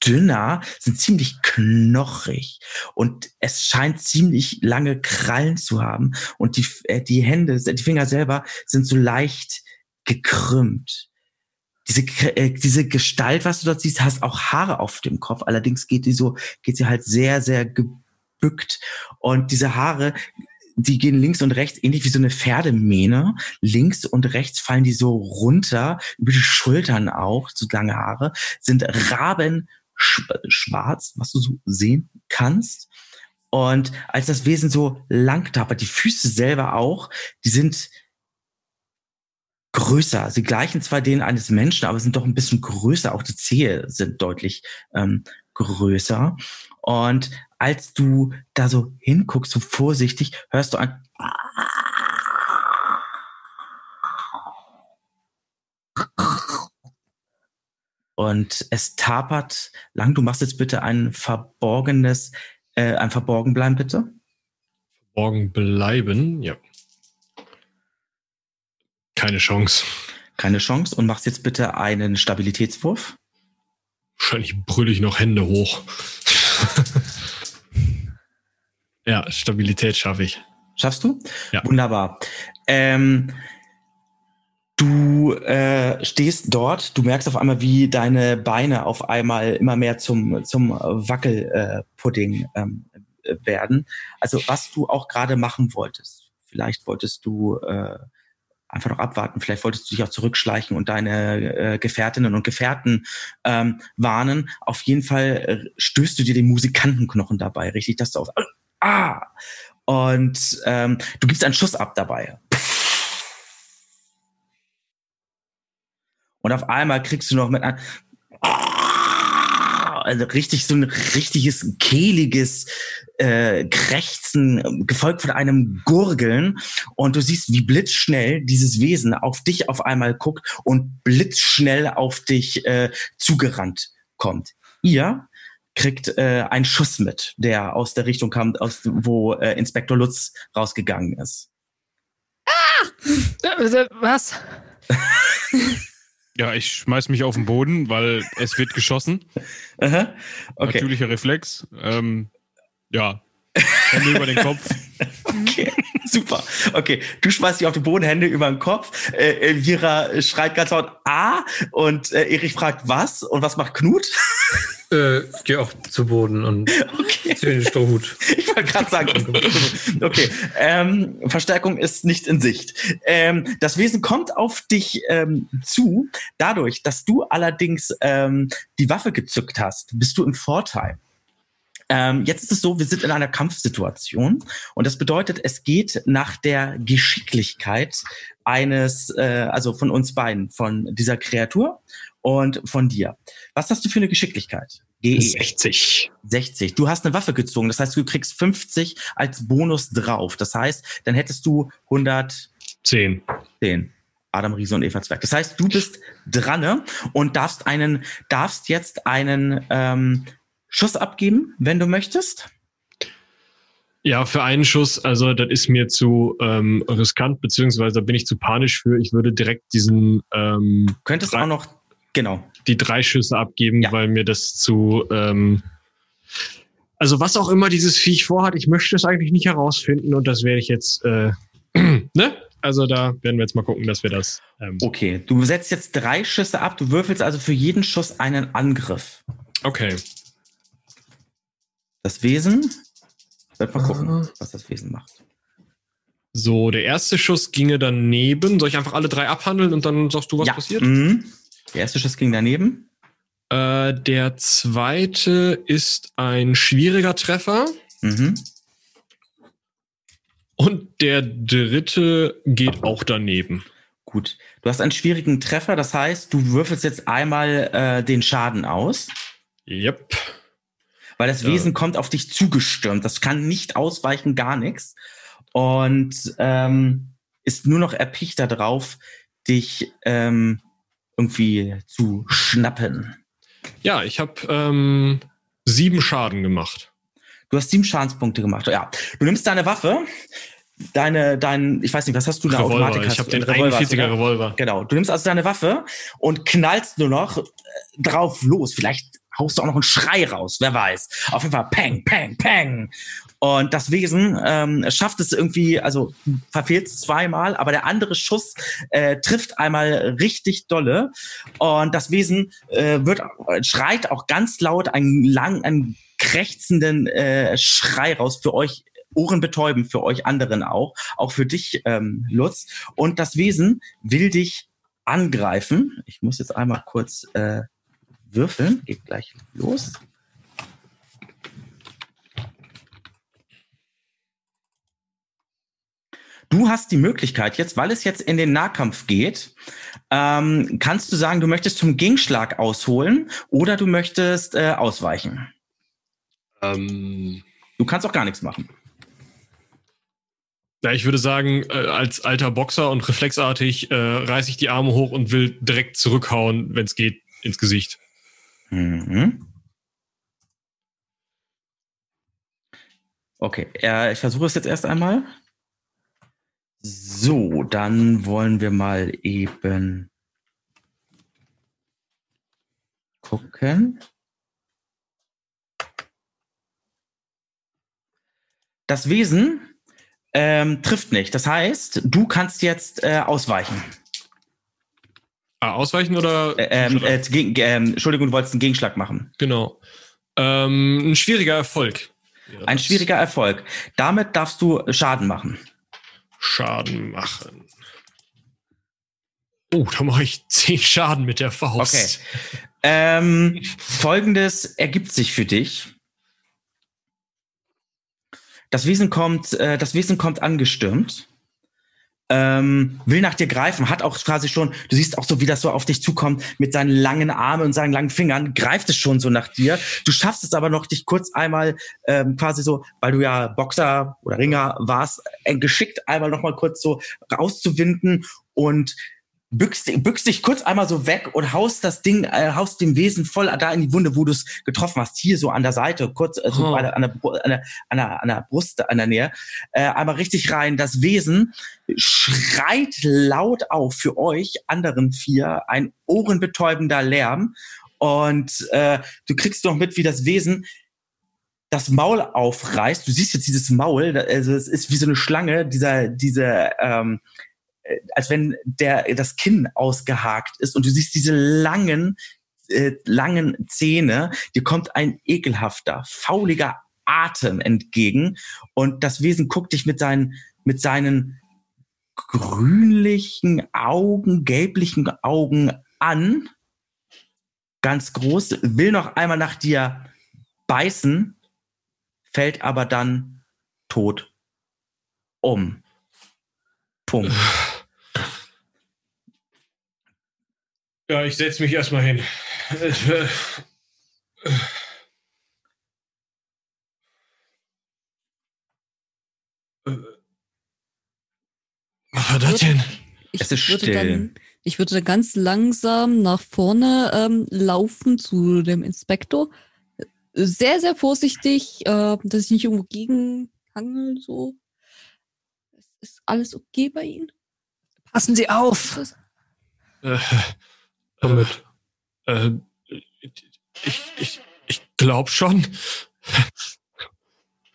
dünner, sind ziemlich knochig und es scheint ziemlich lange Krallen zu haben und die, äh, die Hände, die Finger selber sind so leicht gekrümmt. Diese, äh, diese Gestalt, was du dort siehst, hast auch Haare auf dem Kopf. Allerdings geht die so, geht sie halt sehr, sehr gebückt. Und diese Haare, die gehen links und rechts, ähnlich wie so eine Pferdemähne. Links und rechts fallen die so runter, über die Schultern auch, so lange Haare, sind Raben schwarz, was du so sehen kannst. Und als das Wesen so lang tapert, die Füße selber auch, die sind größer. Sie gleichen zwar denen eines Menschen, aber sind doch ein bisschen größer. Auch die Zehe sind deutlich ähm, größer. Und als du da so hinguckst, so vorsichtig, hörst du ein und es tapert lang. Du machst jetzt bitte ein verborgenes, äh, ein Verborgenbleiben bitte.
Morgen bleiben, ja. Keine Chance.
Keine Chance. Und machst jetzt bitte einen Stabilitätswurf.
Wahrscheinlich brülle ich noch Hände hoch. ja, Stabilität schaffe ich.
Schaffst du?
Ja.
Wunderbar. Ähm, du äh, stehst dort, du merkst auf einmal, wie deine Beine auf einmal immer mehr zum, zum Wackelpudding äh, ähm, äh, werden. Also was du auch gerade machen wolltest. Vielleicht wolltest du äh, einfach noch abwarten, vielleicht wolltest du dich auch zurückschleichen und deine äh, Gefährtinnen und Gefährten ähm, warnen. Auf jeden Fall äh, stößt du dir den Musikantenknochen dabei, richtig, dass du aus ah und ähm, du gibst einen Schuss ab dabei. Und auf einmal kriegst du noch mit einem also richtig so ein richtiges kehliges äh, Krächzen, gefolgt von einem Gurgeln. Und du siehst, wie blitzschnell dieses Wesen auf dich auf einmal guckt und blitzschnell auf dich äh, zugerannt kommt. Ihr kriegt äh, einen Schuss mit, der aus der Richtung kam, aus wo äh, Inspektor Lutz rausgegangen ist.
Äh, Was?
Ja, ich schmeiß mich auf den Boden, weil es wird geschossen.
Aha. Okay.
Natürlicher Reflex. Ähm, ja. Hände über den Kopf.
Okay, super. Okay, du schmeißt dich auf den Boden, Hände über den Kopf. Äh, Elvira schreit ganz laut A und äh, Erich fragt was und was macht Knut?
Äh, geh auch zu Boden und
Okay,
zieh den Strohhut.
ich wollte gerade sagen. Okay, ähm, Verstärkung ist nicht in Sicht. Ähm, das Wesen kommt auf dich ähm, zu. Dadurch, dass du allerdings ähm, die Waffe gezückt hast, bist du im Vorteil. Ähm, jetzt ist es so, wir sind in einer Kampfsituation und das bedeutet, es geht nach der Geschicklichkeit eines, äh, also von uns beiden, von dieser Kreatur und von dir. Was hast du für eine Geschicklichkeit? GE
60.
60. Du hast eine Waffe gezogen, das heißt, du kriegst 50 als Bonus drauf. Das heißt, dann hättest du 110.
10.
Adam Riese und Eva Zwerg. Das heißt, du bist dran ne? und darfst einen, darfst jetzt einen ähm, Schuss abgeben, wenn du möchtest.
Ja, für einen Schuss, also das ist mir zu ähm, riskant, beziehungsweise da bin ich zu panisch für. Ich würde direkt diesen ähm,
Du könntest auch noch, genau.
die drei Schüsse abgeben,
Ja.
weil mir das zu ähm, also was auch immer dieses Viech vorhat, ich möchte es eigentlich nicht herausfinden und das werde ich jetzt äh, ne? Also da werden wir jetzt mal gucken, dass wir das ähm,
Okay, du setzt jetzt drei Schüsse ab. Du würfelst also für jeden Schuss einen Angriff.
okay.
Das Wesen, wird mal gucken,
Ah.
was das Wesen macht.
So, der erste Schuss ginge daneben. Soll ich einfach alle drei abhandeln und dann sagst du, was
ja.
passiert?
Mhm. Der erste Schuss ging daneben.
Äh, der zweite ist ein schwieriger Treffer.
Mhm.
Und der dritte geht auch daneben.
Gut. Du hast einen schwierigen Treffer, das heißt, du würfelst jetzt einmal äh, den Schaden aus,
Yep.
weil das
Ja.
Wesen kommt auf dich zugestürmt. Das kann nicht ausweichen, gar nichts. Und ähm, ist nur noch erpicht darauf, dich ähm, irgendwie zu schnappen.
Ja, ich habe ähm, sieben Schaden gemacht.
Du hast sieben Schadenspunkte gemacht. Ja. Du nimmst deine Waffe, deine, dein, ich weiß nicht, was hast du da?
Revolver.
Automatik
Ich habe den
Revolver hast du,
41er
ne?
Revolver.
Genau. Du nimmst also deine Waffe und knallst nur noch äh, drauf los. Vielleicht haust du auch noch einen Schrei raus, wer weiß. Auf jeden Fall peng, peng, peng. Und das Wesen ähm, schafft es irgendwie, also verfehlt es zweimal, aber der andere Schuss äh, trifft einmal richtig dolle. Und das Wesen äh, wird schreit auch ganz laut einen lang, einen krächzenden äh, Schrei raus für euch ohrenbetäubend für euch anderen auch, auch für dich, ähm, Lutz. Und das Wesen will dich angreifen. Ich muss jetzt einmal kurz äh, würfeln. Geht gleich los. Du hast die Möglichkeit jetzt, weil es jetzt in den Nahkampf geht, ähm, kannst du sagen, du möchtest zum Gegenschlag ausholen oder du möchtest äh, ausweichen.
Ähm,
Du kannst auch gar nichts machen.
ja, ich würde sagen, äh, als alter Boxer und reflexartig äh, reiße ich die Arme hoch und will direkt zurückhauen, wenn es geht, ins Gesicht.
Mhm. Okay, äh, ich versuche es jetzt erst einmal. So, dann wollen wir mal eben gucken. Das Wesen ähm, trifft nicht. Das heißt, du kannst jetzt äh, ausweichen.
Ah, ausweichen oder?
Äh, ähm, äh, gegen, ähm, Entschuldigung, du wolltest einen Gegenschlag machen.
genau. Ähm, ein schwieriger Erfolg. wäre
Ein schwieriger Erfolg. Damit darfst du Schaden machen.
Schaden machen. Oh, da mache ich zehn Schaden mit der Faust.
Ähm, Folgendes ergibt sich für dich. Das Wesen kommt, äh, das Wesen kommt angestürmt, ähm, will nach dir greifen, hat auch quasi schon, du siehst auch so, wie das so auf dich zukommt, mit seinen langen Armen und seinen langen Fingern, greift es schon so nach dir. Du schaffst es aber noch, dich kurz einmal ähm, quasi so, weil du ja Boxer oder Ringer warst, äh, geschickt einmal noch mal kurz so rauszuwinden und bückst, bückst dich kurz einmal so weg und haust das Ding, äh, haust dem Wesen voll da in die Wunde, wo du es getroffen hast. Hier so an der Seite, kurz äh, so
Oh.
an, der, an, der, an, der, an der Brust, an der Nähe. Äh, einmal richtig rein. Das Wesen schreit laut auf für euch anderen vier. Ein ohrenbetäubender Lärm. Und äh, du kriegst noch mit, wie das Wesen das Maul aufreißt. Du siehst jetzt dieses Maul, also es ist wie so eine Schlange, dieser, dieser, ähm, äh, als wenn der das Kinn ausgehakt ist und du siehst diese langen, äh, langen Zähne. Dir kommt ein ekelhafter, fauliger Atem entgegen und das Wesen guckt dich mit seinen, mit seinen grünlichen Augen, gelblichen Augen an, ganz groß, will noch einmal nach dir beißen, fällt aber dann tot um. Punkt.
Ja, ich setze mich erstmal hin. Was war das denn?
Ich
Es ist
würde
still.
Dann, ich würde dann ganz langsam nach vorne ähm, laufen zu dem Inspektor. Sehr, sehr vorsichtig, äh, dass ich nicht irgendwo gegen Hangel so? Ist, ist alles okay bei Ihnen?
Passen Sie auf!
Äh,
Komm
äh,
mit.
äh, ich ich, ich glaube schon.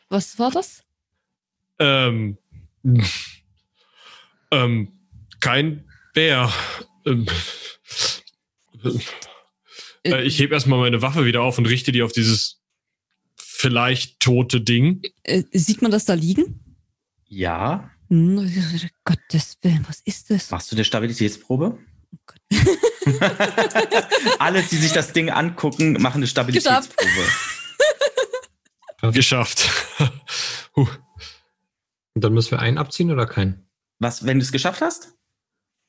Was war das?
Ähm, ähm, kein Bär. Ähm, äh, ich heb erstmal meine Waffe wieder auf und richte die auf dieses vielleicht tote Ding.
Äh, sieht man das da liegen?
Ja.
Hm, Gottes Willen, was ist das?
Machst du eine Stabilitätsprobe?
Oh Gott.
Alle, die sich das Ding angucken, machen eine Stabilitätsprobe.
Geschafft. huh.
Und dann müssen wir einen abziehen oder keinen?
Was, wenn du es geschafft hast?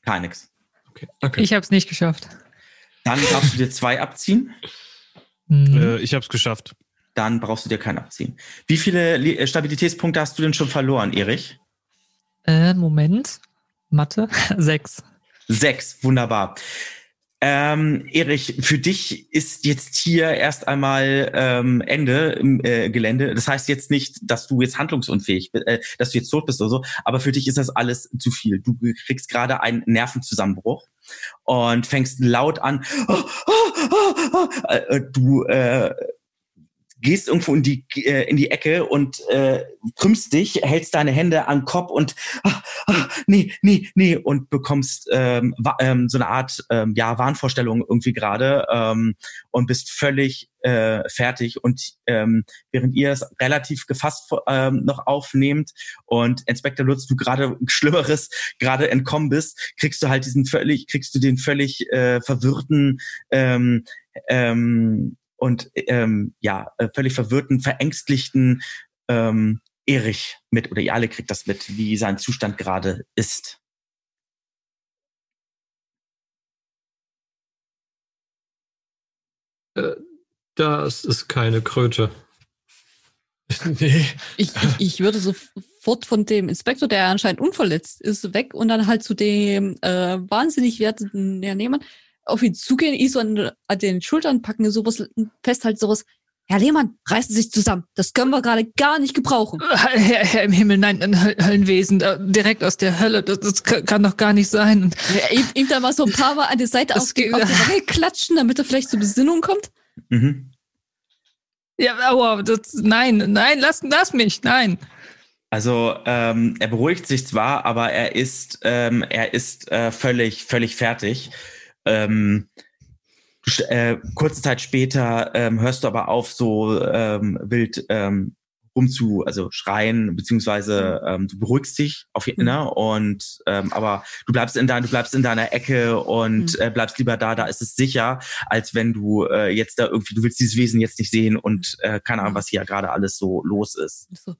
Gar nichts.
Okay.
Okay.
Ich habe es nicht geschafft.
Dann darfst du dir zwei abziehen.
Hm.
Äh, ich habe es geschafft.
Dann brauchst du dir keinen abziehen. Wie viele Le- äh, Stabilitätspunkte hast du denn schon verloren, Erich?
Äh, Moment. Mathe. Sechs.
Sechs, wunderbar. Ähm, Erich, für dich ist jetzt hier erst einmal ähm, Ende im äh, Gelände. Das heißt jetzt nicht, dass du jetzt handlungsunfähig bist, äh, dass du jetzt tot bist oder so, aber für dich ist das alles zu viel. Du kriegst gerade einen Nervenzusammenbruch und fängst laut an. Äh, Du äh, gehst irgendwo in die äh, in die Ecke und äh, krümmst dich, hältst deine Hände an den Kopf und ah, ah, nee, nee, nee und bekommst ähm, ähm, so eine Art ähm, ja Wahnvorstellung irgendwie gerade ähm, und bist völlig äh, fertig. Und ähm, während ihr es relativ gefasst ähm, noch aufnehmt und Inspector Lutz, du gerade Schlimmeres gerade entkommen bist, kriegst du halt diesen völlig, kriegst du den völlig äh, verwirrten ähm, ähm, und ähm, ja, äh, völlig verwirrten, verängstlichten ähm, Erich mit, oder ihr alle kriegt das mit, wie sein Zustand gerade ist.
Äh, das ist keine Kröte.
nee.
Ich, ich, ich würde sofort von dem Inspektor, der anscheinend unverletzt ist, weg und dann halt zu dem äh, wahnsinnig wertenden ja, Nehmann auf ihn zugehen, ihn so an, an den Schultern packen, sowas festhalten, sowas. Herr Lehmann, reißen Sie sich zusammen. Das können wir gerade gar nicht gebrauchen.
Herr, Herr im Himmel, nein, ein Höl- Höllenwesen, äh, direkt aus der Hölle, das, das kann doch gar nicht sein. Und
Ja, ihm, ihm da mal so ein paar Mal an die Seite
Das
auf,
geht-
auf die Wange klatschen, damit er vielleicht zur Besinnung kommt.
Mhm.
ja, aua, das, nein, nein, lass, lass mich, nein.
Also ähm, er beruhigt sich zwar, aber er ist ähm, er ist äh, völlig völlig fertig. Ähm, äh, kurze Zeit später ähm, hörst du aber auf, so ähm, wild ähm, rumzu, also schreien, beziehungsweise ähm, du beruhigst dich auf jeden
Mhm.
ne? und ähm, aber du bleibst in dein, du bleibst in deiner Ecke und
Mhm.
äh, bleibst lieber da, da ist es sicher, als wenn du äh, jetzt da irgendwie, du willst dieses Wesen jetzt nicht sehen und äh, keine Ahnung, was hier gerade alles so los ist.
So.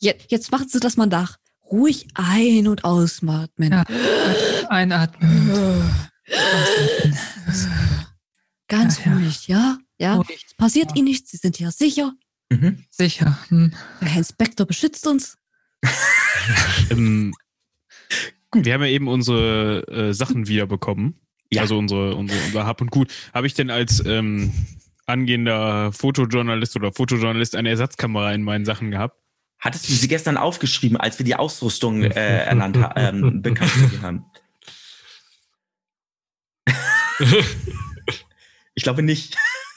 Jetzt, jetzt machen Sie das mal nach. Ruhig ein- und ausatmen.
Ja. Einatmen.
Ganz
Ja, ja.
ruhig, ja? Ja.
Ruhig.
Es passiert
Ja.
Ihnen nichts, Sie sind hier sicher.
Mhm.
Sicher. Hm.
Der Herr Inspektor beschützt uns.
Ähm, wir haben ja eben unsere äh, Sachen wiederbekommen.
Ja.
Also unsere, unsere, unser Hab und Gut. Habe ich denn als ähm, angehender Fotojournalist oder Fotojournalist eine Ersatzkamera in meinen Sachen gehabt?
Hattest du sie gestern aufgeschrieben, als wir die Ausrüstung äh, ernannt ha ähm, bekannt gegeben haben? Ich glaube nicht.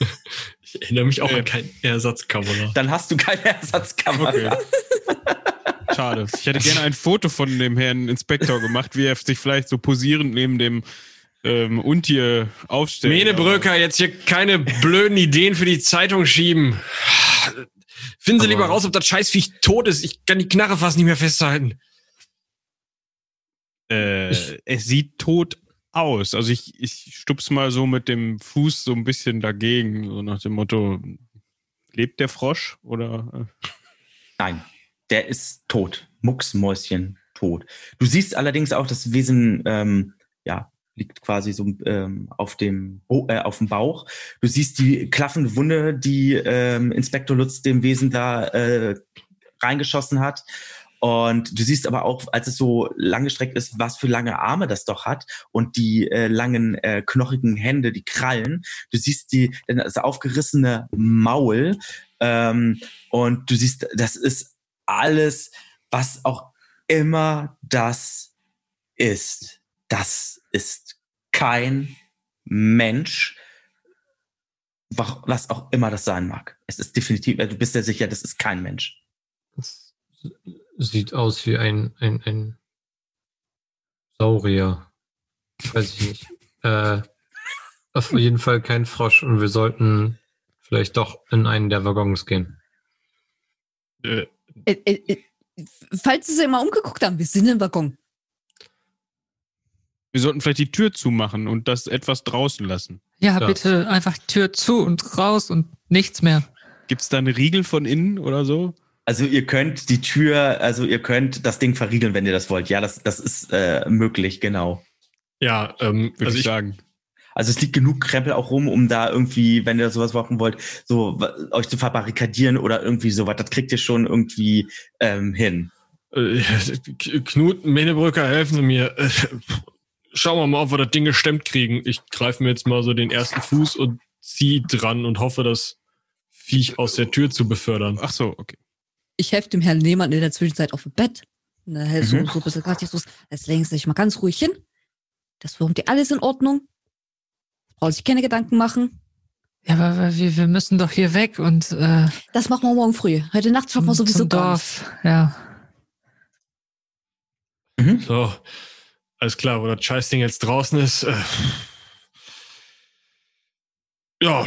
Ich erinnere mich auch
Äh.
an keine Ersatzkamera.
Dann hast du keine Ersatzkamera.
Okay. Schade. Ich hätte gerne ein Foto von dem Herrn Inspektor gemacht, wie er sich vielleicht so posierend neben dem ähm, Untier aufstellt.
Menebröcker, jetzt hier keine blöden Ideen für die Zeitung schieben. Finden Sie
Aber-
lieber raus, ob das Scheißviech tot ist. Ich kann die Knarre fast nicht mehr festhalten.
Äh, es sieht tot aus. Also ich, ich stups mal so mit dem Fuß so ein bisschen dagegen, so nach dem Motto, lebt der Frosch? Oder äh,
Nein, der ist tot. Mucksmäuschen tot. Du siehst allerdings auch, das Wesen ähm, ja, liegt quasi so ähm, auf, dem, äh, auf dem Bauch. Du siehst die klaffende Wunde, die ähm, Inspektor Lutz dem Wesen da äh, reingeschossen hat. Und du siehst aber auch, als es so langgestreckt ist, was für lange Arme das doch hat und die äh, langen, äh, knochigen Hände, die Krallen. Du siehst die, das aufgerissene Maul ähm, und du siehst, das ist alles, was auch immer das ist, das ist kein Mensch, wa- was auch immer das sein mag. Es ist definitiv, du bist ja sicher, das ist kein Mensch.
Das sieht aus wie ein, ein, ein Saurier. Weiß ich nicht. Äh, auf jeden Fall kein Frosch und wir sollten vielleicht doch in einen der Waggons gehen.
Äh,
Äh, äh, äh, falls Sie sich mal umgeguckt haben, wir sind im Waggon.
wir sollten vielleicht die Tür zumachen und das etwas draußen lassen.
Ja,
Ja.
bitte einfach Tür zu und raus und nichts mehr.
Gibt es da einen Riegel von innen oder so?
Also ihr könnt die Tür, also ihr könnt das Ding verriegeln, wenn ihr das wollt. Ja, das, das ist äh, möglich, genau.
Ja, ähm,
Würde
also
ich sagen.
Also es liegt genug Krempel auch rum, um da irgendwie, wenn ihr sowas machen wollt, so euch zu verbarrikadieren oder irgendwie sowas. Das kriegt ihr schon irgendwie ähm, hin.
äh, Knut, Menebrücker, helfen Sie mir. Äh, Schauen wir mal, ob wir das Ding gestemmt kriegen. Ich greife mir jetzt mal so den ersten Fuß und ziehe dran und hoffe, das Viech aus der Tür zu befördern.
Ach so, okay.
Ich helfe dem Herrn Lehmann in der Zwischenzeit auf dem Bett. Und dann hält so,
Mhm.
so ein bisschen gratis Jetzt legen Sie sich mal ganz ruhig hin. Das wurmt ihr alles in Ordnung. Braucht sich keine Gedanken machen.
Ja, aber wir, wir müssen doch hier weg und äh,
Das machen wir morgen früh. Heute Nacht schaffen wir sowieso
zum
gar nicht.
Dorf. Ja.
Mhm.
So, alles klar, wo das Scheißding jetzt draußen ist. Äh, ja,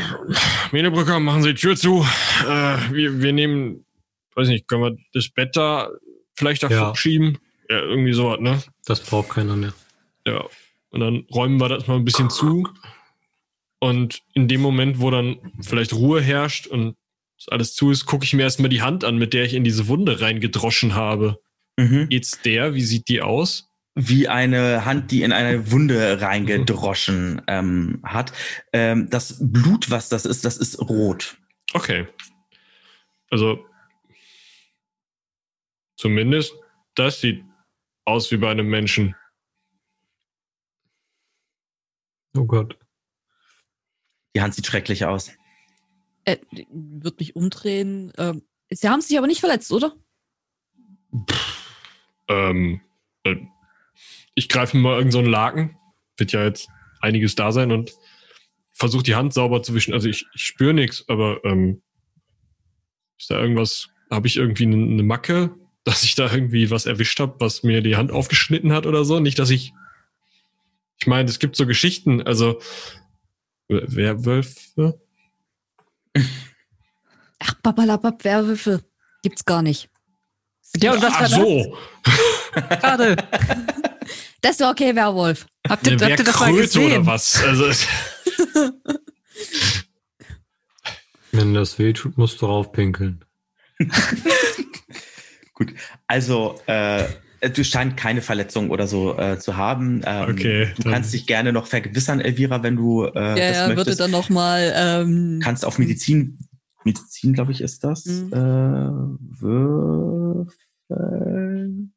Menebrücker, machen Sie die Tür zu. Äh, wir, wir nehmen, weiß nicht, können wir das Bett da vielleicht davor
Ja.
schieben? Ja, irgendwie sowas, ne?
Das braucht keiner mehr.
Ja. Und dann räumen wir das mal ein bisschen zu. Und in dem Moment, wo dann vielleicht Ruhe herrscht und alles zu ist, gucke ich mir erstmal die Hand an, mit der ich in diese Wunde reingedroschen habe.
Mhm.
Geht's der? Wie sieht die aus?
Wie eine Hand, die in eine Wunde reingedroschen ähm, hat. Ähm, das Blut, was das ist, das ist rot.
Okay. Also zumindest das sieht aus wie bei einem Menschen.
Oh Gott.
Die Hand sieht schrecklich aus.
Äh, wird mich umdrehen. Ähm, Sie haben sich aber nicht verletzt, oder?
Ähm, äh, ich greife mir mal irgendeinen so einen Laken. Wird ja jetzt einiges da sein und versuche die Hand sauber zu wischen. Also ich, ich spüre nichts, aber ähm, ist da irgendwas, habe ich irgendwie eine, eine Macke, dass ich da irgendwie was erwischt habe, was mir die Hand aufgeschnitten hat oder so? Nicht, dass ich. Ich meine, es gibt so Geschichten, also Wer- Werwölfe?
Ach, babalabab, Werwölfe. Gibt's gar nicht.
Ja, und was
Ach
war
so,
Gerade.
Das war okay, Werwolf.
Habt ihr, habt ihr das mal
Werkröte oder
gesehen?
was? Also,
Wenn das weh tut, musst du raufpinkeln.
Gut, also äh, du scheinst keine Verletzung oder so äh, zu haben. Ähm,
Okay,
Du
dann-
kannst dich gerne noch vergewissern, Elvira, wenn du äh,
ja,
das
ja, würde
möchtest.
dann nochmal. Ähm,
kannst auf Medizin, Medizin, glaube ich, ist das,
Mhm.
äh, würfeln.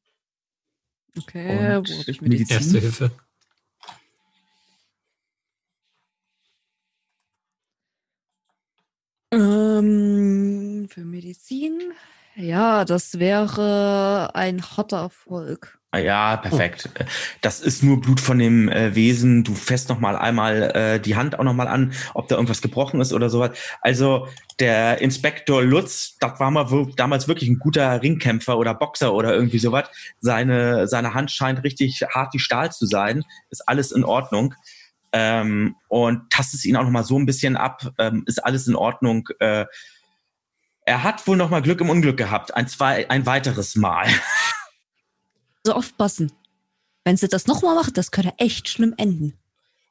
okay,
und
wo habe ich
Medizin.
Medizin?
Erste Hilfe.
Ähm, für Medizin? Ja, das wäre ein harter Erfolg.
Ah Ja, perfekt. Das ist nur Blut von dem äh, Wesen. Du fässt noch mal einmal äh, die Hand auch noch mal an, ob da irgendwas gebrochen ist oder sowas. Also der Inspektor Lutz, das war mal damals wirklich ein guter Ringkämpfer oder Boxer oder irgendwie sowas. Seine seine Hand scheint richtig hart wie Stahl zu sein. Ist alles in Ordnung. Ähm, und tastet ihn auch noch mal so ein bisschen ab. Ähm, ist alles in Ordnung. Äh, er hat wohl noch mal Glück im Unglück gehabt. Ein zwei, ein weiteres Mal.
So aufpassen. Wenn sie das nochmal macht, das könnte echt schlimm enden.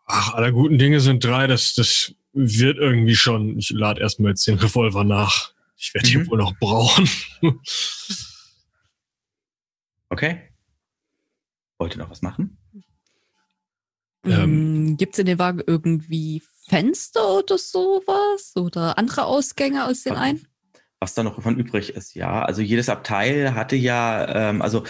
Ach, aller guten Dinge sind drei. Das, das wird irgendwie schon. Ich lade erstmal jetzt den Revolver nach. Ich werde
Mhm.
ihn wohl noch brauchen.
Okay. Wollt ihr noch was machen?
Ähm.
Ähm, Gibt es in dem Wagen irgendwie Fenster oder sowas? Oder andere Ausgänge aus den einen?
Was da noch von übrig ist, ja. Also jedes Abteil hatte ja, ähm, also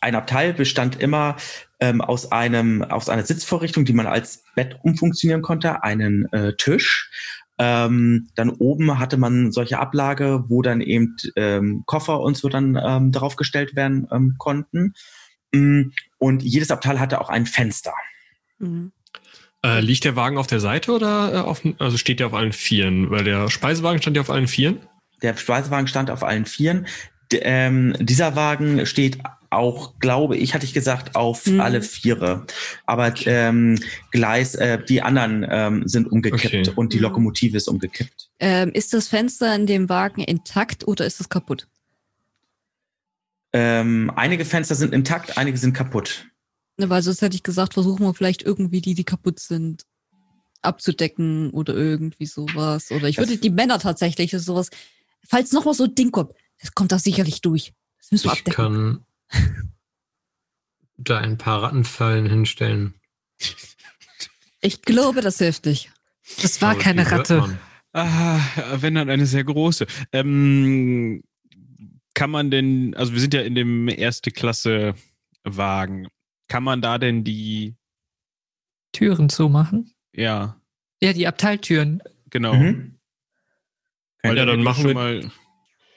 ein Abteil bestand immer ähm, aus einem, aus einer Sitzvorrichtung, die man als Bett umfunktionieren konnte, einen äh, Tisch, Ähm, dann oben hatte man solche Ablage, wo dann eben ähm, Koffer und so dann ähm, darauf gestellt werden ähm, konnten. Mm, Und jedes Abteil hatte auch ein Fenster.
Mhm.
Äh, liegt der Wagen auf der Seite oder äh, auf, also steht der auf allen Vieren? Weil der Speisewagen stand ja auf allen Vieren.
Der Speisewagen stand auf allen Vieren. D ähm, dieser Wagen steht auch, glaube ich, hatte ich gesagt, auf
Mhm.
alle Viere. Aber ähm, Gleis, äh, die anderen ähm, sind umgekippt
Okay.
und die
Mhm.
Lokomotive ist umgekippt.
Ähm, ist das Fenster in dem Wagen intakt oder ist es kaputt?
Ähm, einige Fenster sind intakt, einige sind kaputt.
Ne, Weil sonst hätte ich gesagt, versuchen wir vielleicht irgendwie die, die kaputt sind, abzudecken oder irgendwie sowas. Oder ich
Das-
würde die Männer tatsächlich sowas, falls noch mal so ein Ding kommt, das kommt da sicherlich durch. Das müssen wir
Ich
abdecken.
kann da ein paar Rattenfallen hinstellen.
Ich glaube, das hilft nicht.
Das war
Aber
keine Ratte.
Ah, wenn dann eine sehr große. Ähm, kann man denn, also wir sind ja in dem erste Klasse Wagen. Kann man da denn die,
Türen zumachen.
ja,
Ja, die Abteiltüren.
genau.
Mhm.
Weil
Ja, dann machen wir-
mal,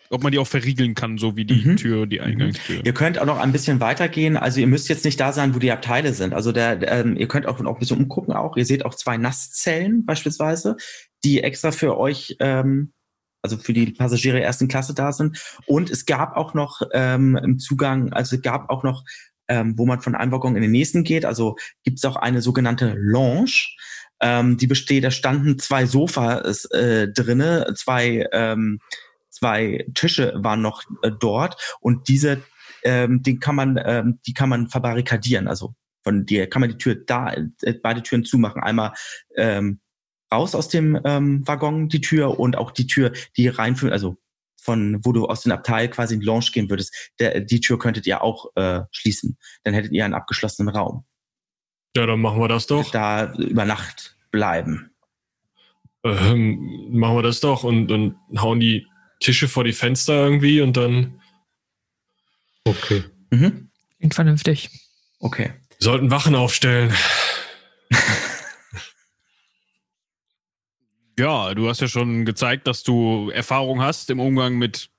ob man die auch verriegeln kann, so wie die
Mhm.
Tür, die Eingangstür.
Ihr könnt auch noch ein bisschen weitergehen. Also ihr müsst jetzt nicht da sein, wo die Abteile sind. Also der, ähm, ihr könnt auch noch ein bisschen umgucken auch. Ihr seht auch zwei Nasszellen beispielsweise, die extra für euch, ähm, also für die Passagiere ersten Klasse da sind. Und es gab auch noch ähm, im Zugang, also es gab auch noch, ähm, wo man von einem Waggon in den nächsten geht. Also gibt es auch eine sogenannte Lounge. Ähm, die besteht, da standen zwei Sofas äh, drinne, zwei ähm, zwei Tische waren noch äh, dort und diese ähm, den kann man ähm, die kann man verbarrikadieren. Also von dir kann man die Tür da äh, beide Türen zumachen. Einmal ähm, raus aus dem ähm, Waggon die Tür und auch die Tür die reinführen also von wo du aus dem Abteil quasi in die Lounge gehen würdest der, die Tür könntet ihr auch äh, schließen. Dann hättet ihr einen abgeschlossenen Raum
Ja, dann machen wir das doch.
da über Nacht bleiben
Ähm, machen wir das doch und dann hauen die Tische vor die Fenster irgendwie und dann
Okay.
mhm.
Klingt vernünftig.
okay
sollten Wachen aufstellen.
Ja, du hast ja schon gezeigt, dass du Erfahrung hast im Umgang mit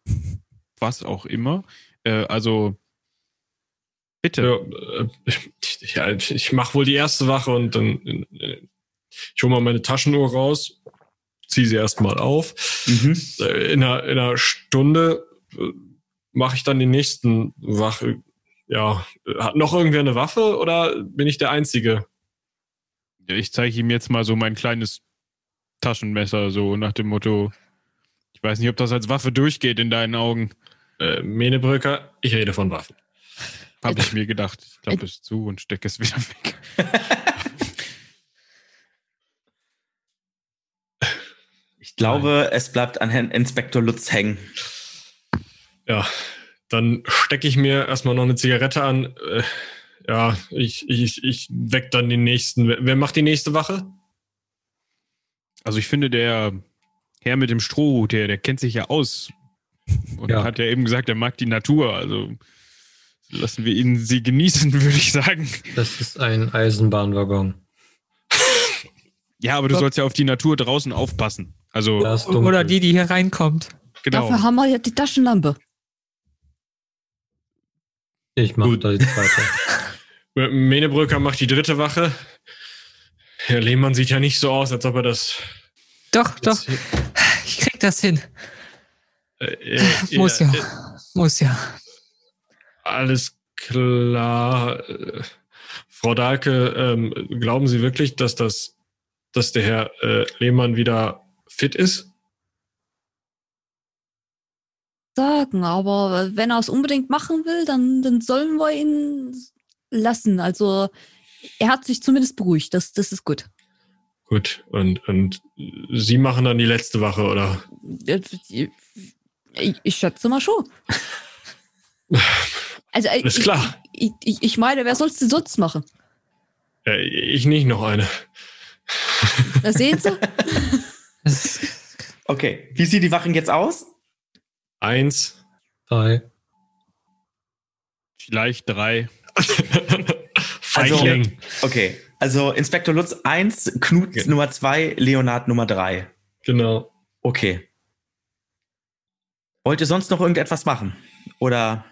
was auch immer. Äh, also bitte.
Ja, äh, ich, ich, ja, ich mache wohl die erste Wache und dann äh, ich hole mal meine Taschenuhr raus, ziehe sie erstmal auf.
mhm.
Äh, In einer, in einer Stunde mache ich dann die nächsten Wache. Ja, hat noch irgendwer eine Waffe oder bin ich der Einzige?
Ich zeige ihm jetzt mal so mein kleines Taschenmesser, so nach dem Motto, ich weiß nicht, ob das als Waffe durchgeht in deinen Augen.
Äh, Menebrücker, ich rede von Waffen.
Habe ich mir gedacht. Ich klappe es zu und stecke es wieder weg.
ich glaube es bleibt an Herrn Inspektor Lutz hängen
Ja, dann stecke ich mir erstmal noch eine Zigarette an. Äh, ja, ich, ich, ich weck dann den nächsten. Wer, wer macht die nächste Wache?
Also ich finde, der Herr mit dem Strohhut, der, der kennt sich ja aus. Und
Ja.
hat ja eben gesagt, er mag die Natur. Also lassen wir ihn sie genießen, würde ich sagen.
Das ist ein Eisenbahnwaggon.
Ja, aber du
Gott.
sollst ja auf die Natur draußen aufpassen. Also.
Oder die, die hier reinkommt.
genau.
Dafür haben wir ja die Taschenlampe.
Ich mache
Gut.
da die zweite.
Menebrücker macht die dritte Wache. Herr Lehmann sieht ja nicht so aus, als ob er das.
Doch, doch, ich krieg das hin.
Äh, äh,
Muss
äh,
ja.
äh,
Muss ja.
Alles klar. Frau Dahlke, ähm, glauben Sie wirklich, dass das, dass der Herr äh, Lehmann wieder fit ist?
Sagen, aber wenn er es unbedingt machen will, dann, dann sollen wir ihn lassen. Also er hat sich zumindest beruhigt. Das, das ist gut.
Gut. Und, und Sie machen dann die letzte Wache, oder?
Ich, ich schätze mal schon. Also,
Alles
ich,
klar.
Ich, ich, ich meine, wer soll es denn sonst machen?
Äh, ich nicht noch eine.
Da sehen Sie.
Das,
okay wie sieht die Wachen jetzt aus
Eins.
Drei.
Vielleicht drei.
Feigling.
Okay, also Inspektor Lutz 1, Knut
Ja.
Nummer 2, Leonard Nummer 3.
Genau.
Okay. Wollt ihr sonst noch irgendetwas machen? Oder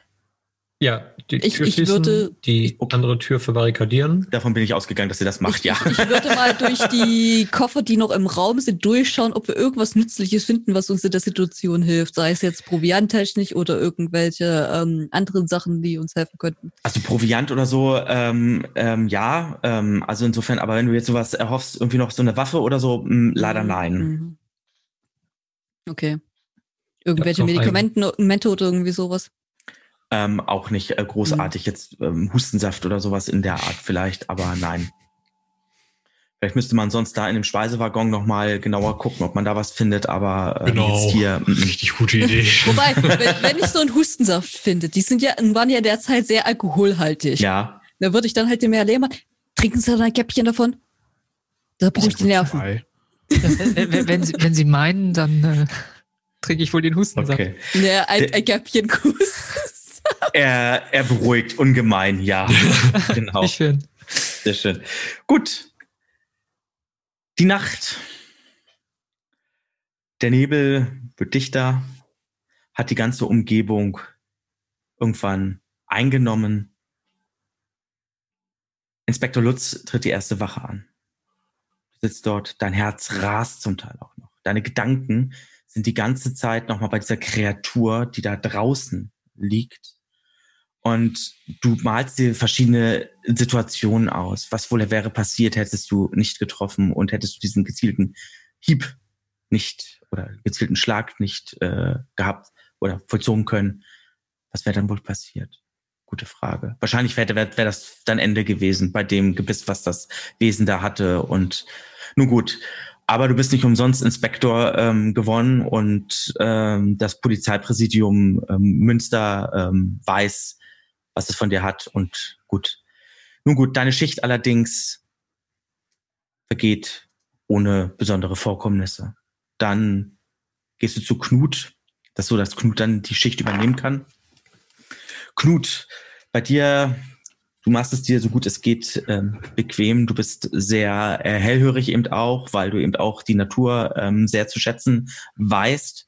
Ja, die
Ich-
Tür
ich
schließen,
würde-
die andere Tür verbarrikadieren.
davon bin ich ausgegangen, dass ihr das macht,
ich,
ja.
ich, würde mal durch die Koffer, die noch im Raum sind, durchschauen, ob wir irgendwas Nützliches finden, was uns in der Situation hilft. Sei es jetzt provianttechnisch oder irgendwelche ähm, anderen Sachen, die uns helfen könnten.
Also Proviant oder so, ähm, ähm, ja. Ähm, also insofern, aber wenn du jetzt sowas erhoffst, irgendwie noch so eine Waffe oder so, mh, leider nein.
Mhm. Okay. Irgendwelche Medikamente oder irgendwie sowas.
Ähm, auch nicht äh, großartig jetzt ähm, Hustensaft oder sowas in der Art vielleicht, aber nein. Vielleicht müsste man sonst da in dem Speisewaggon nochmal genauer gucken, ob man da was findet, aber ähm,
Genau.
jetzt hier. mm, mm.
Richtig gute Idee.
Wobei, wenn, wenn ich so einen Hustensaft finde, die sind ja, waren ja derzeit sehr alkoholhaltig.
Ja,
Da würde ich dann halt dem Herr Lehmann, trinken Sie da ein Käppchen davon? Da beruhigt die Nerven.
Wenn, wenn, Sie, wenn Sie meinen, dann äh, trinke ich wohl den Hustensaft.
okay.
Ja, ein,
Der-
ein Käppchen Kuss.
Er, er beruhigt ungemein, ja. genau.
Wie schön.
Sehr schön. Gut. Die Nacht. Der Nebel wird dichter, hat die ganze Umgebung irgendwann eingenommen. Inspektor Lutz tritt die erste Wache an. Du sitzt dort, dein Herz rast zum Teil auch noch. Deine Gedanken sind die ganze Zeit nochmal bei dieser Kreatur, die da draußen liegt. Und du malst dir verschiedene Situationen aus. Was wohl wäre passiert, hättest du nicht getroffen und hättest du diesen gezielten Hieb nicht oder gezielten Schlag nicht äh, gehabt oder vollzogen können. Was wäre dann wohl passiert? Gute Frage. Wahrscheinlich wäre wär, wär das dann Ende gewesen bei dem Gebiss, was das Wesen da hatte. Und nun gut, aber du bist nicht umsonst Inspektor ähm, gewonnen und ähm, das Polizeipräsidium ähm, Münster ähm, weiß, was es von dir hat. Und gut. Nun gut, deine Schicht allerdings vergeht ohne besondere Vorkommnisse. Dann gehst du zu Knut, das so, dass Knut dann die Schicht übernehmen kann. Knut, bei dir, du machst es dir so gut es geht ähm, bequem. Du bist sehr äh, hellhörig eben auch, weil du eben auch die Natur ähm, sehr zu schätzen weißt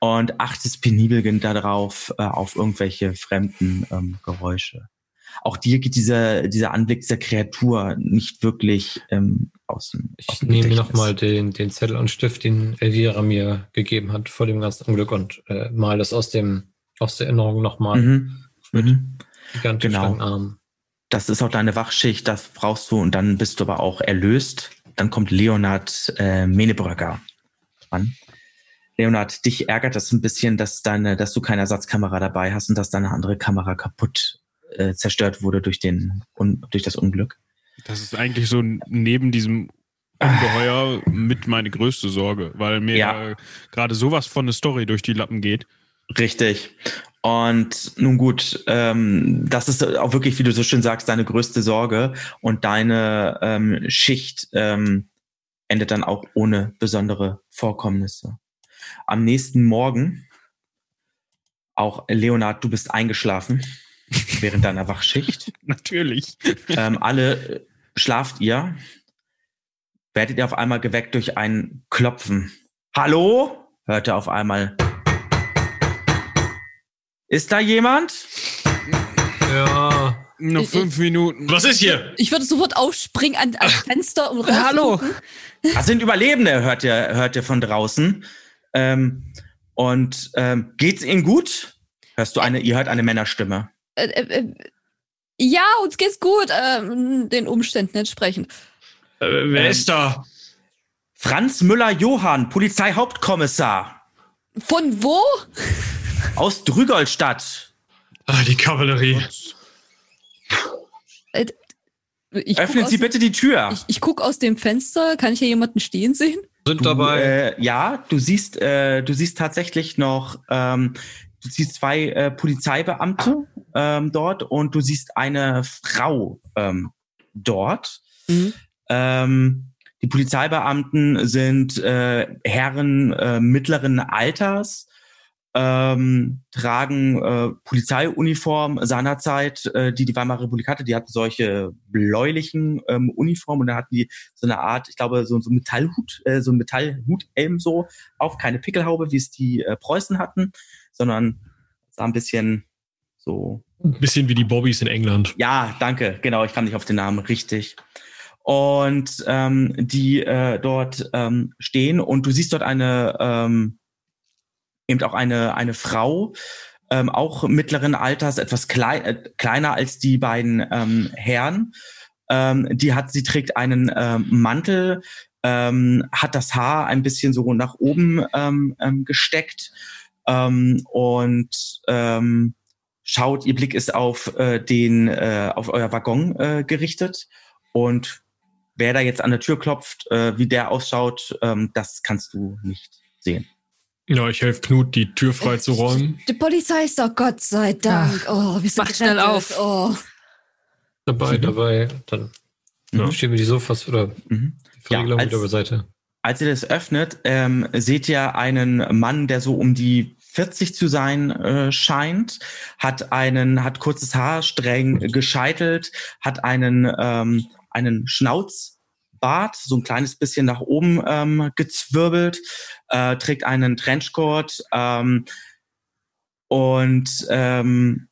und achtest penibel darauf, äh, auf irgendwelche fremden ähm, Geräusche. Auch dir geht dieser, dieser Anblick dieser Kreatur nicht wirklich ähm, aus dem aus
Ich
dem
nehme nochmal den, den Zettel und Stift, den Elvira mir gegeben hat vor dem ganzen Unglück und äh, mal das aus dem aus der Erinnerung nochmal.
Mhm. Mhm.
Gigantisch
Genau.
langen Arm.
Das ist auch deine Wachschicht, das brauchst du und dann bist du aber auch erlöst. Dann kommt Leonard äh, Menebröcker an. Leonard, dich ärgert das ein bisschen, dass deine, dass du keine Ersatzkamera dabei hast und dass deine andere Kamera kaputt äh, zerstört wurde durch den un, durch das Unglück.
Das ist eigentlich so neben diesem Ungeheuer mit meine größte Sorge, weil mir
Ja.
äh, gerade sowas von eine Story durch die Lappen geht.
Richtig. Und nun gut, ähm, das ist auch wirklich, wie du so schön sagst, deine größte Sorge und deine ähm, Schicht ähm, endet dann auch ohne besondere Vorkommnisse. Am nächsten Morgen, auch Leonard, du bist eingeschlafen während deiner Wachschicht.
Natürlich.
ähm, alle äh, schlaft ihr, werdet ihr auf einmal geweckt durch ein Klopfen. Hallo? Hört ihr auf einmal. Ist da jemand?
Ja.
Noch
Ich-
fünf Minuten.
Was ist hier?
Ich würde sofort aufspringen an, ans Fenster und
Hallo.
Das sind Überlebende, hört ihr, hört ihr von draußen. Ähm, und ähm, geht's ihnen gut? Hörst du eine, ihr hört eine Männerstimme.
Äh, äh, äh, ja, uns geht's gut, ähm, den Umständen entsprechend.
Äh, wer
Ähm,
ist da?
Franz Müller-Johann, Polizeihauptkommissar
Von wo?
aus Drügolstadt.
Ah, die Kavallerie.
Ich guck,
Öffnen Sie bitte die Tür.
ich, ich guck aus dem Fenster. Kann ich hier jemanden stehen sehen?
Sind
Du,
dabei.
Äh, ja, du siehst, äh, du siehst tatsächlich noch, ähm, du siehst zwei äh, Polizeibeamte ähm, dort und du siehst eine Frau ähm, dort.
Mhm.
Ähm, die Polizeibeamten sind äh, Herren äh, mittleren Alters ähm, tragen äh, Polizeiuniform seinerzeit, äh, die die Weimarer Republik hatte. Die hatten solche bläulichen ähm, Uniformen und da hatten die so eine Art, ich glaube, so, so Metallhut, äh, so ein Metallhuthelm so auf, keine Pickelhaube, wie es die äh, Preußen hatten, sondern sah ein bisschen so.
Ein bisschen wie die Bobbys in England.
Ja, danke, genau, ich kam nicht auf den Namen, richtig. Und ähm, die äh, dort ähm, stehen und du siehst dort eine ähm, eben auch eine, eine Frau, ähm, auch mittleren Alters, etwas klei äh, kleiner als die beiden ähm, Herren. Ähm, die hat, sie trägt einen ähm, Mantel, ähm, hat das Haar ein bisschen so nach oben ähm, ähm, gesteckt ähm, und ähm, schaut, ihr Blick ist auf äh, den, äh, auf euer Waggon äh, gerichtet und wer da jetzt an der Tür klopft, äh, wie der ausschaut, ähm, das kannst du nicht sehen.
Ja, ich helfe Knut, die Tür frei zu räumen.
Die Polizei ist doch Gott sei Dank. oh, wir sind
Macht schnell auf.
Oh.
Dabei,
Mhm.
dabei. Dann
Mhm.
stehen wir die Sofas oder
Mhm.
Verriegelung
als-
wieder beiseite.
Als ihr das öffnet, ähm, seht ihr einen Mann, der so um die 40 zu sein äh, scheint, hat einen, hat kurzes Haar, streng gescheitelt, hat einen, ähm, einen Schnauzbart, so ein kleines bisschen nach oben ähm, gezwirbelt, äh, trägt einen Trenchcoat ähm, und ähm,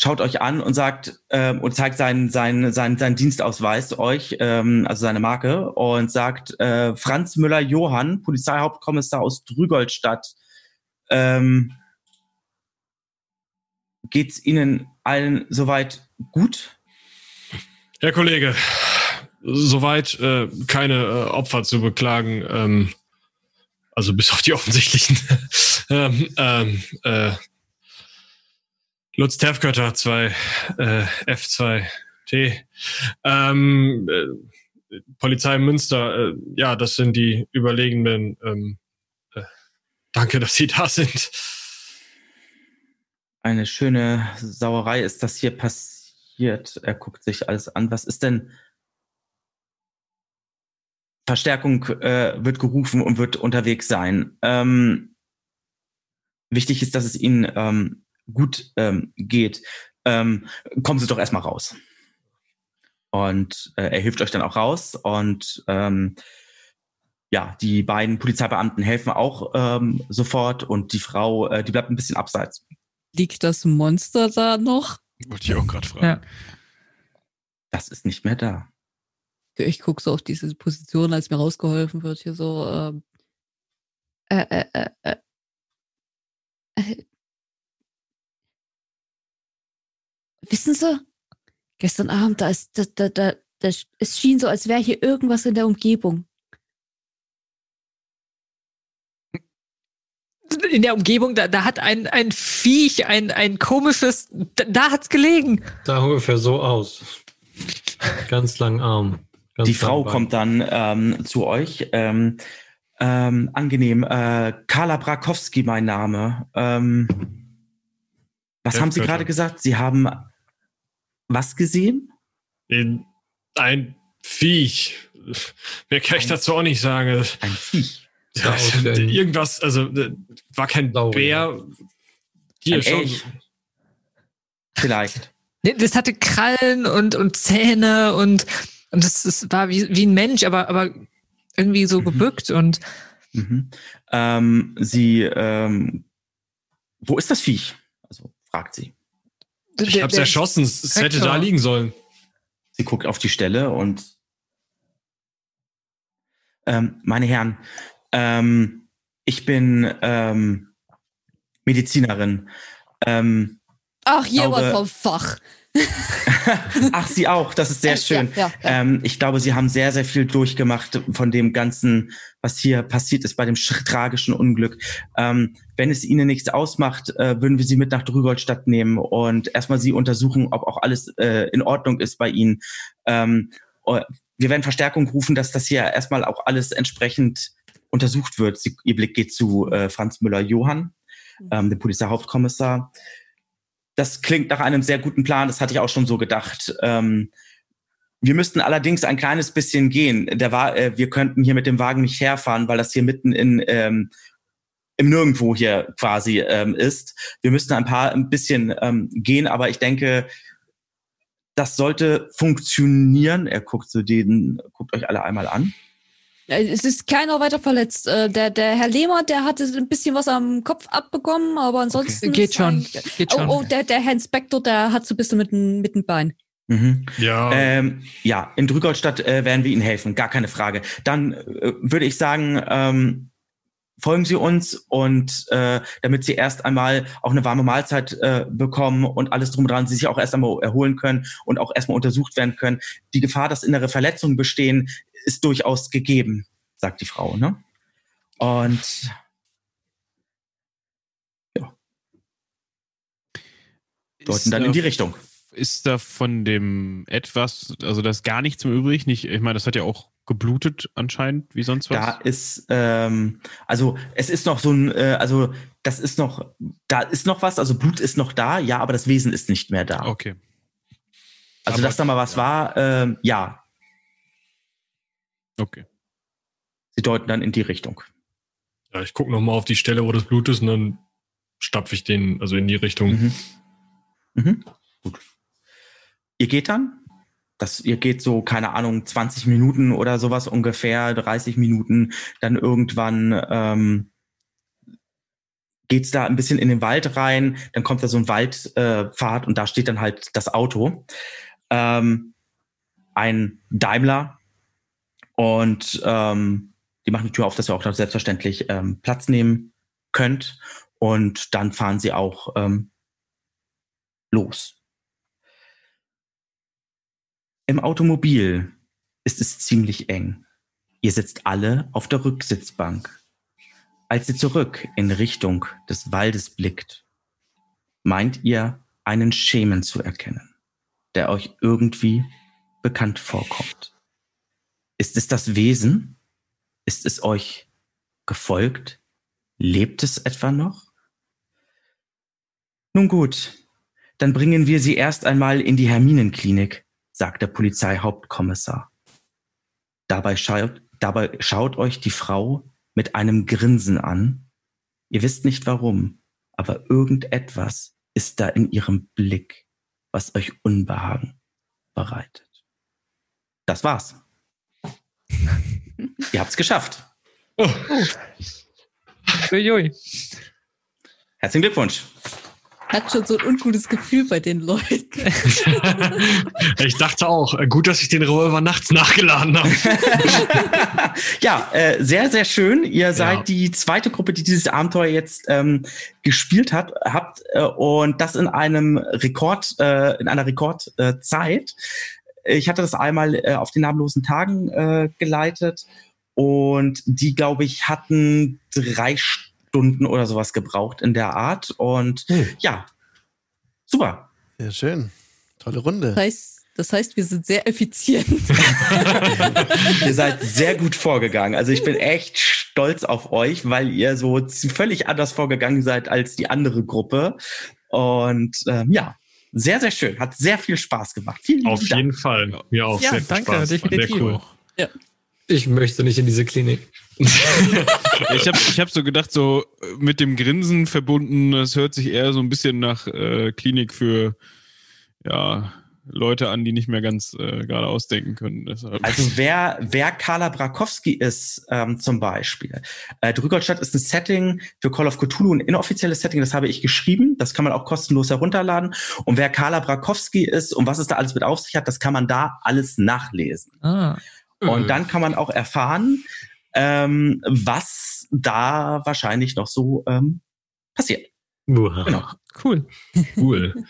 schaut euch an und sagt ähm, und zeigt seinen, seinen, seinen, seinen Dienstausweis euch, ähm, also seine Marke, und sagt äh, Franz Müller-Johann, Polizeihauptkommissar aus Drügolstadt. Ähm, geht's Ihnen allen soweit gut?
Herr Kollege, soweit äh, keine äh, Opfer zu beklagen. Ähm, also bis auf die offensichtlichen. ähm, ähm, äh, Lutz Terfkötter 2 äh, F2T. Ähm, äh, Polizei Münster, äh, ja, das sind die Überlegenen. Ähm, äh, danke, dass Sie da sind.
Eine schöne Sauerei ist das hier passiert. Er guckt sich alles an. Was ist denn? Verstärkung äh, wird gerufen und wird unterwegs sein. Ähm, wichtig ist, dass es Ihnen ähm, gut ähm, geht. Ähm, kommen Sie doch erstmal raus. Und äh, er hilft euch dann auch raus. Und ähm, ja, die beiden Polizeibeamten helfen auch ähm, sofort. Und die Frau, äh, die bleibt ein bisschen abseits.
Liegt das Monster da noch?
Wollte ich auch gerade fragen.
Ja.
Das ist nicht mehr da.
Ich gucke so auf diese Position, als mir rausgeholfen wird, hier so. Ähm, äh, äh, äh, äh, äh, wissen Sie, gestern Abend, da ist, da, da, da, da, es schien so, als wäre hier irgendwas in der Umgebung.
In der Umgebung, da, da hat ein, ein Viech, ein, ein komisches, da, da hat's gelegen.
Da ungefähr so aus. Ganz lang Arm. Ganz
Die Frau
Bein.
kommt dann ähm, zu euch. Ähm, ähm, angenehm. Äh, Carla Brakowski, mein Name. Ähm, was
Ja,
haben Sie gerade gesagt? Sie haben was gesehen?
In- Ein Viech. Mehr kann ich dazu auch nicht sagen.
Ein Viech.
Ein-
Irgendwas, also äh, war kein
Saurier.
Bär. Hier
Ein
schon.
Elch. Vielleicht.
Das hatte Krallen und, und Zähne und, und das, das war wie, wie ein Mensch, aber, aber irgendwie so
Mhm.
gebückt und
Mhm. Ähm, sie, ähm, wo ist das Viech? Also fragt sie.
Ich hab's erschossen. Es hätte da liegen sollen.
Sie guckt auf die Stelle und ähm, meine Herren, ähm, ich bin ähm, Medizinerin. Ähm,
Ach, jemand vom Fach.
ach, Sie auch, das ist sehr schön.
Ja, ja, ja.
Ähm, ich glaube, Sie haben sehr, sehr viel durchgemacht von dem Ganzen, was hier passiert ist bei dem sch- tragischen Unglück. Ähm, wenn es Ihnen nichts ausmacht, äh, würden wir Sie mit nach Drügolstadt nehmen und erstmal Sie untersuchen, ob auch alles äh, in Ordnung ist bei Ihnen. Ähm, äh, wir werden Verstärkung rufen, dass das hier erstmal auch alles entsprechend untersucht wird. Sie, Ihr Blick geht zu äh, Franz Müller-Johann, ähm, dem Polizeihauptkommissar. Das klingt nach einem sehr guten Plan, das hatte ich auch schon so gedacht. Ähm, wir müssten allerdings ein kleines bisschen gehen. Der äh, wir könnten hier mit dem Wagen nicht herfahren, weil das hier mitten in, ähm, im Nirgendwo hier quasi ähm, ist. Wir müssten ein paar ein bisschen ähm, gehen, aber ich denke, das sollte funktionieren. Er guckt so den, guckt euch alle einmal an.
Äh, Es ist keiner weiter verletzt. Äh, Der, der Herr Lehmer, der hatte ein bisschen was am Kopf abbekommen, aber ansonsten.
Geht
ist
schon.
eigentlich-
Geht schon.
Oh, oh, der, der Herr Inspektor, der hat so ein bisschen mit dem, mit dem Bein.
Mhm.
Ja,
Ähm, ja, in Drügoldstadt äh, werden wir Ihnen helfen, gar keine Frage. Dann äh, würde ich sagen, ähm, folgen Sie uns und äh, damit Sie erst einmal auch eine warme Mahlzeit äh, bekommen und alles drum und dran, Sie sich auch erst einmal erholen können und auch erstmal untersucht werden können. Die Gefahr, dass innere Verletzungen bestehen, ist durchaus gegeben, sagt die Frau. Ne? Und deuten dann
da-
in die Richtung.
Ist da von dem etwas, also da ist gar nichts mehr übrig? Nicht, ich meine, das hat ja auch geblutet anscheinend, wie sonst was.
Da ist, ähm, also es ist noch so ein, äh, also das ist noch, da ist noch was, also Blut ist noch da, ja, aber das Wesen ist nicht mehr da.
Okay.
also
aber-
dass da mal was
ja.
war, ähm, ja,
Okay.
sie deuten dann in die Richtung.
ja ich gucke nochmal auf die Stelle, wo das Blut ist und dann stapfe ich den also in die Richtung.
Mhm. Mhm. Gut. Ihr geht dann? Das, ihr geht so, keine Ahnung, 20 Minuten oder sowas ungefähr, 30 Minuten, dann irgendwann ähm, geht's da ein bisschen in den Wald rein, dann kommt da so ein Waldpfad äh, und da steht dann halt das Auto. Ähm, ein Daimler und ähm, die machen die Tür auf, dass ihr auch selbstverständlich ähm, Platz nehmen könnt und dann fahren sie auch ähm, los. Im Automobil ist es ziemlich eng. Ihr sitzt alle auf der Rücksitzbank. Als ihr zurück in Richtung des Waldes blickt, meint ihr einen Schemen zu erkennen, der euch irgendwie bekannt vorkommt. Ist es das Wesen? Ist es euch gefolgt? Lebt es etwa noch? Nun gut, dann bringen wir Sie erst einmal in die Herminenklinik, sagt der Polizeihauptkommissar. Dabei schaut, dabei schaut euch die Frau mit einem Grinsen an. Ihr wisst nicht warum, aber irgendetwas ist da in ihrem Blick, was euch Unbehagen bereitet. Das war's. Ihr habt's geschafft.
Oh.
Uiui.
Herzlichen Glückwunsch.
Hat schon so ein ungutes Gefühl bei den Leuten.
ich dachte auch, äh, gut, dass ich den Revolver nachts nachgeladen habe.
ja, äh, sehr, sehr schön. Ihr seid
Ja.
die zweite Gruppe, die dieses Abenteuer jetzt ähm, gespielt hat, habt äh, und das in einem Rekord, äh, in einer Rekordzeit. Ich hatte das einmal äh, auf den namenlosen Tagen äh, geleitet und die, glaube ich, hatten drei Stunden oder sowas gebraucht in der Art und
Hm.
ja, super.
Sehr schön. Tolle Runde.
Das heißt, das heißt, wir sind sehr effizient.
ihr seid sehr gut vorgegangen. Also ich bin echt stolz auf euch, weil ihr so völlig anders vorgegangen seid als die andere Gruppe. Und ähm, ja, sehr, sehr schön. Hat sehr viel Spaß gemacht. Vielen
Auf
Dank.
jeden Fall. Mir auch.
Ja,
sehr viel
danke,
Spaß.
Definitiv.
Sehr cool.
Ich möchte nicht in diese Klinik.
Ich habe ich hab so gedacht, so äh, mit dem Grinsen verbunden, das hört sich eher so ein bisschen nach äh, Klinik für ja, Leute an, die nicht mehr ganz äh, gerade ausdenken können. Deshalb.
Also wer, wer Carla Brakowski ist, ähm, zum Beispiel. Äh, Drügolstadt ist ein Setting für Call of Cthulhu, ein inoffizielles Setting, das habe ich geschrieben. Das kann man auch kostenlos herunterladen. Und wer Carla Brakowski ist und was es da alles mit auf sich hat, das kann man da alles nachlesen.
Ah,
Und dann kann man auch erfahren, ähm, was da wahrscheinlich noch so ähm, passiert.
Uah.
Genau.
cool.
Cool.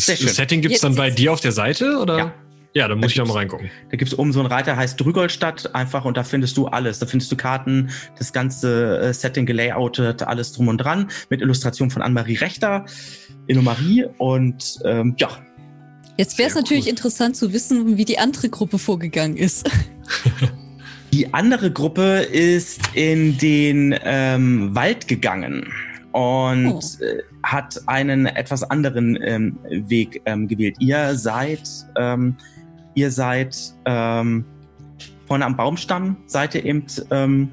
Das,
Sehr schön.
das Setting gibt's
Jetzt
dann bei dir auf der Seite? Oder?
Ja.
Ja, dann muss
Da
ich da mal reingucken.
Da gibt's oben so einen Reiter, heißt Drügolstadt einfach und da findest du alles. Da findest du Karten, das ganze äh, Setting gelayoutet, alles drum und dran, mit Illustration von Anne-Marie Rechter, Innomarie und ähm, ja,
Jetzt wäre es natürlich
cool.
interessant zu wissen, wie die andere Gruppe vorgegangen ist.
Die andere Gruppe ist in den ähm, Wald gegangen und
Oh.
äh, hat einen etwas anderen ähm, Weg ähm, gewählt. Ihr seid, ähm, ihr seid ähm, vorne am Baumstamm, seid ihr eben ähm,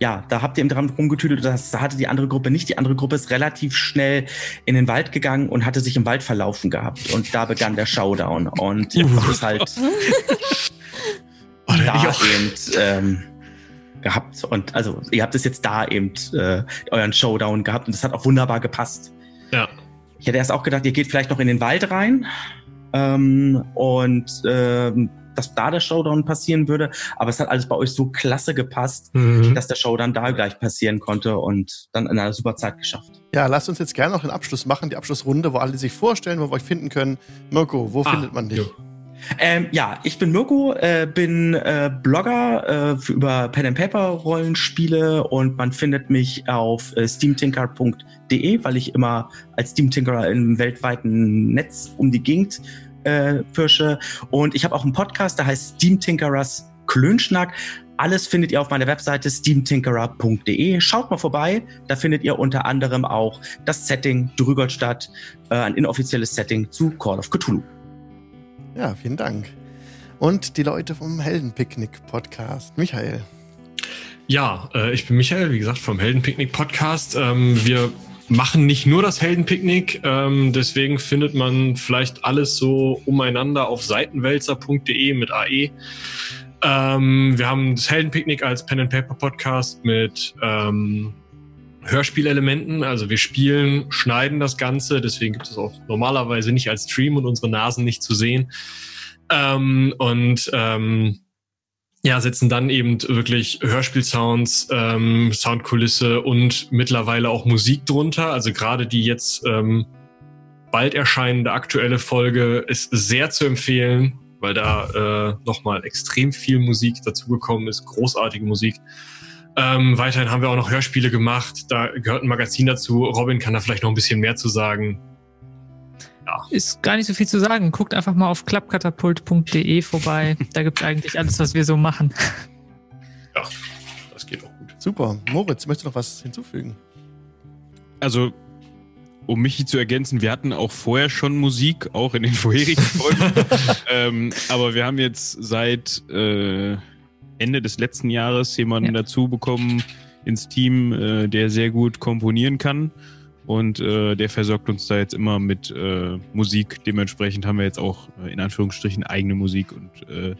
ja, da habt ihr eben dran rumgetüdelt, das hatte die andere Gruppe nicht. Die andere Gruppe ist relativ schnell in den Wald gegangen und hatte sich im Wald verlaufen gehabt. Und da begann der Showdown. Und das ist halt
oh,
da eben ähm, gehabt. Und also ihr habt es jetzt da eben äh, euren Showdown gehabt und das hat auch wunderbar gepasst.
Ja.
Ich hätte erst auch gedacht, ihr geht vielleicht noch in den Wald rein ähm, und ähm, dass da der Showdown passieren würde. Aber es hat alles bei euch so klasse gepasst, mhm. dass der Showdown da gleich passieren konnte und dann in einer super Zeit geschafft.
Ja, lasst uns jetzt gerne noch den Abschluss machen, die Abschlussrunde, wo alle sich vorstellen, wo wir euch finden können. Mirko, wo ah, findet man dich?
Jo. Ähm, ja, ich bin Mirko, äh, bin äh, Blogger äh, über Pen and Paper Rollenspiele und man findet mich auf äh, steamtinker.de, weil ich immer als Steamtinkerer im weltweiten Netz um die Gegend äh, Pirsche. Und ich habe auch einen Podcast, der heißt Steam Tinkerers Klönschnack. Alles findet ihr auf meiner Webseite steamtinkerer.de. Schaut mal vorbei. Da findet ihr unter anderem auch das Setting Drügolstadt, äh, ein inoffizielles Setting zu Call of Cthulhu.
Ja, vielen Dank. Und die Leute vom Heldenpicknick Podcast. Michael.
Ja, äh, ich bin Michael, wie gesagt, vom Heldenpicknick Podcast. Ähm, wir machen nicht nur das Heldenpicknick, ähm, deswegen findet man vielleicht alles so umeinander auf seitenwälzer.de mit AE. Ähm, wir haben das Heldenpicknick als Pen and Paper Podcast mit ähm, Hörspielelementen. Also wir spielen, schneiden das Ganze, deswegen gibt es auch normalerweise nicht als Stream und unsere Nasen nicht zu sehen. Ähm, und ähm, ja, setzen dann eben wirklich Hörspielsounds, ähm, Soundkulisse und mittlerweile auch Musik drunter. Also gerade die jetzt ähm, bald erscheinende aktuelle Folge ist sehr zu empfehlen, weil da äh, nochmal extrem viel Musik dazugekommen ist, großartige Musik. Ähm, weiterhin haben wir auch noch Hörspiele gemacht, da gehört ein Magazin dazu. Robin kann da vielleicht noch ein bisschen mehr zu sagen
ja. Ist gar nicht so viel zu sagen. Guckt einfach mal auf klappkatapult.de vorbei. da gibt es eigentlich alles, was wir so machen.
Ja, das geht auch gut.
Super. Moritz, möchtest du noch was hinzufügen?
Also, um mich zu ergänzen, wir hatten auch vorher schon Musik, auch in den vorherigen Folgen. ähm, aber wir haben jetzt seit äh, Ende des letzten Jahres jemanden ja. dazu bekommen ins Team, äh, der sehr gut komponieren kann. Und äh, der versorgt uns da jetzt immer mit äh, Musik. Dementsprechend haben wir jetzt auch äh, in Anführungsstrichen eigene Musik und äh,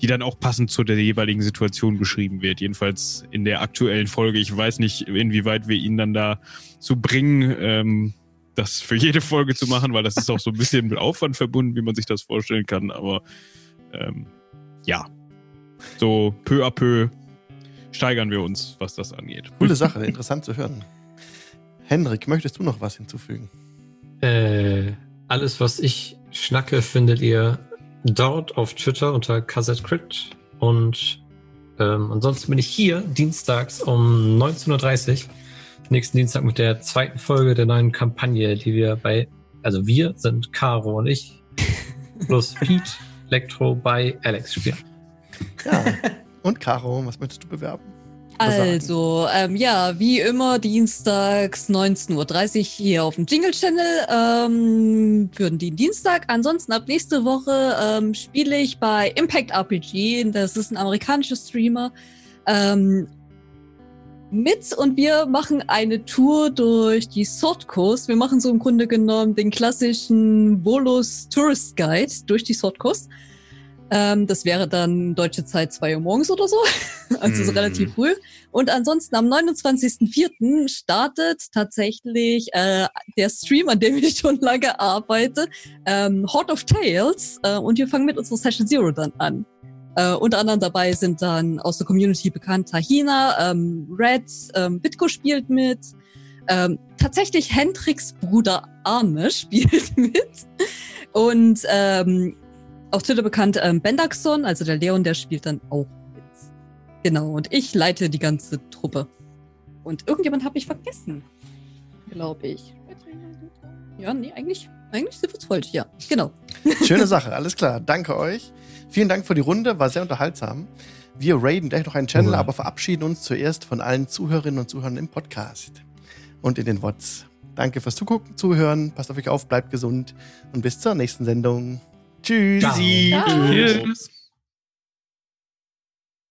die dann auch passend zu der jeweiligen Situation geschrieben wird. Jedenfalls in der aktuellen Folge. Ich weiß nicht, inwieweit wir ihn dann da zu bringen, ähm, das für jede Folge zu machen, weil das ist auch so ein bisschen mit Aufwand verbunden, wie man sich das vorstellen kann. Aber ähm, ja, so peu à peu steigern wir uns, was das angeht.
Coole Sache, interessant zu hören. Henrik, möchtest du noch was hinzufügen?
Äh, alles, was ich schnacke, findet ihr dort auf Twitter unter Crit. Und ähm, ansonsten bin ich hier dienstags um 19.30 Uhr, nächsten Dienstag mit der zweiten Folge der neuen Kampagne, die wir bei, also wir sind Caro und ich, plus Pete, Elektro bei Alex spielen.
Ja. Und Caro, was möchtest du bewerben?
Also, ähm, ja, wie immer dienstags 19.30 Uhr hier auf dem Jingle Channel ähm, für den Dienstag. Ansonsten ab nächste Woche ähm, spiele ich bei Impact RPG. Das ist ein amerikanischer Streamer. Ähm, mit und wir machen eine Tour durch die Sword Coast. Wir machen so im Grunde genommen den klassischen Volus Tourist Guide durch die Sword Coast. Ähm, das wäre dann deutsche Zeit 2 Uhr morgens oder so. also mm. so relativ früh. Und ansonsten am 29.04. startet tatsächlich äh, der Stream, an dem ich schon lange arbeite, ähm, Horde of Tales. Äh, und wir fangen mit unserer Session Zero dann an. Äh, unter anderem dabei sind dann aus der Community bekannt Tahina, ähm, Red, ähm, Bitko spielt mit. Ähm, tatsächlich Hendricks Bruder Arne spielt mit. Und ähm, auf Twitter bekannt ähm, Bendaxon, also der Leon, der spielt dann auch mit. Genau, und ich leite die ganze Truppe. Und irgendjemand habe ich vergessen, glaube ich. Ja, nee, eigentlich, eigentlich sind wir es voll. Ja, genau.
Schöne Sache, alles klar. Danke euch. Vielen Dank für die Runde, war sehr unterhaltsam. Wir raiden gleich noch einen Channel, aber verabschieden uns zuerst von allen Zuhörerinnen und Zuhörern im Podcast und in den WOTS. Danke fürs Zugucken, Zuhören, passt auf euch auf, bleibt gesund und bis zur nächsten Sendung. Tschüss.
Ciao. Ciao. Tschüss.